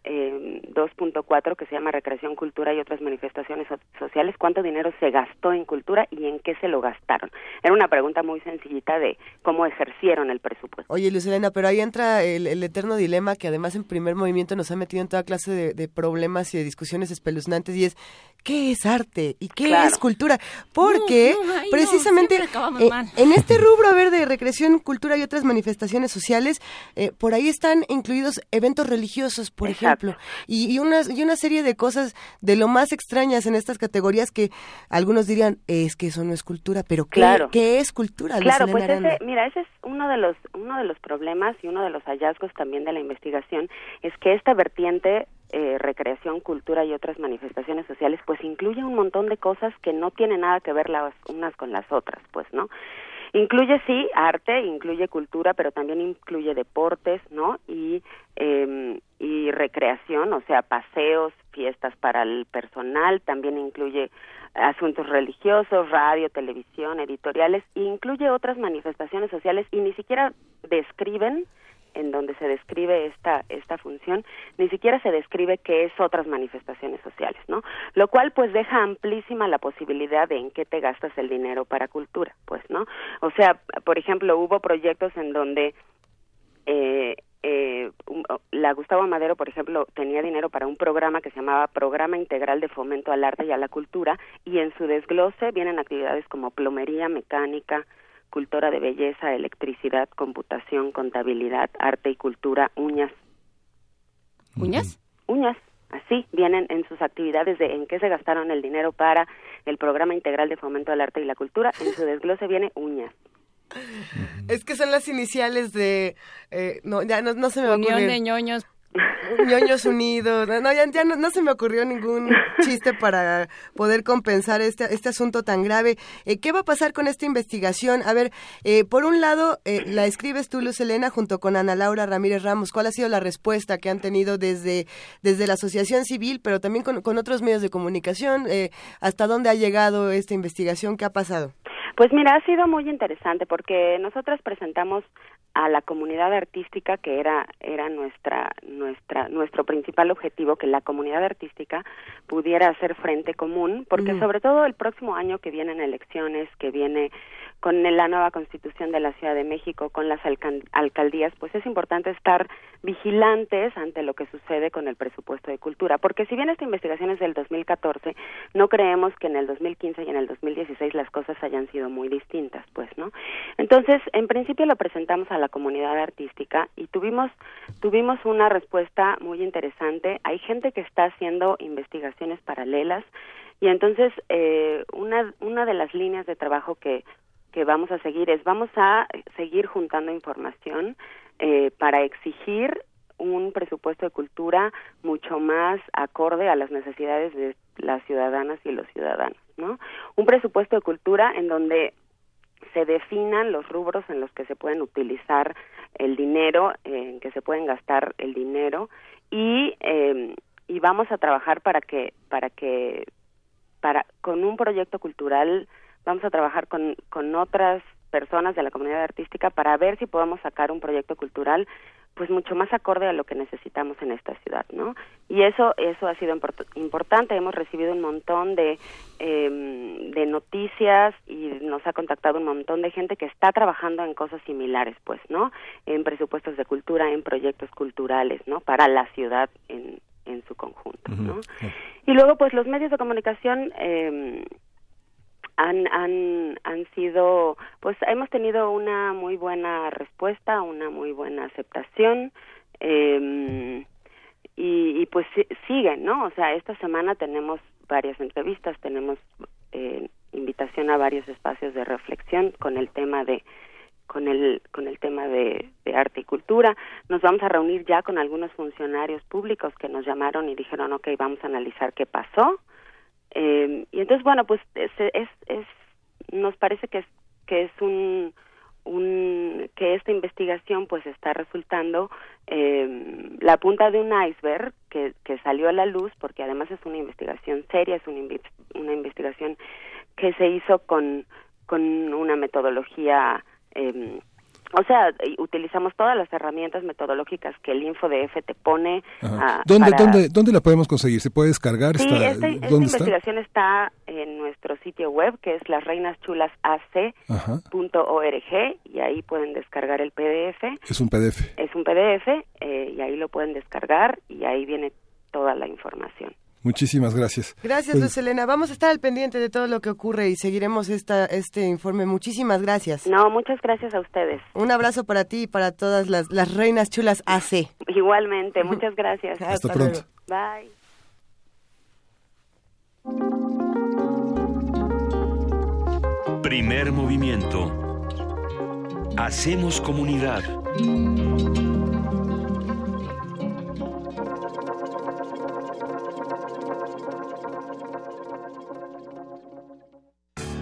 eh, 2.4 que se llama Recreación, Cultura y otras manifestaciones sociales, cuánto dinero se gastó en cultura y en qué se lo gastaron. Era una pregunta muy sencillita de cómo ejercieron el presupuesto. Oye, Luz Elena, pero ahí entra el, eterno dilema que además en primer movimiento nos ha metido en toda clase de, problemas y de discusiones espeluznantes y es ¿qué es arte? ¿Y qué es cultura? Porque precisamente eh, en este rubro a ver de recreación, cultura y otras manifestaciones sociales, eh, por ahí están incluidos eventos religiosos, por ejemplo y, y, una, y una serie de cosas de lo más extrañas en estas categorías que algunos dirían, es que eso no es cultura, pero ¿qué, ¿qué es cultura? Claro, pues ese, mira, ese es uno de, los, uno de los problemas y uno de los hallazgos también de la investigación, es que esta vertiente eh, recreación, cultura y otras manifestaciones sociales, pues incluye un montón de cosas que no tienen nada que ver las unas con las otras, pues, ¿no? Incluye sí arte, incluye cultura, pero también incluye deportes, ¿no? Y eh, y recreación, o sea, paseos, fiestas para el personal, también incluye asuntos religiosos, radio, televisión, editoriales, e incluye otras manifestaciones sociales y ni siquiera describen en donde se describe esta esta función, ni siquiera se describe qué es otras manifestaciones sociales, ¿no? Lo cual pues deja amplísima la posibilidad de en qué te gastas el dinero para cultura, pues, ¿no? O sea, por ejemplo, hubo proyectos en donde eh, eh, la Gustavo Madero, por ejemplo, tenía dinero para un programa que se llamaba Programa Integral de Fomento al Arte y a la Cultura, y en su desglose vienen actividades como plomería, mecánica, cultura de belleza, electricidad, computación, contabilidad, arte y cultura, uñas. ¿Uñas? Uñas, así vienen en sus actividades de en qué se gastaron el dinero para el programa integral de fomento al arte y la cultura. En su desglose viene uñas. Es que son las iniciales de... Eh, no, ya no, se me va a ocurrir. de ñoños ñoños unidos. No, ya, no, se me ocurrió ningún chiste para poder compensar este, este asunto tan grave. Eh, ¿Qué va a pasar con esta investigación? A ver, eh, por un lado, eh, la escribes tú, Luz Elena, junto con Ana Laura Ramírez Ramos. ¿Cuál ha sido la respuesta que han tenido desde, desde la asociación civil, pero también con, con otros medios de comunicación? ¿Hasta dónde ha llegado esta investigación? ¿Qué ha pasado? Pues mira, ha sido muy interesante porque nosotras presentamos a la comunidad artística que era era nuestra nuestra nuestro principal objetivo que la comunidad artística pudiera hacer frente común porque mm. sobre todo el próximo año que vienen elecciones que viene con la nueva constitución de la Ciudad de México, con las alcaldías, pues es importante estar vigilantes ante lo que sucede con el presupuesto de cultura, porque si bien esta investigación es del 2014, no creemos que en el 2015 y en el 2016 las cosas hayan sido muy distintas, pues, ¿no? Entonces, en principio lo presentamos a la comunidad artística y tuvimos tuvimos una respuesta muy interesante. Hay gente que está haciendo investigaciones paralelas y entonces eh, una una de las líneas de trabajo que que vamos a seguir es vamos a seguir juntando información eh, para exigir un presupuesto de cultura mucho más acorde a las necesidades de las ciudadanas y los ciudadanos, ¿no? Un presupuesto de cultura en donde se definan los rubros en los que se pueden utilizar el dinero, en que se pueden gastar el dinero y eh, y vamos a trabajar para que para que para con un proyecto cultural vamos a trabajar con, con otras personas de la comunidad artística para ver si podemos sacar un proyecto cultural pues mucho más acorde a lo que necesitamos en esta ciudad, ¿no? Y eso eso ha sido importante. Hemos recibido un montón de eh, de noticias y nos ha contactado un montón de gente que está trabajando en cosas similares, pues, ¿no? En presupuestos de cultura, en proyectos culturales, ¿no? Para la ciudad en en su conjunto, ¿no? Y luego, pues, los medios de comunicación eh, han, han, han sido, pues hemos tenido una muy buena respuesta, una muy buena aceptación eh, y, y, pues siguen, ¿no? O sea, esta semana tenemos varias entrevistas, tenemos eh, invitación a varios espacios de reflexión con el tema de con el con el tema de, de, arte y cultura. Nos vamos a reunir ya con algunos funcionarios públicos que nos llamaron y dijeron, ok, vamos a analizar qué pasó eh, y entonces, bueno, pues es, es, es, nos parece que es, que es un, un que esta investigación pues está resultando eh, la punta de un iceberg que, que salió a la luz porque además es una investigación seria es una, una investigación que se hizo con con una metodología eh, o sea, utilizamos todas las herramientas metodológicas que el InfoDF te pone. ¿Dónde, ¿dónde, ¿Dónde la podemos conseguir? ¿Se puede descargar? Sí, esta, investigación está? en nuestro sitio web, que es lasreinaschulasac.org, y ahí pueden descargar el PDF. Es un PDF. Es un PDF, eh, y ahí lo pueden descargar, y ahí viene toda la información. Muchísimas gracias. Gracias, pues, Luz Elena. Vamos a estar al pendiente de todo lo que ocurre y seguiremos esta, este informe. Muchísimas gracias. No, muchas gracias a ustedes. Un abrazo para ti y para todas las, las reinas chulas AC. Igualmente, muchas gracias. (laughs) Hasta, pronto. Bye. Primer movimiento. Hacemos comunidad.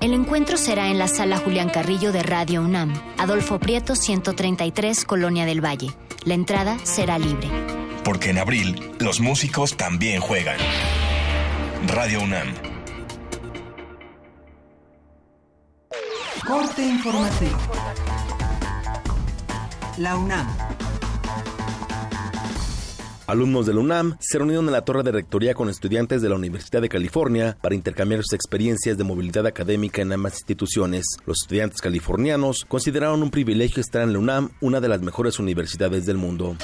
El encuentro será en la sala Julián Carrillo de Radio UNAM, Adolfo Prieto 133, Colonia del Valle. La entrada será libre. Porque en abril los músicos también juegan. Radio UNAM. Corte informativo. La UNAM Alumnos de la UNAM se reunieron en la torre de rectoría con estudiantes de la Universidad de California para intercambiar sus experiencias de movilidad académica en ambas instituciones. Los estudiantes californianos consideraron un privilegio estar en la UNAM, una de las mejores universidades del mundo.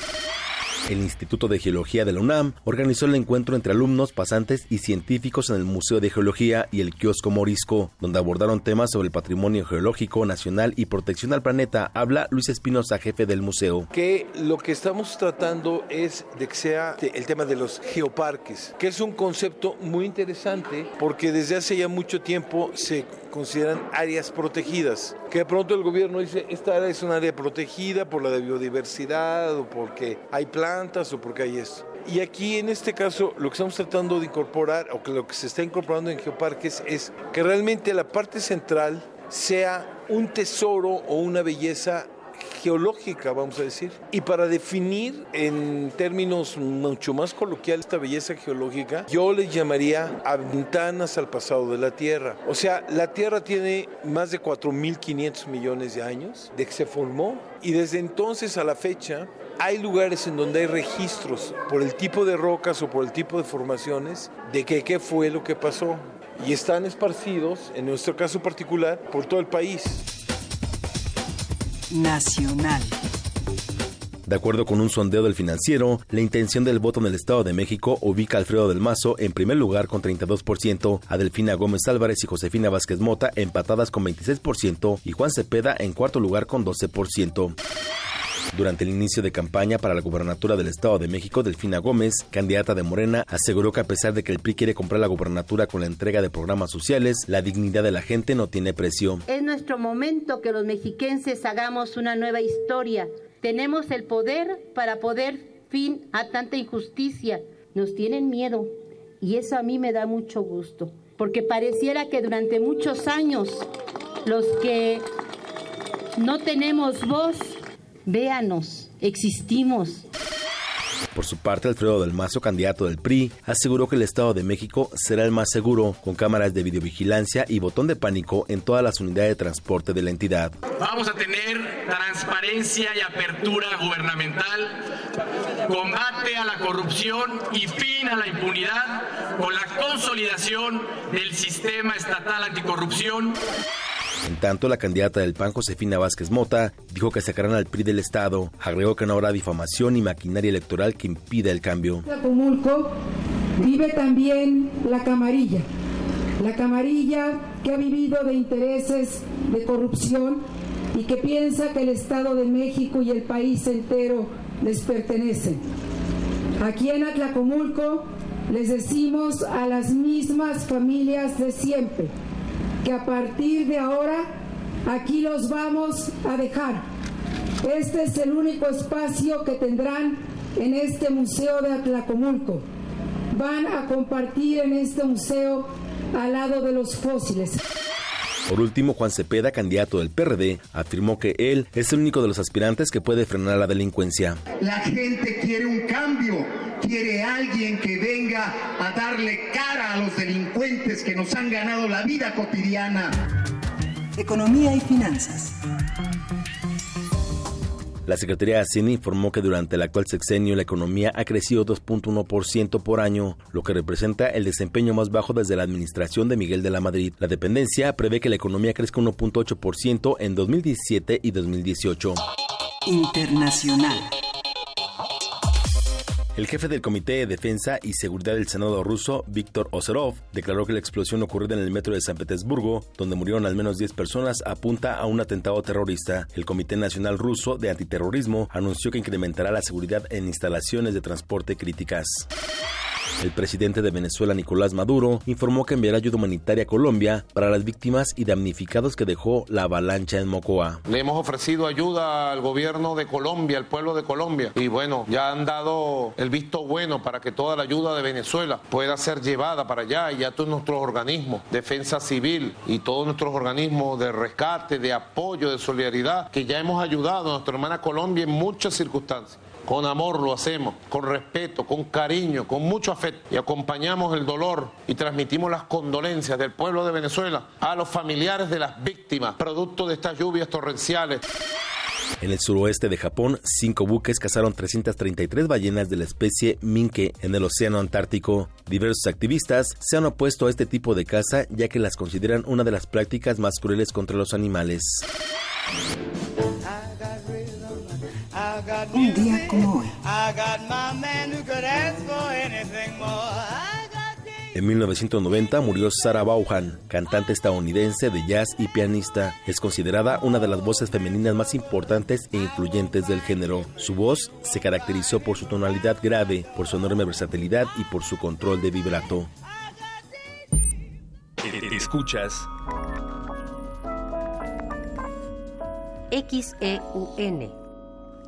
El Instituto de Geología de la UNAM organizó el encuentro entre alumnos, pasantes y científicos en el Museo de Geología y el Kiosco Morisco, donde abordaron temas sobre el patrimonio geológico nacional y protección al planeta. Habla Luis Espinosa, jefe del museo. Que lo que estamos tratando es de que sea el tema de los geoparques, que es un concepto muy interesante porque desde hace ya mucho tiempo se consideran áreas protegidas, que de pronto el gobierno dice, esta área es un área protegida por la biodiversidad o porque hay plantas o porque hay esto. Y aquí en este caso lo que estamos tratando de incorporar o que lo que se está incorporando en geoparques es que realmente la parte central sea un tesoro o una belleza geológica, vamos a decir. Y para definir en términos mucho más coloquiales esta belleza geológica, yo le llamaría a ventanas al pasado de la Tierra. O sea, la Tierra tiene más de 4.500 millones de años de que se formó y desde entonces a la fecha hay lugares en donde hay registros por el tipo de rocas o por el tipo de formaciones de que qué fue lo que pasó. Y están esparcidos, en nuestro caso particular, por todo el país. Nacional. De acuerdo con un sondeo del financiero, la intención del voto en el Estado de México ubica a Alfredo del Mazo en primer lugar con 32%, a Delfina Gómez Álvarez y Josefina Vázquez Mota empatadas con 26% y Juan Cepeda en cuarto lugar con 12%. Durante el inicio de campaña para la gubernatura del Estado de México, Delfina Gómez, candidata de Morena, aseguró que a pesar de que el PRI quiere comprar la gubernatura con la entrega de programas sociales, la dignidad de la gente no tiene precio. Es nuestro momento que los mexiquenses hagamos una nueva historia. Tenemos el poder para poder fin a tanta injusticia. Nos tienen miedo y eso a mí me da mucho gusto, porque pareciera que durante muchos años los que no tenemos voz, véanos, existimos. Por su parte, Alfredo del Mazo, candidato del PRI, aseguró que el Estado de México será el más seguro, con cámaras de videovigilancia y botón de pánico en todas las unidades de transporte de la entidad. Vamos a tener transparencia y apertura gubernamental, combate a la corrupción y fin a la impunidad con la consolidación del sistema estatal anticorrupción. En tanto, la candidata del PAN, Josefina Vázquez Mota, dijo que sacarán al PRI del Estado. Agregó que no habrá difamación ni maquinaria electoral que impida el cambio. Tlacomulco vive también la camarilla. La camarilla que ha vivido de intereses de corrupción y que piensa que el Estado de México y el país entero les pertenecen. Aquí en Atlacomulco les decimos a las mismas familias de siempre que a partir de ahora aquí los vamos a dejar. Este es el único espacio que tendrán en este museo de Atlacomulco. Van a compartir en este museo al lado de los fósiles. Por último, Juan Cepeda, candidato del PRD, afirmó que él es el único de los aspirantes que puede frenar la delincuencia. La gente quiere un cambio, quiere alguien que venga a darle cara a los delincuentes que nos han ganado la vida cotidiana. Economía y finanzas. La Secretaría de Hacienda informó que durante el actual sexenio la economía ha crecido 2.1% por año, lo que representa el desempeño más bajo desde la administración de Miguel de la Madrid. La dependencia prevé que la economía crezca 1.8% en 2017 y 2018. Internacional. El jefe del Comité de Defensa y Seguridad del Senado ruso, Víctor Ozerov, declaró que la explosión ocurrida en el metro de San Petersburgo, donde murieron al menos 10 personas, apunta a un atentado terrorista. El Comité Nacional Ruso de Antiterrorismo anunció que incrementará la seguridad en instalaciones de transporte críticas. El presidente de Venezuela, Nicolás Maduro, informó que enviará ayuda humanitaria a Colombia para las víctimas y damnificados que dejó la avalancha en Mocoa. Le hemos ofrecido ayuda al gobierno de Colombia, al pueblo de Colombia. Y bueno, ya han dado el visto bueno para que toda la ayuda de Venezuela pueda ser llevada para allá. Y ya todos nuestros organismos, defensa civil y todos nuestros organismos de rescate, de apoyo, de solidaridad, que ya hemos ayudado a nuestra hermana Colombia en muchas circunstancias. Con amor lo hacemos, con respeto, con cariño, con mucho afecto. Y acompañamos el dolor y transmitimos las condolencias del pueblo de Venezuela a los familiares de las víctimas, producto de estas lluvias torrenciales. En el suroeste de Japón, cinco buques cazaron 333 ballenas de la especie minke en el Océano Antártico. Diversos activistas se han opuesto a este tipo de caza ya que las consideran una de las prácticas más crueles contra los animales. Un día como hoy. En 1990 murió Sarah Vaughan, cantante estadounidense de jazz y pianista. Es considerada una de las voces femeninas más importantes e influyentes del género. Su voz se caracterizó por su tonalidad grave, por su enorme versatilidad y por su control de vibrato. Escuchas XEUN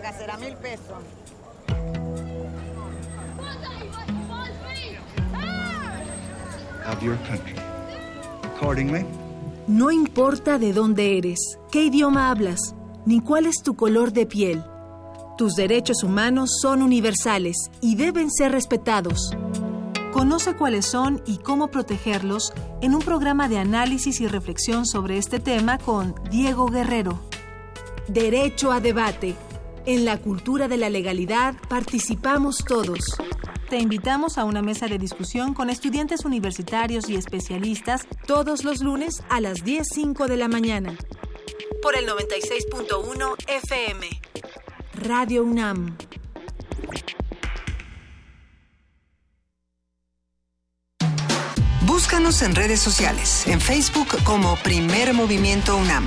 Casera, mil pesos. Of your country. Accordingly, No importa de dónde eres, qué idioma hablas, ni cuál es tu color de piel. Tus derechos humanos son universales y deben ser respetados. Conoce cuáles son y cómo protegerlos en un programa de análisis y reflexión sobre este tema con Diego Guerrero. Derecho a debate. En la cultura de la legalidad participamos todos. Te invitamos a una mesa de discusión con estudiantes universitarios y especialistas todos los lunes a las 10.05 de la mañana. Por el 96.1 FM. Radio UNAM. Búscanos en redes sociales, en Facebook como Primer Movimiento UNAM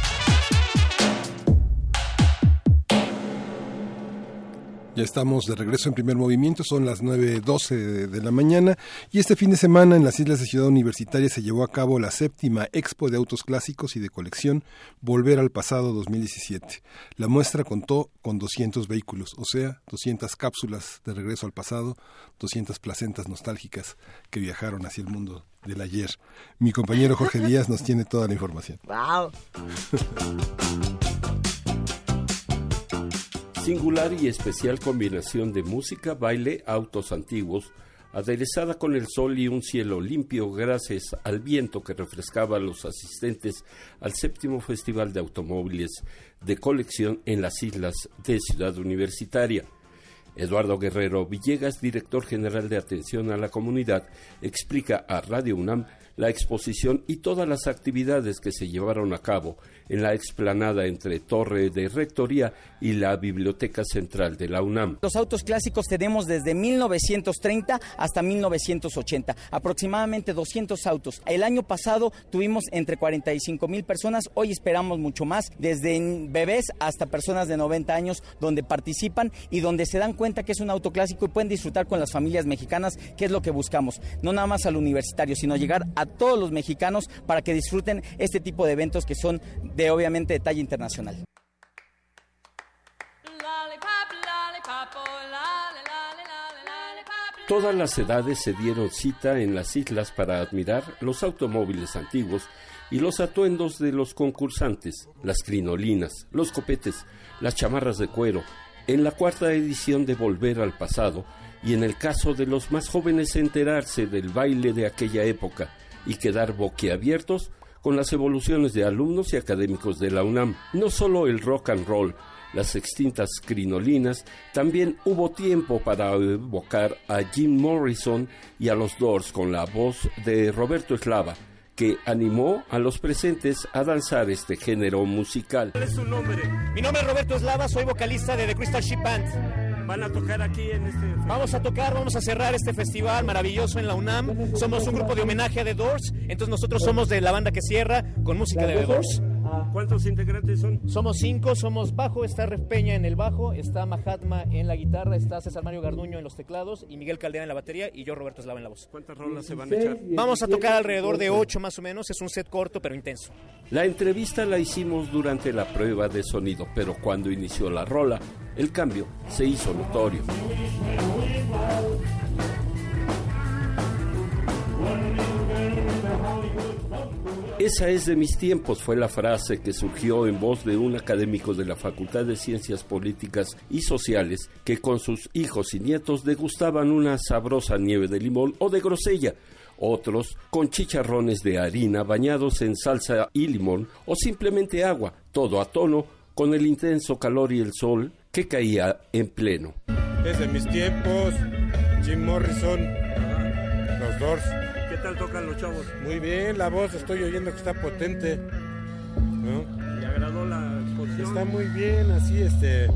Ya estamos de regreso en primer movimiento, son las 9.12 de, de la mañana y este fin de semana en las Islas de Ciudad Universitaria se llevó a cabo la séptima Expo de Autos Clásicos y de Colección Volver al Pasado 2017. La muestra contó con 200 vehículos, o sea, 200 cápsulas de regreso al pasado, 200 placentas nostálgicas que viajaron hacia el mundo del ayer. Mi compañero Jorge Díaz nos tiene toda la información. ¡Wow! (laughs) Singular y especial combinación de música, baile, autos antiguos, aderezada con el sol y un cielo limpio gracias al viento que refrescaba a los asistentes al séptimo Festival de Automóviles de Colección en las islas de Ciudad Universitaria. Eduardo Guerrero Villegas, director general de Atención a la Comunidad, explica a Radio UNAM la exposición y todas las actividades que se llevaron a cabo en la explanada entre Torre de Rectoría y la Biblioteca Central de la UNAM. Los autos clásicos tenemos desde 1930 hasta 1980, aproximadamente 200 autos. El año pasado tuvimos entre 45 mil personas, hoy esperamos mucho más, desde bebés hasta personas de 90 años, donde participan y donde se dan cuenta que es un auto clásico y pueden disfrutar con las familias mexicanas, que es lo que buscamos. No nada más al universitario, sino llegar a todos los mexicanos para que disfruten este tipo de eventos que son de obviamente de talla internacional. Todas las edades se dieron cita en las islas para admirar los automóviles antiguos y los atuendos de los concursantes, las crinolinas, los copetes, las chamarras de cuero, en la cuarta edición de Volver al Pasado, y en el caso de los más jóvenes enterarse del baile de aquella época y quedar boquiabiertos con las evoluciones de alumnos y académicos de la UNAM. No solo el rock and roll, las extintas crinolinas, también hubo tiempo para evocar a Jim Morrison y a los Doors con la voz de Roberto Eslava, que animó a los presentes a danzar este género musical. Mi nombre es Roberto Eslava, soy vocalista de The Crystal Ship Band. ¿Van a tocar aquí en este festival? Vamos a tocar, vamos a cerrar este festival maravilloso en la UNAM. Somos un grupo de homenaje a The Doors, entonces nosotros somos de la banda que cierra con música de The Doors. ¿Cuántos integrantes son? Somos cinco, somos bajo, está Ref Peña en el bajo, está Mahatma en la guitarra, está César Mario Garduño en los teclados y Miguel Caldera en la batería y yo Roberto Eslava en la voz. ¿Cuántas rolas se van a echar? Vamos a tocar alrededor de ocho más o menos, es un set corto pero intenso. La entrevista la hicimos durante la prueba de sonido, pero cuando inició la rola, el cambio se hizo notorio. Esa es de mis tiempos, fue la frase que surgió en voz de un académico de la Facultad de Ciencias Políticas y Sociales que con sus hijos y nietos degustaban una sabrosa nieve de limón o de grosella, otros con chicharrones de harina bañados en salsa y limón o simplemente agua, todo a tono con el intenso calor y el sol que caía en pleno. Mis tiempos, Jim Morrison, los. ¿Qué tal tocan los chavos? Muy bien, la voz estoy oyendo que está potente. ¿no? ¿Le agradó la exposición? Está muy bien, así este,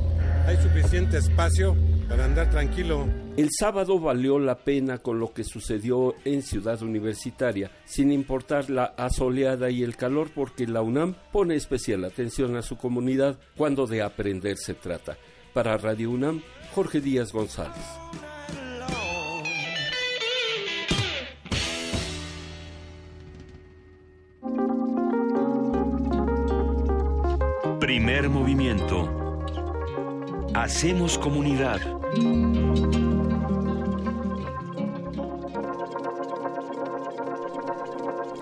hay suficiente espacio para andar tranquilo. El sábado valió la pena con lo que sucedió en Ciudad Universitaria, sin importar la asoleada y el calor, porque la UNAM pone especial atención a su comunidad cuando de aprender se trata. Para Radio UNAM, Jorge Díaz González. Primer movimiento. Hacemos comunidad.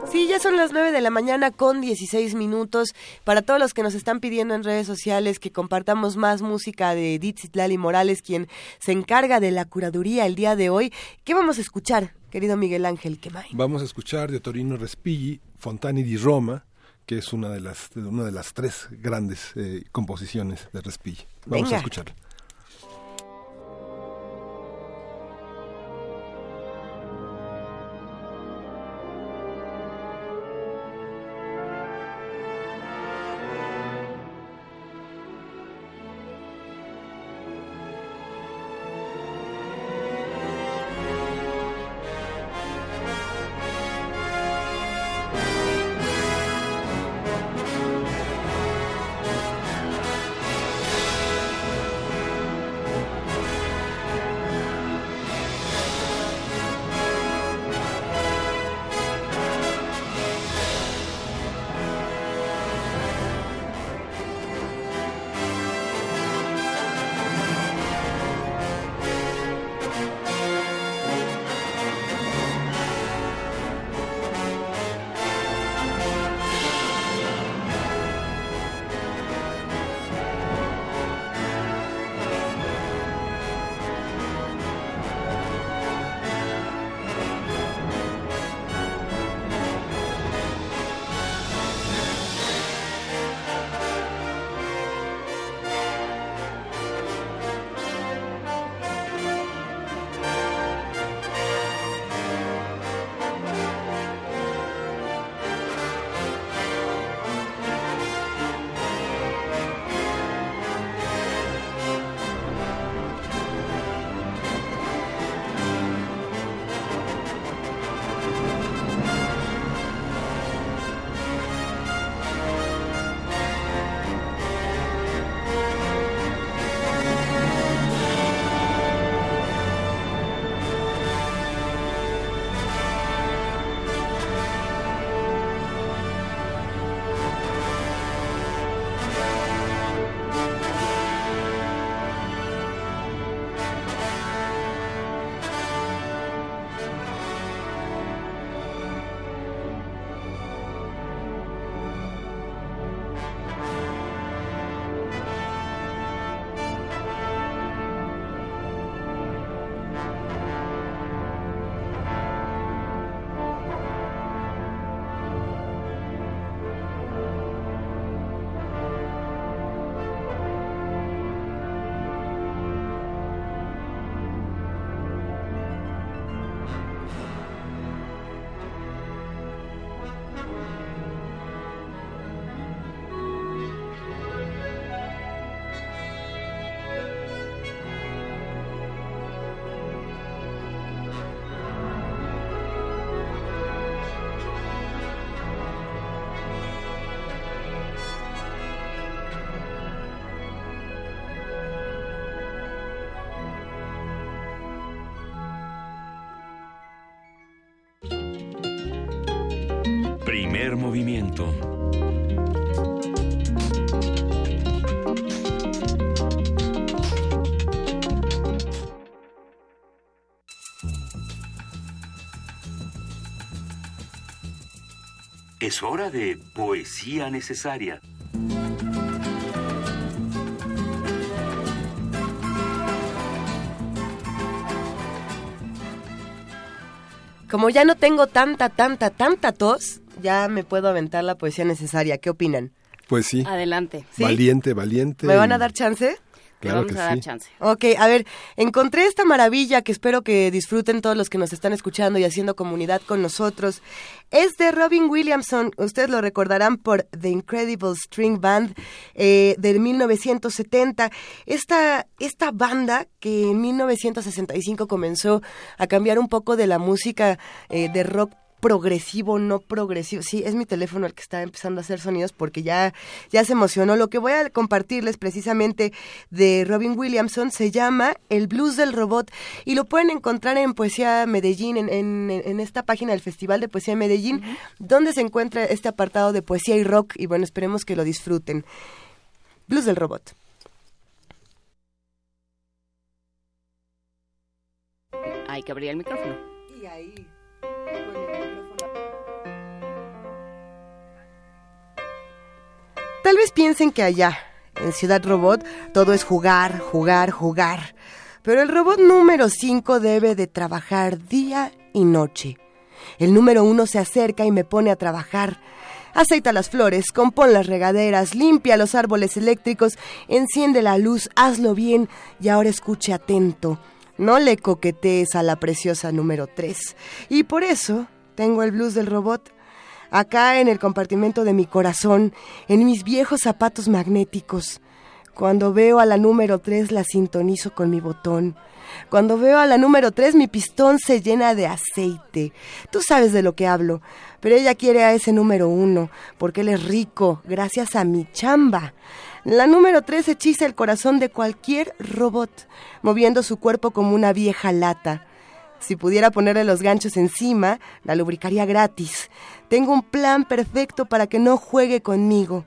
Sí, ya son las 9 de la mañana con 16 minutos. Para todos los que nos están pidiendo en redes sociales que compartamos más música de Edith Lali Morales, quien se encarga de la curaduría el día de hoy, ¿qué vamos a escuchar, querido Miguel Ángel Quemay? Vamos a escuchar de Torino Respighi, Fontani di Roma, que es una de las, una de las tres grandes eh, composiciones de Respighi. Vamos Venga. a escucharla. Es hora de poesía necesaria. Como ya no tengo tanta, tanta, tanta tos, ya me puedo aventar la poesía necesaria. ¿Qué opinan? Pues sí. Adelante. Valiente, valiente. ¿Me van a dar chance? Claro vamos que a dar sí. chance. Ok, a ver, encontré esta maravilla que espero que disfruten todos los que nos están escuchando y haciendo comunidad con nosotros. Es de Robin Williamson, ustedes lo recordarán por The Incredible String Band eh, del 1970. Esta, esta banda que en 1965 comenzó a cambiar un poco de la música eh, de rock progresivo, no progresivo. Sí, es mi teléfono el que está empezando a hacer sonidos porque ya, ya se emocionó. Lo que voy a compartirles precisamente de Robin Williamson se llama El Blues del Robot y lo pueden encontrar en Poesía Medellín, en, en, en esta página del Festival de Poesía de Medellín, donde se encuentra este apartado de poesía y rock y bueno, esperemos que lo disfruten. Blues del Robot. Hay que abrir el micrófono. Tal vez piensen que allá, en Ciudad Robot, todo es jugar, jugar, jugar. Pero el robot número 5 debe de trabajar día y noche. El número 1 se acerca y me pone a trabajar. Aceita las flores, compón las regaderas, limpia los árboles eléctricos, enciende la luz, hazlo bien y ahora escuche atento. No le coquetees a la preciosa número 3. Y por eso tengo el blues del robot acá en el compartimento de mi corazón, en mis viejos zapatos magnéticos. Cuando veo a la número 3 la sintonizo con mi botón. Cuando veo a la número 3 mi pistón se llena de aceite. Tú sabes de lo que hablo, pero ella quiere a ese número 1 porque él es rico gracias a mi chamba. La número 3 hechiza el corazón de cualquier robot, moviendo su cuerpo como una vieja lata. Si pudiera ponerle los ganchos encima, la lubricaría gratis. Tengo un plan perfecto para que no juegue conmigo.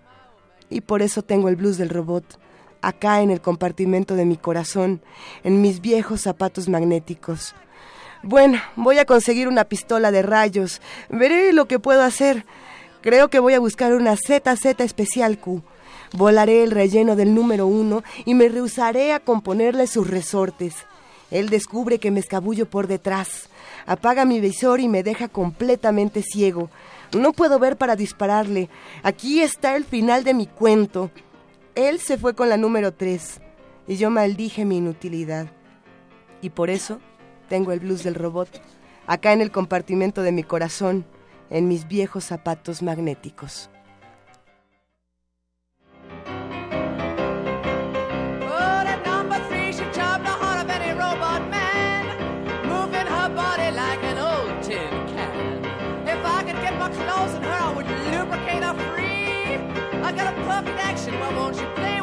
Y por eso tengo el blues del robot, acá en el compartimento de mi corazón, en mis viejos zapatos magnéticos. Bueno, voy a conseguir una pistola de rayos. Veré lo que puedo hacer. Creo que voy a buscar una ZZ especial Q. Volaré el relleno del número uno y me rehusaré a componerle sus resortes. Él descubre que me escabullo por detrás. Apaga mi visor y me deja completamente ciego. No puedo ver para dispararle. Aquí está el final de mi cuento. Él se fue con la número 3 y yo maldije mi inutilidad. Y por eso tengo el blues del robot, acá en el compartimento de mi corazón, en mis viejos zapatos magnéticos. Perfect action, why won't you play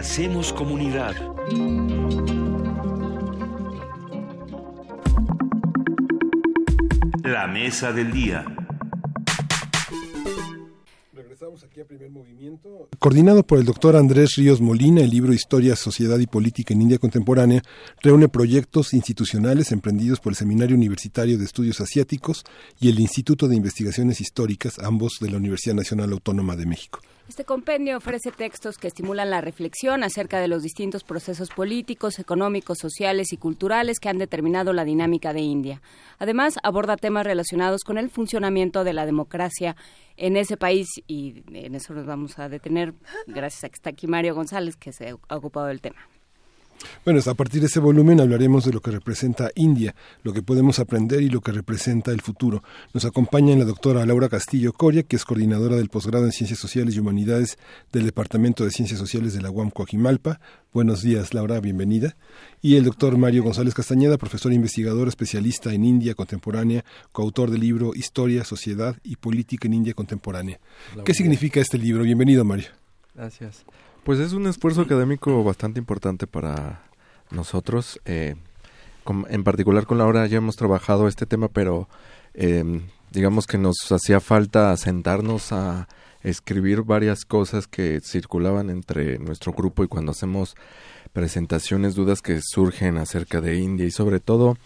Hacemos comunidad. La mesa del día. Regresamos aquí a primer movimiento. Coordinado por el doctor Andrés Ríos Molina, el libro Historia, Sociedad y Política en India Contemporánea reúne proyectos institucionales emprendidos por el Seminario Universitario de Estudios Asiáticos y el Instituto de Investigaciones Históricas, ambos de la Universidad Nacional Autónoma de México. Este compendio ofrece textos que estimulan la reflexión acerca de los distintos procesos políticos, económicos, sociales y culturales que han determinado la dinámica de India. Además, aborda temas relacionados con el funcionamiento de la democracia en ese país y en eso nos vamos a detener gracias a que está aquí Mario González, que se ha ocupado del tema. Bueno, a partir de ese volumen hablaremos de lo que representa India, lo que podemos aprender y lo que representa el futuro. Nos acompaña la doctora Laura Castillo Coria, que es coordinadora del posgrado en Ciencias Sociales y Humanidades del Departamento de Ciencias Sociales de la UAM Coajimalpa. Buenos días, Laura, bienvenida. Y el doctor Mario González Castañeda, profesor e investigador especialista en India contemporánea, coautor del libro Historia, Sociedad y Política en India Contemporánea. ¿Qué significa este libro? Bienvenido, Mario. Gracias. Pues es un esfuerzo académico bastante importante para nosotros. Eh, con- en particular con Laura ya hemos trabajado este tema, pero eh, digamos que nos hacía falta sentarnos a escribir varias cosas que circulaban entre nuestro grupo y cuando hacemos presentaciones, dudas que surgen acerca de India y sobre todo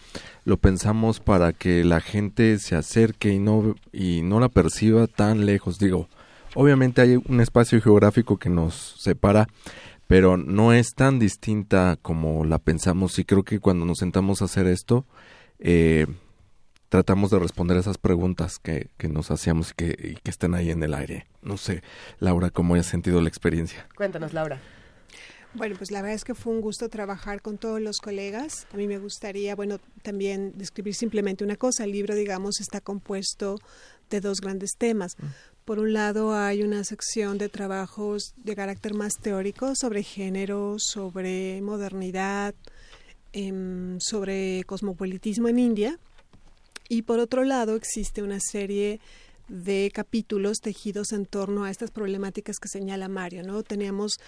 lo pensamos para que la gente se acerque y no y no la perciba tan lejos. Digo, obviamente hay un espacio geográfico que nos separa, pero no es tan distinta como la pensamos y creo que cuando nos sentamos a hacer esto, eh, tratamos de responder esas preguntas que, que nos hacíamos y que, y que están ahí en el aire. No sé, Laura, cómo hayas sentido la experiencia. Cuéntanos, Laura. Bueno, pues la verdad es que fue un gusto trabajar con todos los colegas. A mí me gustaría, bueno, también describir simplemente una cosa. El libro, digamos, está compuesto de dos grandes temas. Por un lado, hay una sección de trabajos de carácter más teórico sobre género, sobre modernidad, em, sobre cosmopolitismo en India. Y por otro lado, existe una serie de capítulos tejidos en torno a estas problemáticas que señala Mario, ¿no? Teníamos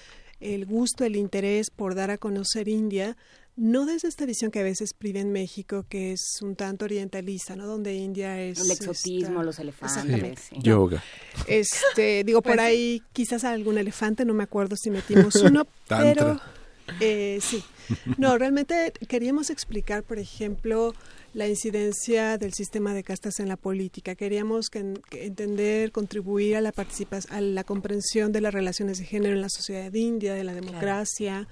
el gusto, el interés por dar a conocer India, no desde esta visión que a veces priva en México, que es un tanto orientalista, ¿no? Donde India es... El exotismo, esta- los elefantes, Exactamente. sí. No. Yoga. Este, digo, por Pues- ahí quizás algún elefante, no me acuerdo si metimos uno, (laughs) pero eh, sí. No, realmente queríamos explicar, por ejemplo, la incidencia del sistema de castas en la política. Queríamos que, que entender, contribuir a la participación, a la comprensión de las relaciones de género en la sociedad india, de la democracia.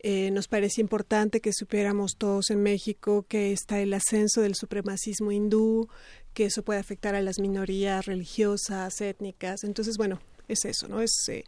Eh, nos parecía importante que supiéramos todos en México que está el ascenso del supremacismo hindú, que eso puede afectar a las minorías religiosas, étnicas. Entonces, bueno, es eso, ¿no? Es eh,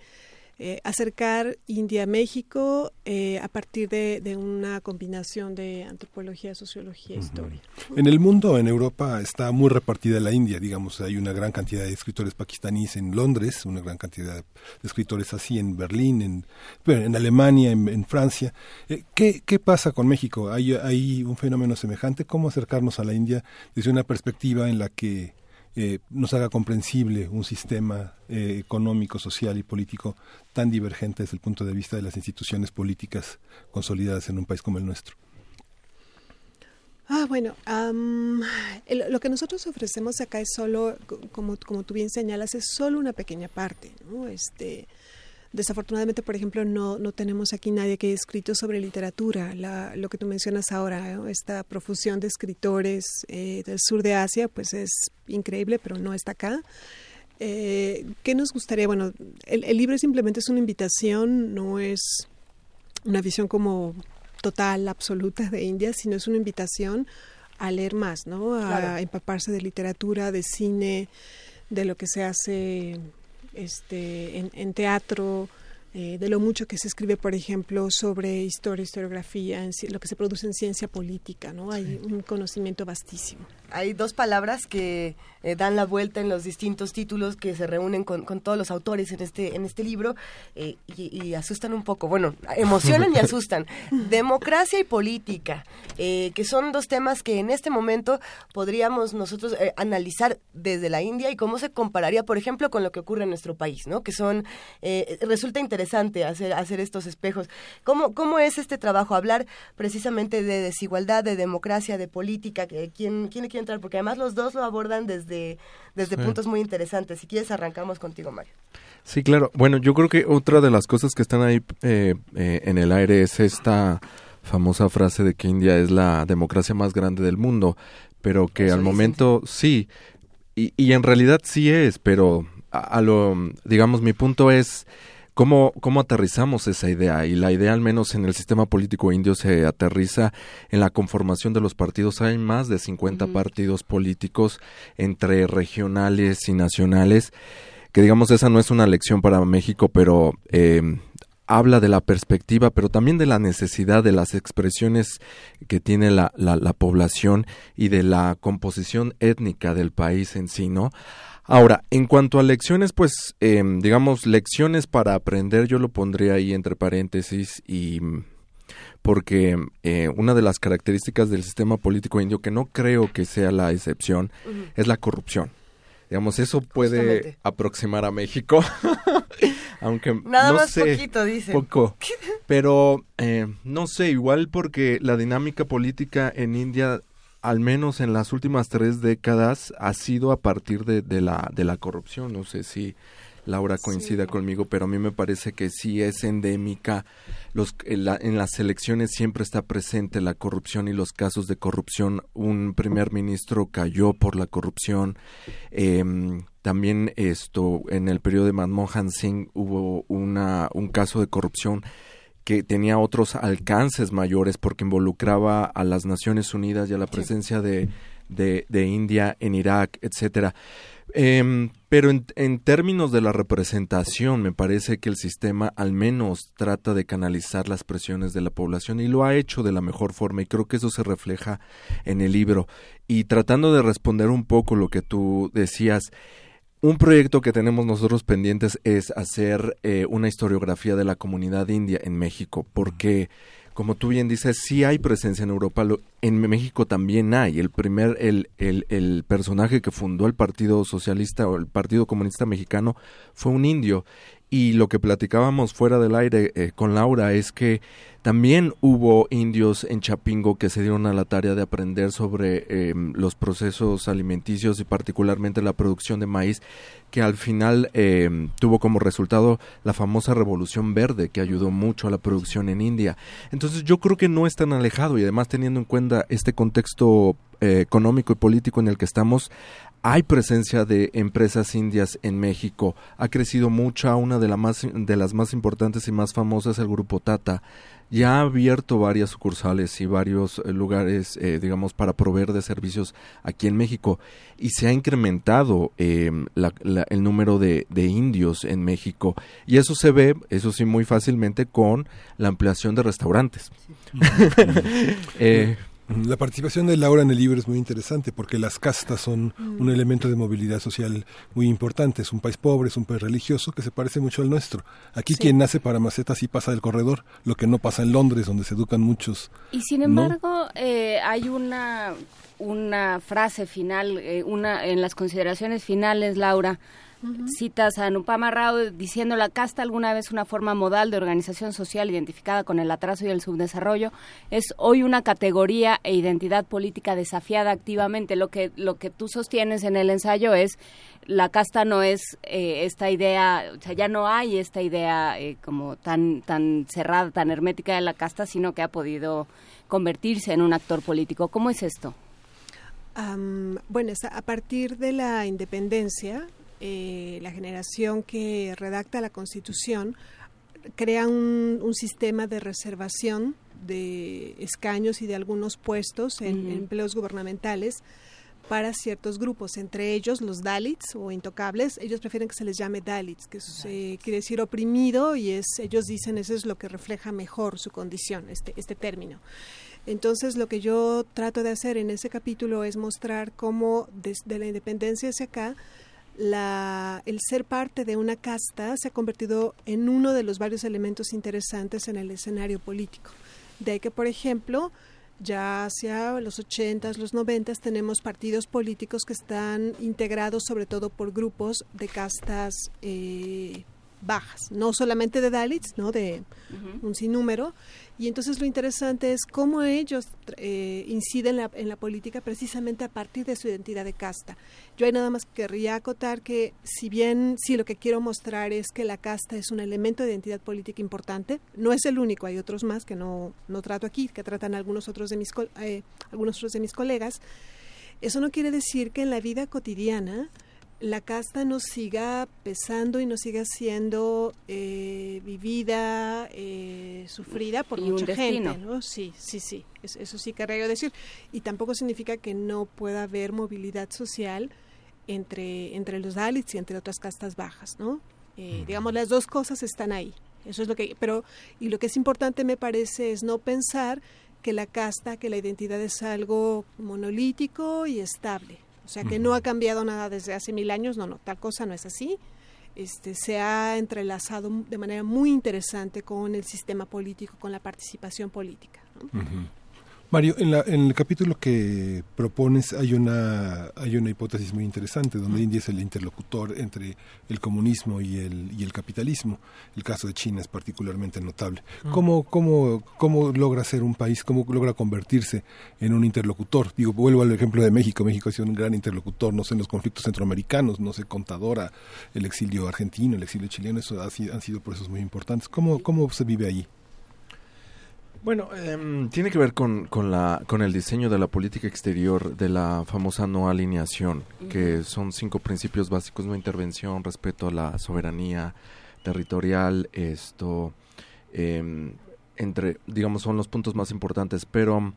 eh, acercar India a México eh, a partir de, de una combinación de antropología, sociología, historia. En el mundo, en Europa, está muy repartida la India, digamos, hay una gran cantidad de escritores pakistaníes en Londres, una gran cantidad de escritores así en Berlín, en, en Alemania, en, en Francia. Eh, ¿qué, ¿Qué pasa con México? ¿Hay, ¿Hay un fenómeno semejante? ¿Cómo acercarnos a la India desde una perspectiva en la que eh, nos haga comprensible un sistema eh, económico, social y político tan divergente desde el punto de vista de las instituciones políticas consolidadas en un país como el nuestro? Ah, bueno, el- lo que nosotros ofrecemos acá es solo, co- como, como tú bien señalas, es solo una pequeña parte, ¿no? Este, desafortunadamente, por ejemplo, no, no tenemos aquí nadie que haya escrito sobre literatura, la, lo que tú mencionas ahora, ¿no? esta profusión de escritores eh, del sur de Asia, pues es increíble, pero no está acá. Eh, ¿Qué nos gustaría? Bueno, el, el libro simplemente es una invitación, no es una visión como total, absoluta de India, sino es una invitación a leer más, ¿no? A Claro. empaparse de literatura, de cine, de lo que se hace este, en, en teatro, eh, de lo mucho que se escribe, por ejemplo, sobre historia, historiografía, en lo que se produce en ciencia política, ¿no? Hay un conocimiento vastísimo. Hay dos palabras que eh, dan la vuelta en los distintos títulos que se reúnen con, con todos los autores en este en este libro eh, y, y asustan un poco. Bueno emocionan y (laughs) asustan. Democracia y política eh, que son dos temas que en este momento podríamos nosotros analizar desde la India y cómo se compararía por ejemplo con lo que ocurre en nuestro país no que son eh, resulta interesante hacer hacer estos espejos. Cómo cómo es este trabajo hablar precisamente de desigualdad de democracia de política que quién quién le entrar porque además los dos lo abordan desde desde Sí. puntos muy interesantes si quieres arrancamos contigo Mario Sí, claro. Bueno, yo creo que otra de las cosas que están ahí eh, eh, en el aire es esta famosa frase de que India es la democracia más grande del mundo, pero que al momento sí, y, y en realidad sí es, pero a, a lo, digamos, mi punto es cómo, cómo aterrizamos esa idea, y la idea al menos en el sistema político indio se aterriza en la conformación de los partidos. Hay más de 50 partidos políticos entre regionales y nacionales que digamos esa no es una lección para México, pero eh, habla de la perspectiva, pero también de la necesidad de las expresiones que tiene la, la, la población y de la composición étnica del país en sí, ¿no? Ahora, en cuanto a lecciones, pues, eh, digamos, lecciones para aprender, yo lo pondría ahí entre paréntesis y mm, porque eh, una de las características del sistema político indio, que no creo que sea la excepción, es la corrupción. Digamos, eso puede Justamente. aproximar a México, (laughs) aunque Nada no más sé, poquito, dicen. Poco. (laughs) Pero eh, no sé, igual porque la dinámica política en India, al menos en las últimas tres décadas, ha sido a partir de, de la, de la corrupción. No sé si Laura coincida conmigo, pero a mí me parece que sí es endémica. Los, en, la- en las elecciones siempre está presente la corrupción y los casos de corrupción. Un primer ministro cayó por la corrupción. Em, también esto en el periodo de Manmohan Singh hubo una, un caso de corrupción que tenía otros alcances mayores porque involucraba a las Naciones Unidas y a la presencia de, de, de India en Irak, etcétera. Em, pero en, en términos de la representación, me parece que el sistema al menos trata de canalizar las presiones de la población y lo ha hecho de la mejor forma y creo que eso se refleja en el libro. Y tratando de responder un poco lo que tú decías, un proyecto que tenemos nosotros pendientes es hacer eh, una historiografía de la comunidad india en México, porque como tú bien dices, sí hay presencia en Europa, lo- en México también hay. El primer, el, el, el personaje que fundó el Partido Socialista o el Partido Comunista Mexicano fue un indio. Y lo que platicábamos fuera del aire eh, con Laura es que también hubo indios en Chapingo que se dieron a la tarea de aprender sobre eh, los procesos alimenticios y particularmente la producción de maíz, que al final eh, tuvo como resultado la famosa revolución verde que ayudó mucho a la producción en India. Entonces yo creo que no es tan alejado y además teniendo en cuenta este contexto eh, económico y político en el que estamos, hay presencia de empresas indias en México. Ha crecido mucha, una de, la más, de las más importantes y más famosas, el grupo Tata. Ya ha abierto varias sucursales y varios eh, lugares, eh, digamos, para proveer de servicios aquí en México. Y se ha incrementado eh, la- la- el número de, de indios en México. Y eso se ve, eso sí, muy fácilmente con la ampliación de restaurantes. (laughs) Eh, La participación de Laura en el libro es muy interesante porque las castas son Mm. un elemento de movilidad social muy importante. Es un país pobre, es un país religioso que se parece mucho al nuestro. Aquí Sí. quien nace para macetas sí pasa del corredor, lo que no pasa en Londres, donde se educan muchos. Y sin ¿no? embargo, eh, hay una, una frase final, eh, una en las consideraciones finales, Laura. Citas a Anupama Rao diciendo la casta alguna vez una forma modal de organización social identificada con el atraso y el subdesarrollo es hoy una categoría e identidad política desafiada activamente. Lo que lo que tú sostienes en el ensayo es la casta no es eh, esta idea, o sea, ya no hay esta idea eh, como tan tan cerrada, tan hermética de la casta, sino que ha podido convertirse en un actor político. ¿Cómo es esto? Bueno, a partir de la independencia, eh, la generación que redacta la Constitución crea un, un sistema de reservación de escaños y de algunos puestos en empleos gubernamentales para ciertos grupos, entre ellos los Dalits o intocables. Ellos prefieren que se les llame Dalits, que es, eh, quiere decir oprimido y es ellos dicen eso es lo que refleja mejor su condición, este, este término. Entonces, lo que yo trato de hacer en ese capítulo es mostrar cómo desde la independencia hacia acá, la, el ser parte de una casta se ha convertido en uno de los varios elementos interesantes en el escenario político. De ahí que, por ejemplo, ya hacia los 80s, los 90s, tenemos partidos políticos que están integrados sobre todo por grupos de castas eh, bajas, no solamente de Dalits, ¿no? de un sinnúmero. Y entonces lo interesante es cómo ellos eh, inciden en la, en la, política precisamente a partir de su identidad de casta. Yo ahí nada más querría acotar que si bien sí lo que quiero mostrar es que la casta es un elemento de identidad política importante, no es el único, hay otros más que no, no trato aquí, que tratan algunos otros de mis, eh, algunos otros de mis colegas. Eso no quiere decir que en la vida cotidiana la casta nos siga pesando y nos siga siendo eh, vivida, eh, sufrida por mucha gente, ¿no? Sí, sí, sí, eso sí querría decir. Y tampoco significa que no pueda haber movilidad social entre, entre los Dalits y entre otras castas bajas, ¿no? Eh, digamos, las dos cosas están ahí. Eso es lo que, pero, y lo que es importante me parece es no pensar que la casta, que la identidad es algo monolítico y estable o sea, que no ha cambiado nada desde hace mil años, no, no, tal cosa no es así. Este, se ha entrelazado de manera muy interesante con el sistema político, con la participación política. Mario, en, la, en el capítulo que propones hay una hay una hipótesis muy interesante donde India es el interlocutor entre el comunismo y el y el capitalismo. El caso de China es particularmente notable. ¿Cómo cómo cómo logra ser un país, cómo logra convertirse en un interlocutor? Digo, vuelvo al ejemplo de México. México ha sido un gran interlocutor, no sé, en los conflictos centroamericanos, no sé, contadora, el exilio argentino, el exilio chileno, eso ha, han sido procesos muy importantes. ¿Cómo cómo se vive allí? Bueno, em, tiene que ver con, con, la, con el diseño de la política exterior de la famosa no alineación, que son cinco principios básicos, no intervención, respeto a la soberanía territorial, esto, em, entre, digamos, son los puntos más importantes, pero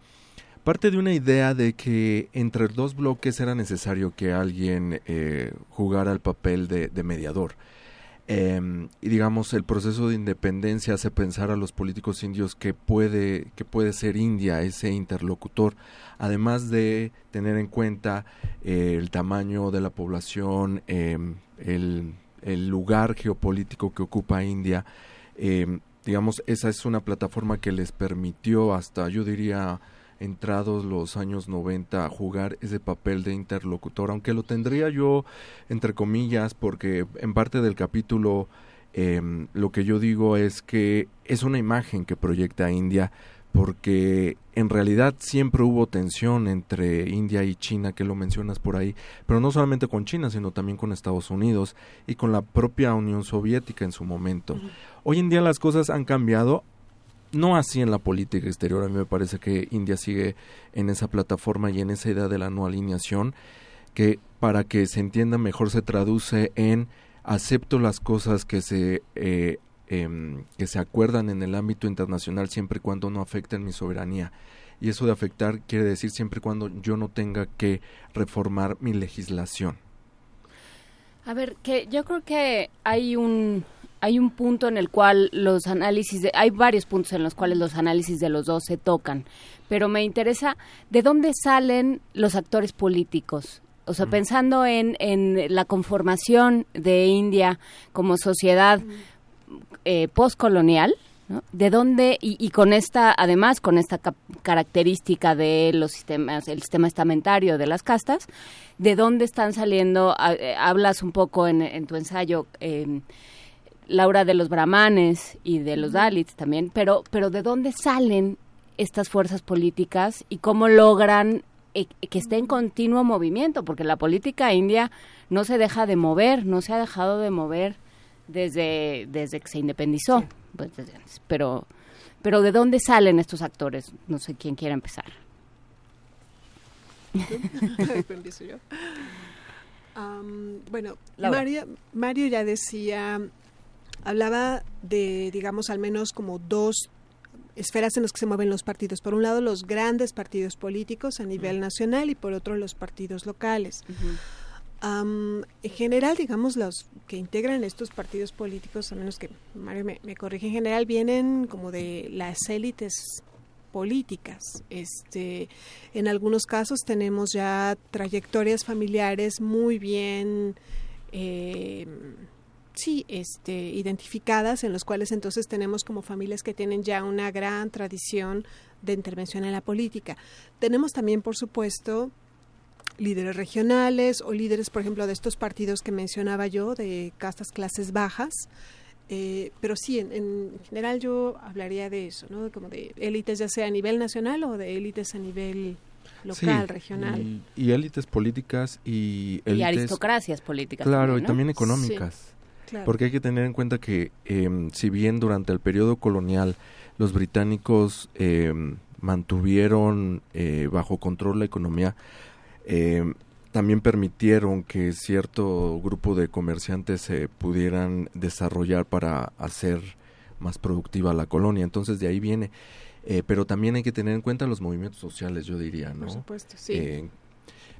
parte de una idea de que entre dos bloques era necesario que alguien eh, jugara el papel de, de mediador. Y digamos el proceso de independencia hace pensar a los políticos indios que puede que puede ser India ese interlocutor. Además de tener en cuenta eh, el tamaño de la población em, el, el, lugar geopolítico que ocupa India em, digamos esa es una plataforma que les permitió hasta yo diría entrados los años 90 a jugar ese papel de interlocutor, aunque lo tendría yo entre comillas, porque en parte del capítulo em, lo que yo digo es que es una imagen que proyecta India, porque en realidad siempre hubo tensión entre India y China, que lo mencionas por ahí, pero no solamente con China, sino también con Estados Unidos y con la propia Unión Soviética en su momento. Hoy en día las cosas han cambiado, no así en la política exterior. A mí me parece que India sigue en esa plataforma y en esa idea de la no alineación, que para que se entienda mejor se traduce en acepto las cosas que se eh, em, que se acuerdan en el ámbito internacional siempre y cuando no afecten mi soberanía. Y eso de afectar quiere decir siempre y cuando yo no tenga que reformar mi legislación. A ver, que yo creo que hay un hay un punto en el cual los análisis, de, hay varios puntos en los cuales los análisis de los dos se tocan, pero me interesa de dónde salen los actores políticos. O sea, pensando en, en la conformación de India como sociedad eh, postcolonial, ¿De dónde, y, con esta, además con esta característica de los sistemas, el sistema estamentario de las castas, ¿de dónde están saliendo? Eh, hablas un poco en, en tu ensayo eh, Laura de los brahmanes y de los dalits también, pero, pero ¿de dónde salen estas fuerzas políticas y cómo logran eh, que esté en continuo movimiento? Porque la política india no se deja de mover, no se ha dejado de mover desde, desde que se independizó, pues, pero, pero ¿de dónde salen estos actores? No sé quién quiera empezar. (laughs) (laughs) bueno, Mario, Mario ya decía hablaba de, digamos, al menos como dos esferas en las que se mueven los partidos. Por un lado, los grandes partidos políticos a nivel nacional y por otro, los partidos locales. en general, digamos, los que integran estos partidos políticos, a menos que Mario me, me corrige, en general vienen como de las élites políticas. Este, en algunos casos tenemos ya trayectorias familiares muy bien eh, sí, este, identificadas, en los cuales entonces tenemos como familias que tienen ya una gran tradición de intervención en la política. Tenemos también, por supuesto, líderes regionales o líderes, por ejemplo, de estos partidos que mencionaba yo, de castas clases bajas. Eh, pero sí, en, general yo hablaría de eso, ¿no? Como de élites ya sea a nivel nacional o de élites a nivel local, regional. Y, élites políticas y élites... Y aristocracias políticas. Claro, también, y también económicas. Porque hay que tener en cuenta que em, si bien durante el periodo colonial los británicos em, mantuvieron eh, bajo control la economía, em, también permitieron que cierto grupo de comerciantes se pudieran desarrollar para hacer más productiva la colonia. Entonces de ahí viene. Eh, pero también hay que tener en cuenta los movimientos sociales, yo diría, ¿no? Por supuesto, sí. Eh,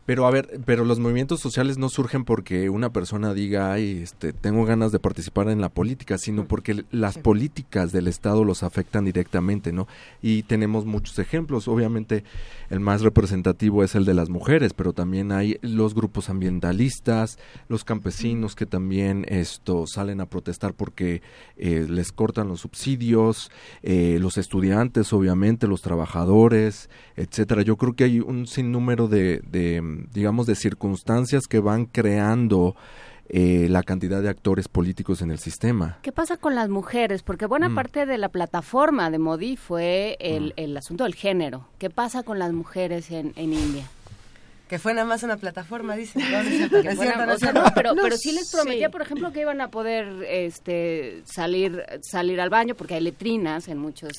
pero a ver, pero los movimientos sociales no surgen porque una persona diga, ay, este, tengo ganas de participar en la política, sino porque las políticas del Estado los afectan directamente, ¿no? Y tenemos muchos ejemplos. Obviamente, el más representativo es el de las mujeres, pero también hay los grupos ambientalistas, los campesinos que también esto salen a protestar porque eh, les cortan los subsidios, eh, los estudiantes, obviamente, los trabajadores, etcétera. Yo creo que hay un sinnúmero de, de digamos, de circunstancias que van creando eh, la cantidad de actores políticos en el sistema. ¿Qué pasa con las mujeres? Porque buena Mm. parte de la plataforma de Modi fue el, el asunto del género. ¿Qué pasa con las mujeres en, en India? Que fue nada más una plataforma, dice. Pero, pero sí les prometía, sí. por ejemplo, que iban a poder este, salir, salir al baño, porque hay letrinas en, muchos,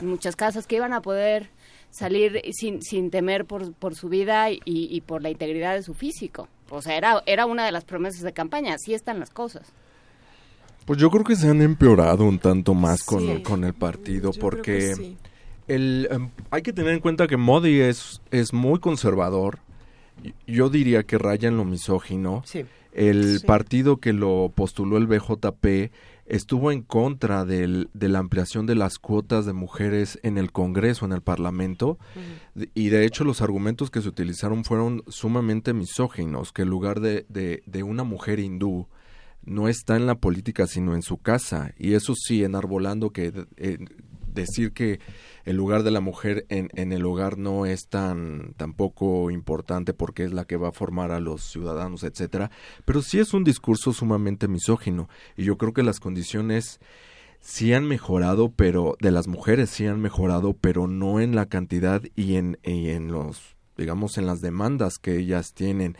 en muchas casas, que iban a poder salir sin, sin temer por, por su vida y, y por la integridad de su físico. O sea, era, era una de las promesas de campaña, así están las cosas. Pues yo creo que se han empeorado un tanto más con, Sí. con el partido, Yo creo porque que sí. el, em, hay que tener en cuenta que Modi es, es muy conservador. Yo diría que raya en lo misógino. Sí. El Sí. partido que lo postuló el BJP estuvo en contra del- de la ampliación de las cuotas de mujeres en el Congreso, en el Parlamento, y de hecho los argumentos que se utilizaron fueron sumamente misóginos, que en lugar de, de, de una mujer hindú no está en la política sino en su casa, y eso sí, enarbolando que eh, decir que el lugar de la mujer en, en el hogar no es tan tampoco importante porque es la que va a formar a los ciudadanos, etcétera, pero sí es un discurso sumamente misógino y yo creo que las condiciones sí han mejorado, pero de las mujeres sí han mejorado, pero no en la cantidad y en, y en los digamos en las demandas que ellas tienen.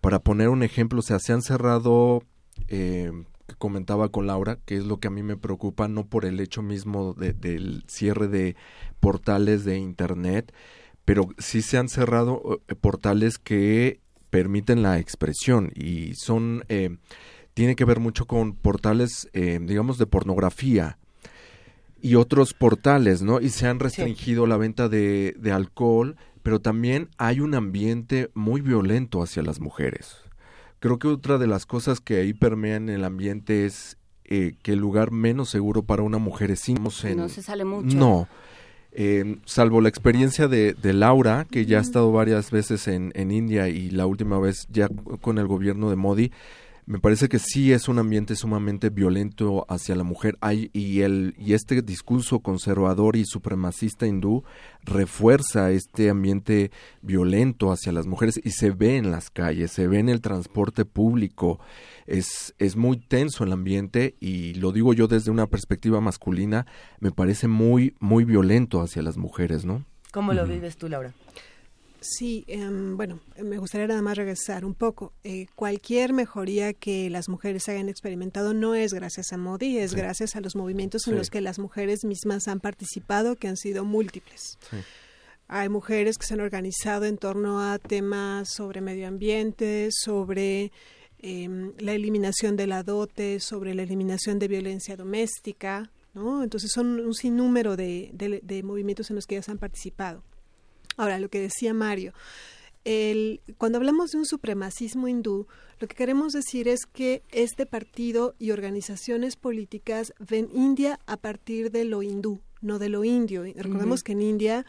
Para poner un ejemplo, o sea, se han cerrado eh, que comentaba con Laura, que es lo que a mí me preocupa, no por el hecho mismo de- del cierre de portales de Internet, pero sí se han cerrado eh, portales que permiten la expresión y son, eh, tiene que ver mucho con portales, eh, digamos, de pornografía y otros portales, ¿no? Y se han restringido la venta de, de alcohol, pero también hay un ambiente muy violento hacia las mujeres. Creo que otra de las cosas que ahí permean el ambiente es eh, que el lugar menos seguro para una mujer es en- No se sale mucho. No. Eh, salvo la experiencia de, de Laura, que ya ha estado varias veces en, en India y la última vez ya con el gobierno de Modi, me parece que sí es un ambiente sumamente violento hacia la mujer Hay, y el y este discurso conservador y supremacista hindú refuerza este ambiente violento hacia las mujeres y se ve en las calles, se ve en el transporte público. Es, es muy tenso el ambiente y lo digo yo desde una perspectiva masculina, me parece muy, muy violento hacia las mujeres, ¿no? ¿Cómo lo vives tú, Laura? Sí, em, bueno, me gustaría nada más regresar un poco. Eh, cualquier mejoría que las mujeres hayan experimentado no es gracias a Modi, es Sí. gracias a los movimientos en Sí. los que las mujeres mismas han participado, que han sido múltiples. Hay mujeres que se han organizado en torno a temas sobre medio ambiente, sobre em, la eliminación de la dote, sobre la eliminación de violencia doméstica, ¿no? Entonces son un sinnúmero de, de- de movimientos en los que ellas han participado. Ahora, lo que decía Mario, el, cuando hablamos de un supremacismo hindú, lo que queremos decir es que este partido y organizaciones políticas ven India a partir de lo hindú, no de lo indio. Recordemos que en India,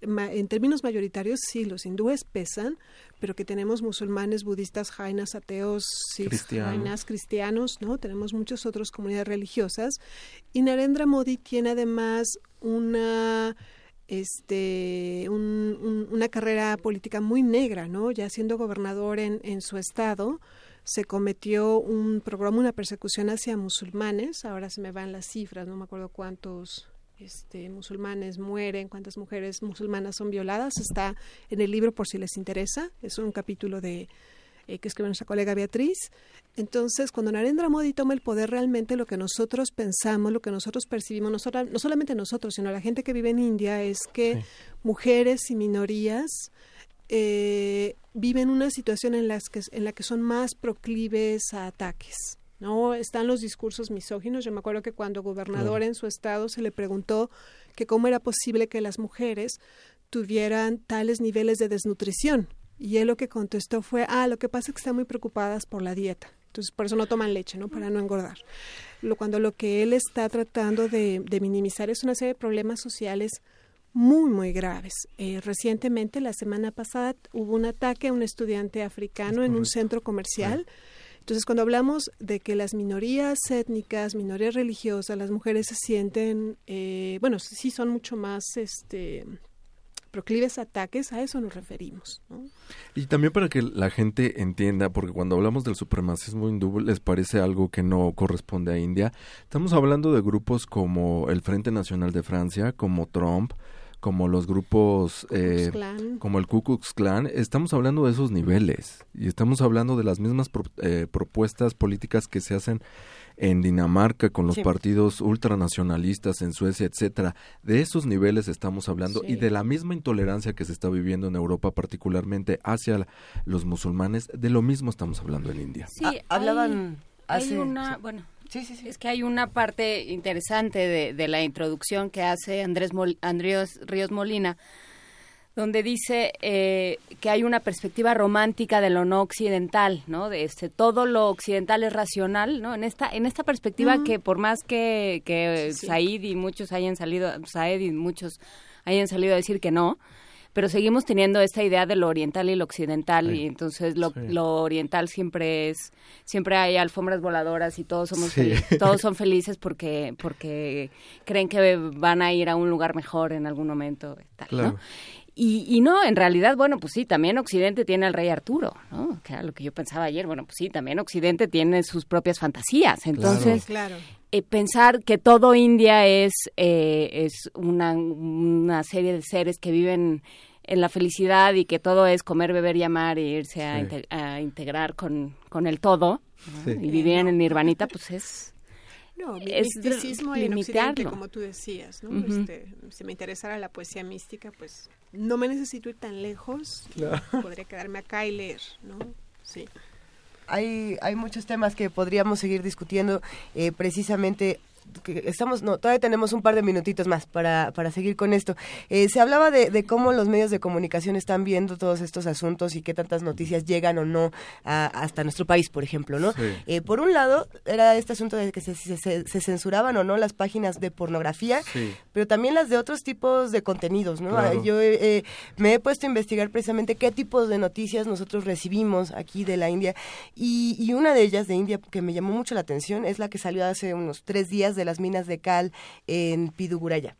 en términos mayoritarios, sí, los hindúes pesan, pero que tenemos musulmanes, budistas, jainas, ateos, Cristianos. jainas, cristianos, ¿no? Tenemos muchas otras comunidades religiosas. Y Narendra Modi tiene además una este un- un- una carrera política muy negra, ¿no? Ya siendo gobernador en, en su estado, se cometió un programa, una persecución hacia musulmanes. Ahora se me van las cifras, no me acuerdo cuántos este, musulmanes mueren, cuántas mujeres musulmanas son violadas. Está en el libro por si les interesa. Es un capítulo de eh, que escribe nuestra colega Beatriz. Entonces, cuando Narendra Modi toma el poder, realmente lo que nosotros pensamos, lo que nosotros percibimos, no, no solamente nosotros, sino la gente que vive en India, es que mujeres y minorías eh, viven una situación en, las que, en la que son más proclives a ataques. ¿no? Están los discursos misóginos. Yo me acuerdo que cuando gobernador en su estado se le preguntó que cómo era posible que las mujeres tuvieran tales niveles de desnutrición. Y él lo que contestó fue, ah, lo que pasa es que están muy preocupadas por la dieta. Entonces, por eso no toman leche, ¿no? Para no engordar. Lo, cuando lo que él está tratando de, de minimizar es una serie de problemas sociales muy, muy graves. Eh, recientemente, la semana pasada, hubo un ataque a un estudiante africano en un centro comercial. Entonces, cuando hablamos de que las minorías étnicas, minorías religiosas, las mujeres se sienten, eh, bueno, sí son mucho más este, proclives a ataques, a eso nos referimos. ¿no? Y también para que la gente entienda, porque cuando hablamos del supremacismo hindú les parece algo que no corresponde a India, estamos hablando de grupos como el Frente Nacional de Francia, como Trump, como los grupos eh, como el Ku Klux Klan, estamos hablando de esos niveles y estamos hablando de las mismas pro- eh, propuestas políticas que se hacen en Dinamarca con los Sí. partidos ultranacionalistas en Suecia, etcétera. De esos niveles estamos hablando y Sí. de la misma intolerancia que se está viviendo en Europa, particularmente hacia los musulmanes, de lo mismo estamos hablando en India. Sí, Ah, hay- hablaban hay, hace- una, sí. bueno, es que hay una parte interesante de, de la introducción que hace Andrés Mol- Andrés Ríos Molina, donde dice eh, que hay una perspectiva romántica de lo no occidental, ¿no? De este todo lo occidental es racional, ¿no? En esta en esta perspectiva que por más que que Sí, sí. Said y muchos hayan salido Said y muchos hayan salido a decir que no, pero seguimos teniendo esta idea de lo oriental y lo occidental y entonces lo, Sí. lo oriental siempre es siempre hay alfombras voladoras y todos somos Sí. (laughs) todos son felices porque porque creen que van a ir a un lugar mejor en algún momento tal, ¿no? Y, y no, en realidad, bueno, pues sí, también Occidente tiene al rey Arturo, ¿no? Que era lo que yo pensaba ayer. Bueno, pues sí, también Occidente tiene sus propias fantasías. Entonces, Claro. eh, pensar que todo India es, eh, es una, una serie de seres que viven en la felicidad y que todo es comer, beber y amar e irse a, Sí. inte- a integrar con, con el todo ¿no? Sí. y vivir en el nirvanita, pues es... No, mi- es misticismo en Occidente, como tú decías, ¿no? Este, si me interesara la poesía mística, pues no me necesito ir tan lejos. Claro. Podría quedarme acá y leer, ¿no? Sí. hay, hay muchos temas que podríamos seguir discutiendo eh, precisamente que estamos no todavía tenemos un par de minutitos más para, para seguir con esto Eh, se hablaba de, de cómo los medios de comunicación están viendo todos estos asuntos y qué tantas noticias llegan o no a- hasta nuestro país por ejemplo no Sí. Eh, por un lado era este asunto de que se, se- censuraban o no las páginas de pornografía Sí. pero también las de otros tipos de contenidos no Claro. yo eh, me he puesto a investigar precisamente qué tipos de noticias nosotros recibimos aquí de la India y, y una de ellas de India que me llamó mucho la atención es la que salió hace unos tres días de las minas de cal en Piduguraya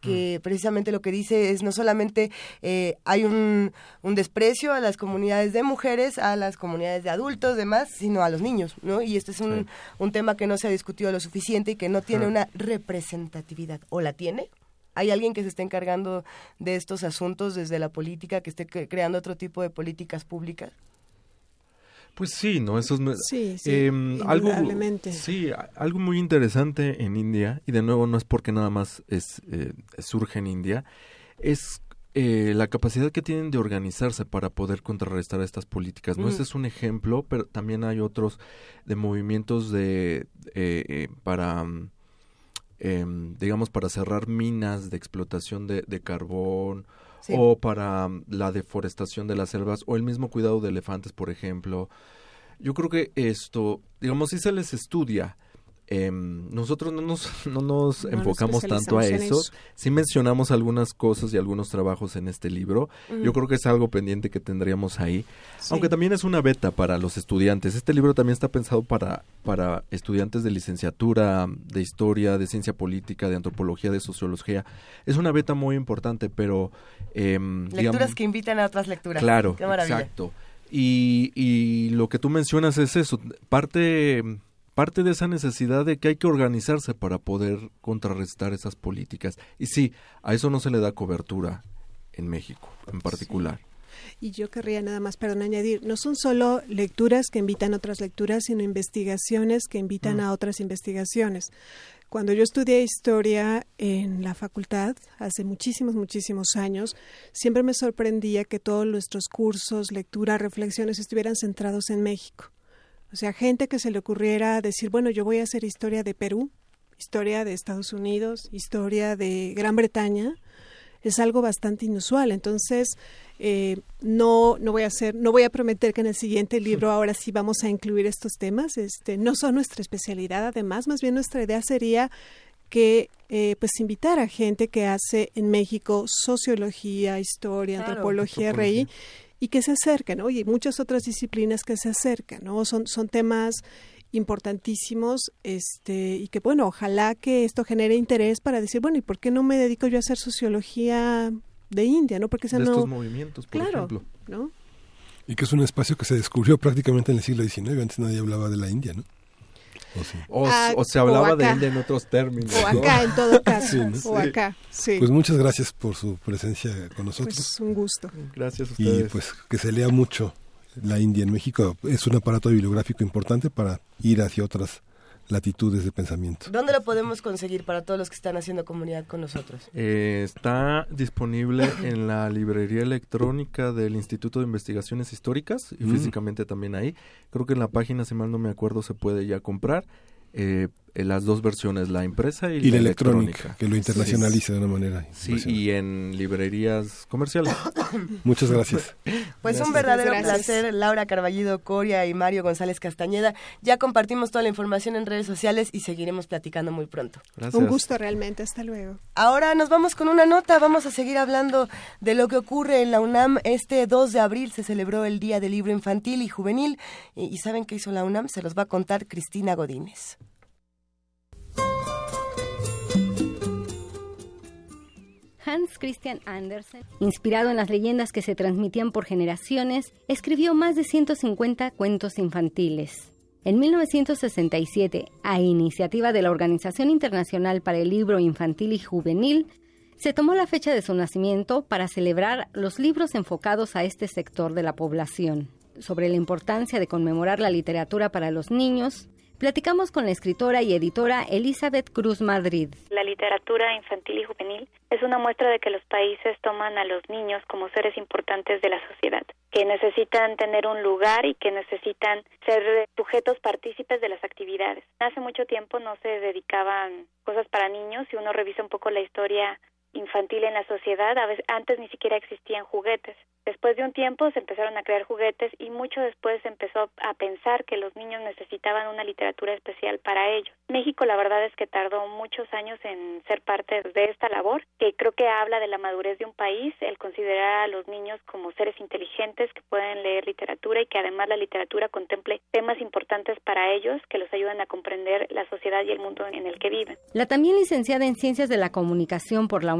que precisamente lo que dice es no solamente eh, hay un, un desprecio a las comunidades de mujeres, a las comunidades de adultos, demás, sino a los niños, ¿no? Y este es un, un tema que no se ha discutido lo suficiente y que no tiene una representatividad. ¿O la tiene? ¿Hay alguien que se esté encargando de estos asuntos desde la política, que esté cre- creando otro tipo de políticas públicas? Pues sí, ¿no? Eso es... Sí, sí, em, algo, sí, algo muy interesante en India, y de nuevo no es porque nada más es, eh, surge en India, es eh, la capacidad que tienen de organizarse para poder contrarrestar estas políticas. ¿no? Mm. Este es un ejemplo, pero también hay otros de movimientos de eh, eh, para... mm, em, digamos, para cerrar minas de explotación de, de carbón Sí. o para mm, la deforestación de las selvas o el mismo cuidado de elefantes, por ejemplo. Yo creo que esto, digamos, si se les estudia Em, nosotros no nos, (laughs) no nos No nos enfocamos tanto a eso. eso. Sí mencionamos algunas cosas y algunos trabajos en este libro. Yo creo que es algo pendiente que tendríamos ahí. Sí. Aunque también es una beta para los estudiantes. Este libro también está pensado para, para estudiantes de licenciatura, de historia, de ciencia política, de antropología, de sociología. Es una beta muy importante, pero... em, Lecturas digamos- que invitan a otras lecturas. Claro, Qué exacto. Y, y lo que tú mencionas es eso, parte, parte de esa necesidad de que hay que organizarse para poder contrarrestar esas políticas. Y sí, a eso no se le da cobertura en México en particular. Y yo querría nada más, perdón, añadir, no son solo lecturas que invitan a otras lecturas, sino investigaciones que invitan Mm. a otras investigaciones. Cuando yo estudié historia en la facultad, hace muchísimos, muchísimos años, siempre me sorprendía que todos nuestros cursos, lectura, reflexiones estuvieran centrados en México. O sea, gente que se le ocurriera decir, bueno, yo voy a hacer historia de Perú, historia de Estados Unidos, historia de Gran Bretaña, es algo bastante inusual. Entonces, eh, no, no voy a hacer, no voy a prometer que en el siguiente libro ahora sí vamos a incluir estos temas. Este, no son nuestra especialidad, además, más bien nuestra idea sería que eh, pues invitar a gente que hace en México sociología, historia, Claro. antropología, RI, y que se acerquen, ¿no? Y muchas otras disciplinas que se acercan, ¿no? Son, son temas importantísimos, este, y que bueno, ojalá que esto genere interés para decir, bueno, ¿y por qué no me dedico yo a hacer sociología de India, no? Porque de no, estos movimientos, por claro, ejemplo. ¿no? Y que es un espacio que se descubrió prácticamente en el siglo XIX. Antes nadie hablaba de la India, ¿no? ¿O sí? O, Ah, o se o hablaba de acá. India en otros términos. O ¿no? acá, en todo (laughs) caso, Sí, ¿no? o acá, sí. Pues muchas gracias por su presencia con nosotros. Pues un gusto. Gracias a y ustedes. pues que se lea mucho la India en México. Es un aparato bibliográfico importante para ir hacia otras latitudes de pensamiento. ¿Dónde lo podemos conseguir para todos los que están haciendo comunidad con nosotros? Eh, está disponible (clears throat) en la librería electrónica del Instituto de Investigaciones Históricas y Mm. físicamente también ahí. Creo que en la página, si mal no me acuerdo, se puede ya comprar. Eh, las dos versiones, la impresa y, Y la electrónica. electrónica, que lo internacionaliza de una manera Sí, y en librerías comerciales. (coughs) Muchas gracias. (coughs) Pues Gracias. un verdadero Gracias. placer, Laura Carballido Coria y Mario González Castañeda. Ya compartimos toda la información en redes sociales y seguiremos platicando muy pronto. Gracias. Un gusto realmente, hasta luego. Ahora nos vamos con una nota, vamos a seguir hablando de lo que ocurre en la UNAM. Este 2 de abril se celebró el Día del Libro Infantil y Juvenil y, y ¿saben qué hizo la UNAM? Se los va a contar Cristina Godínez. Hans Christian Andersen, inspirado en las leyendas que se transmitían por generaciones, escribió más de 150 cuentos infantiles. En 1967, a iniciativa de la Organización Internacional para el Libro Infantil y Juvenil, se tomó la fecha de su nacimiento para celebrar los libros enfocados a este sector de la población. Sobre la importancia de conmemorar la literatura para los niños, platicamos con la escritora y editora Elizabeth Cruz Madrid. La literatura infantil y juvenil es una muestra de que los países toman a los niños como seres importantes de la sociedad, que necesitan tener un lugar y que necesitan ser sujetos partícipes de las actividades. Hace mucho tiempo no se dedicaban cosas para niños, si uno revisa un poco la historia infantil en la sociedad, a veces, antes ni siquiera existían juguetes. Después de un tiempo se empezaron a crear juguetes y mucho después se empezó a pensar que los niños necesitaban una literatura especial para ellos. México la verdad es que tardó muchos años en ser parte de esta labor, que creo que habla de la madurez de un país, el considerar a los niños como seres inteligentes que pueden leer literatura y que además la literatura contemple temas importantes para ellos que los ayudan a comprender la sociedad y el mundo en el que viven. La también licenciada en Ciencias de la Comunicación por la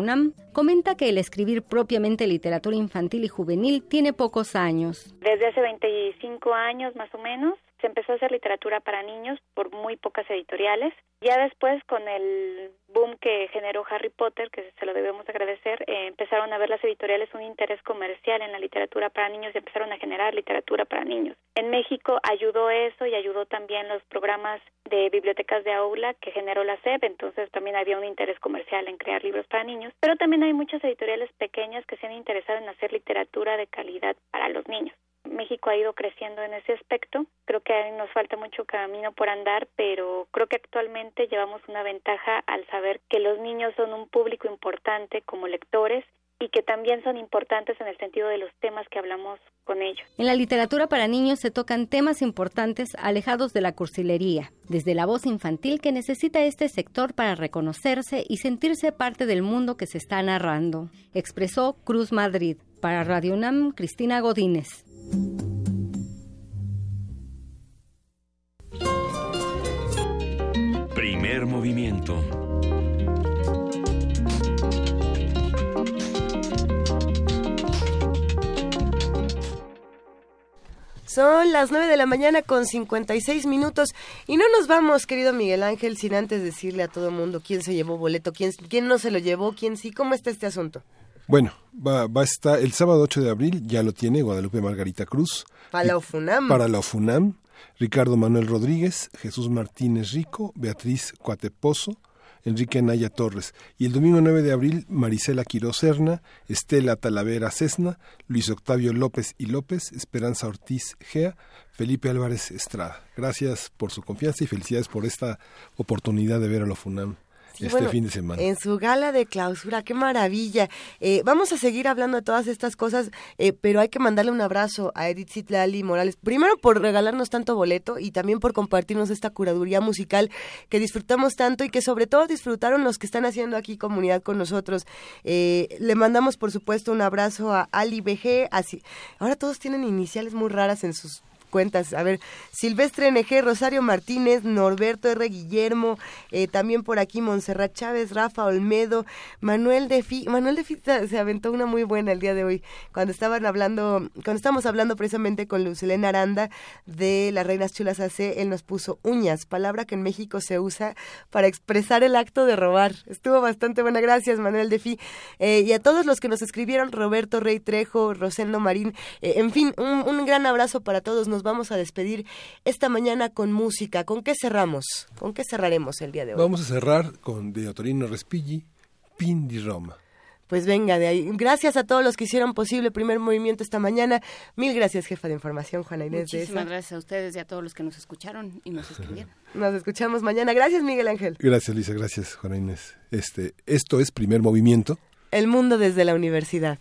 comenta que el escribir propiamente literatura infantil y juvenil tiene pocos años. Desde hace 25 años más o menos se empezó a hacer literatura para niños por muy pocas editoriales. Ya después, con el boom que generó Harry Potter, que se lo debemos agradecer, eh, empezaron a ver las editoriales un interés comercial en la literatura para niños y empezaron a generar literatura para niños. En México ayudó eso y ayudó también los programas de bibliotecas de aula que generó la SEP, entonces también había un interés comercial en crear libros para niños, pero también hay muchas editoriales pequeñas que se han interesado en hacer literatura de calidad para los niños. México ha ido creciendo en ese aspecto. Creo que nos falta mucho camino por andar, pero creo que actualmente llevamos una ventaja al saber que los niños son un público importante como lectores y que también son importantes en el sentido de los temas que hablamos con ellos. En la literatura para niños se tocan temas importantes alejados de la cursilería, desde la voz infantil que necesita este sector para reconocerse y sentirse parte del mundo que se está narrando, expresó Cruz Madrid. Para Radio UNAM, Cristina Godínez. Primer movimiento. Son las 9 de la mañana con 56 minutos y no nos vamos, querido Miguel Ángel, sin antes decirle a todo el mundo quién se llevó boleto, quién, quién no se lo llevó, quién sí, cómo está este asunto. Bueno, va, va a estar el sábado 8 de abril, ya lo tiene Guadalupe Margarita Cruz. Para la UFUNAM. Para la UFUNAM, Ricardo Manuel Rodríguez, Jesús Martínez Rico, Beatriz Cuatepozo, Enrique Anaya Torres. Y el domingo 9 de abril, Marisela Quiroz Serna, Estela Talavera Cesna, Luis Octavio López y López, Esperanza Ortiz Gea, Felipe Álvarez Estrada. Gracias por su confianza y felicidades por esta oportunidad de ver a la FUNAM. Sí, este bueno, fin de semana. En su gala de clausura, qué maravilla. Eh, vamos a seguir hablando de todas estas cosas, eh, pero hay que mandarle un abrazo a Edith Zitlali Morales, primero por regalarnos tanto boleto y también por compartirnos esta curaduría musical que disfrutamos tanto y que sobre todo disfrutaron los que están haciendo aquí comunidad con nosotros. Eh, le mandamos, por supuesto, un abrazo a Ali BG. Así. Ahora todos tienen iniciales muy raras en sus cuentas. A ver, Silvestre NG, Rosario Martínez, Norberto R. Guillermo, eh, también por aquí Montserrat Chávez, Rafa Olmedo, Manuel de Fi. Manuel de Fi (laughs) se aventó una muy buena el día de hoy, cuando estaban hablando, cuando estábamos hablando precisamente con Lucelena Aranda de las Reinas Chulas AC, él nos puso uñas, palabra que en México se usa para expresar el acto de robar. Estuvo bastante buena, gracias Manuel de Fi. Eh, y a todos los que nos escribieron, Roberto Rey Trejo, Rosendo Marín, eh, en fin, un, un gran abrazo para todos. Nos vamos a despedir esta mañana con música. ¿Con qué cerramos? ¿Con qué cerraremos el día de hoy? Vamos a cerrar con de Otorino Respighi, Pin di Roma. Pues venga de ahí. Gracias a todos los que hicieron posible el primer movimiento esta mañana. Mil gracias, jefa de información, Juana Inés Muchísimas gracias a ustedes y a todos los que nos escucharon y nos escribieron. (laughs) Nos escuchamos mañana. Gracias, Miguel Ángel. Gracias, Lisa, gracias, Juana Inés. Este, esto es Primer Movimiento. El mundo desde la universidad.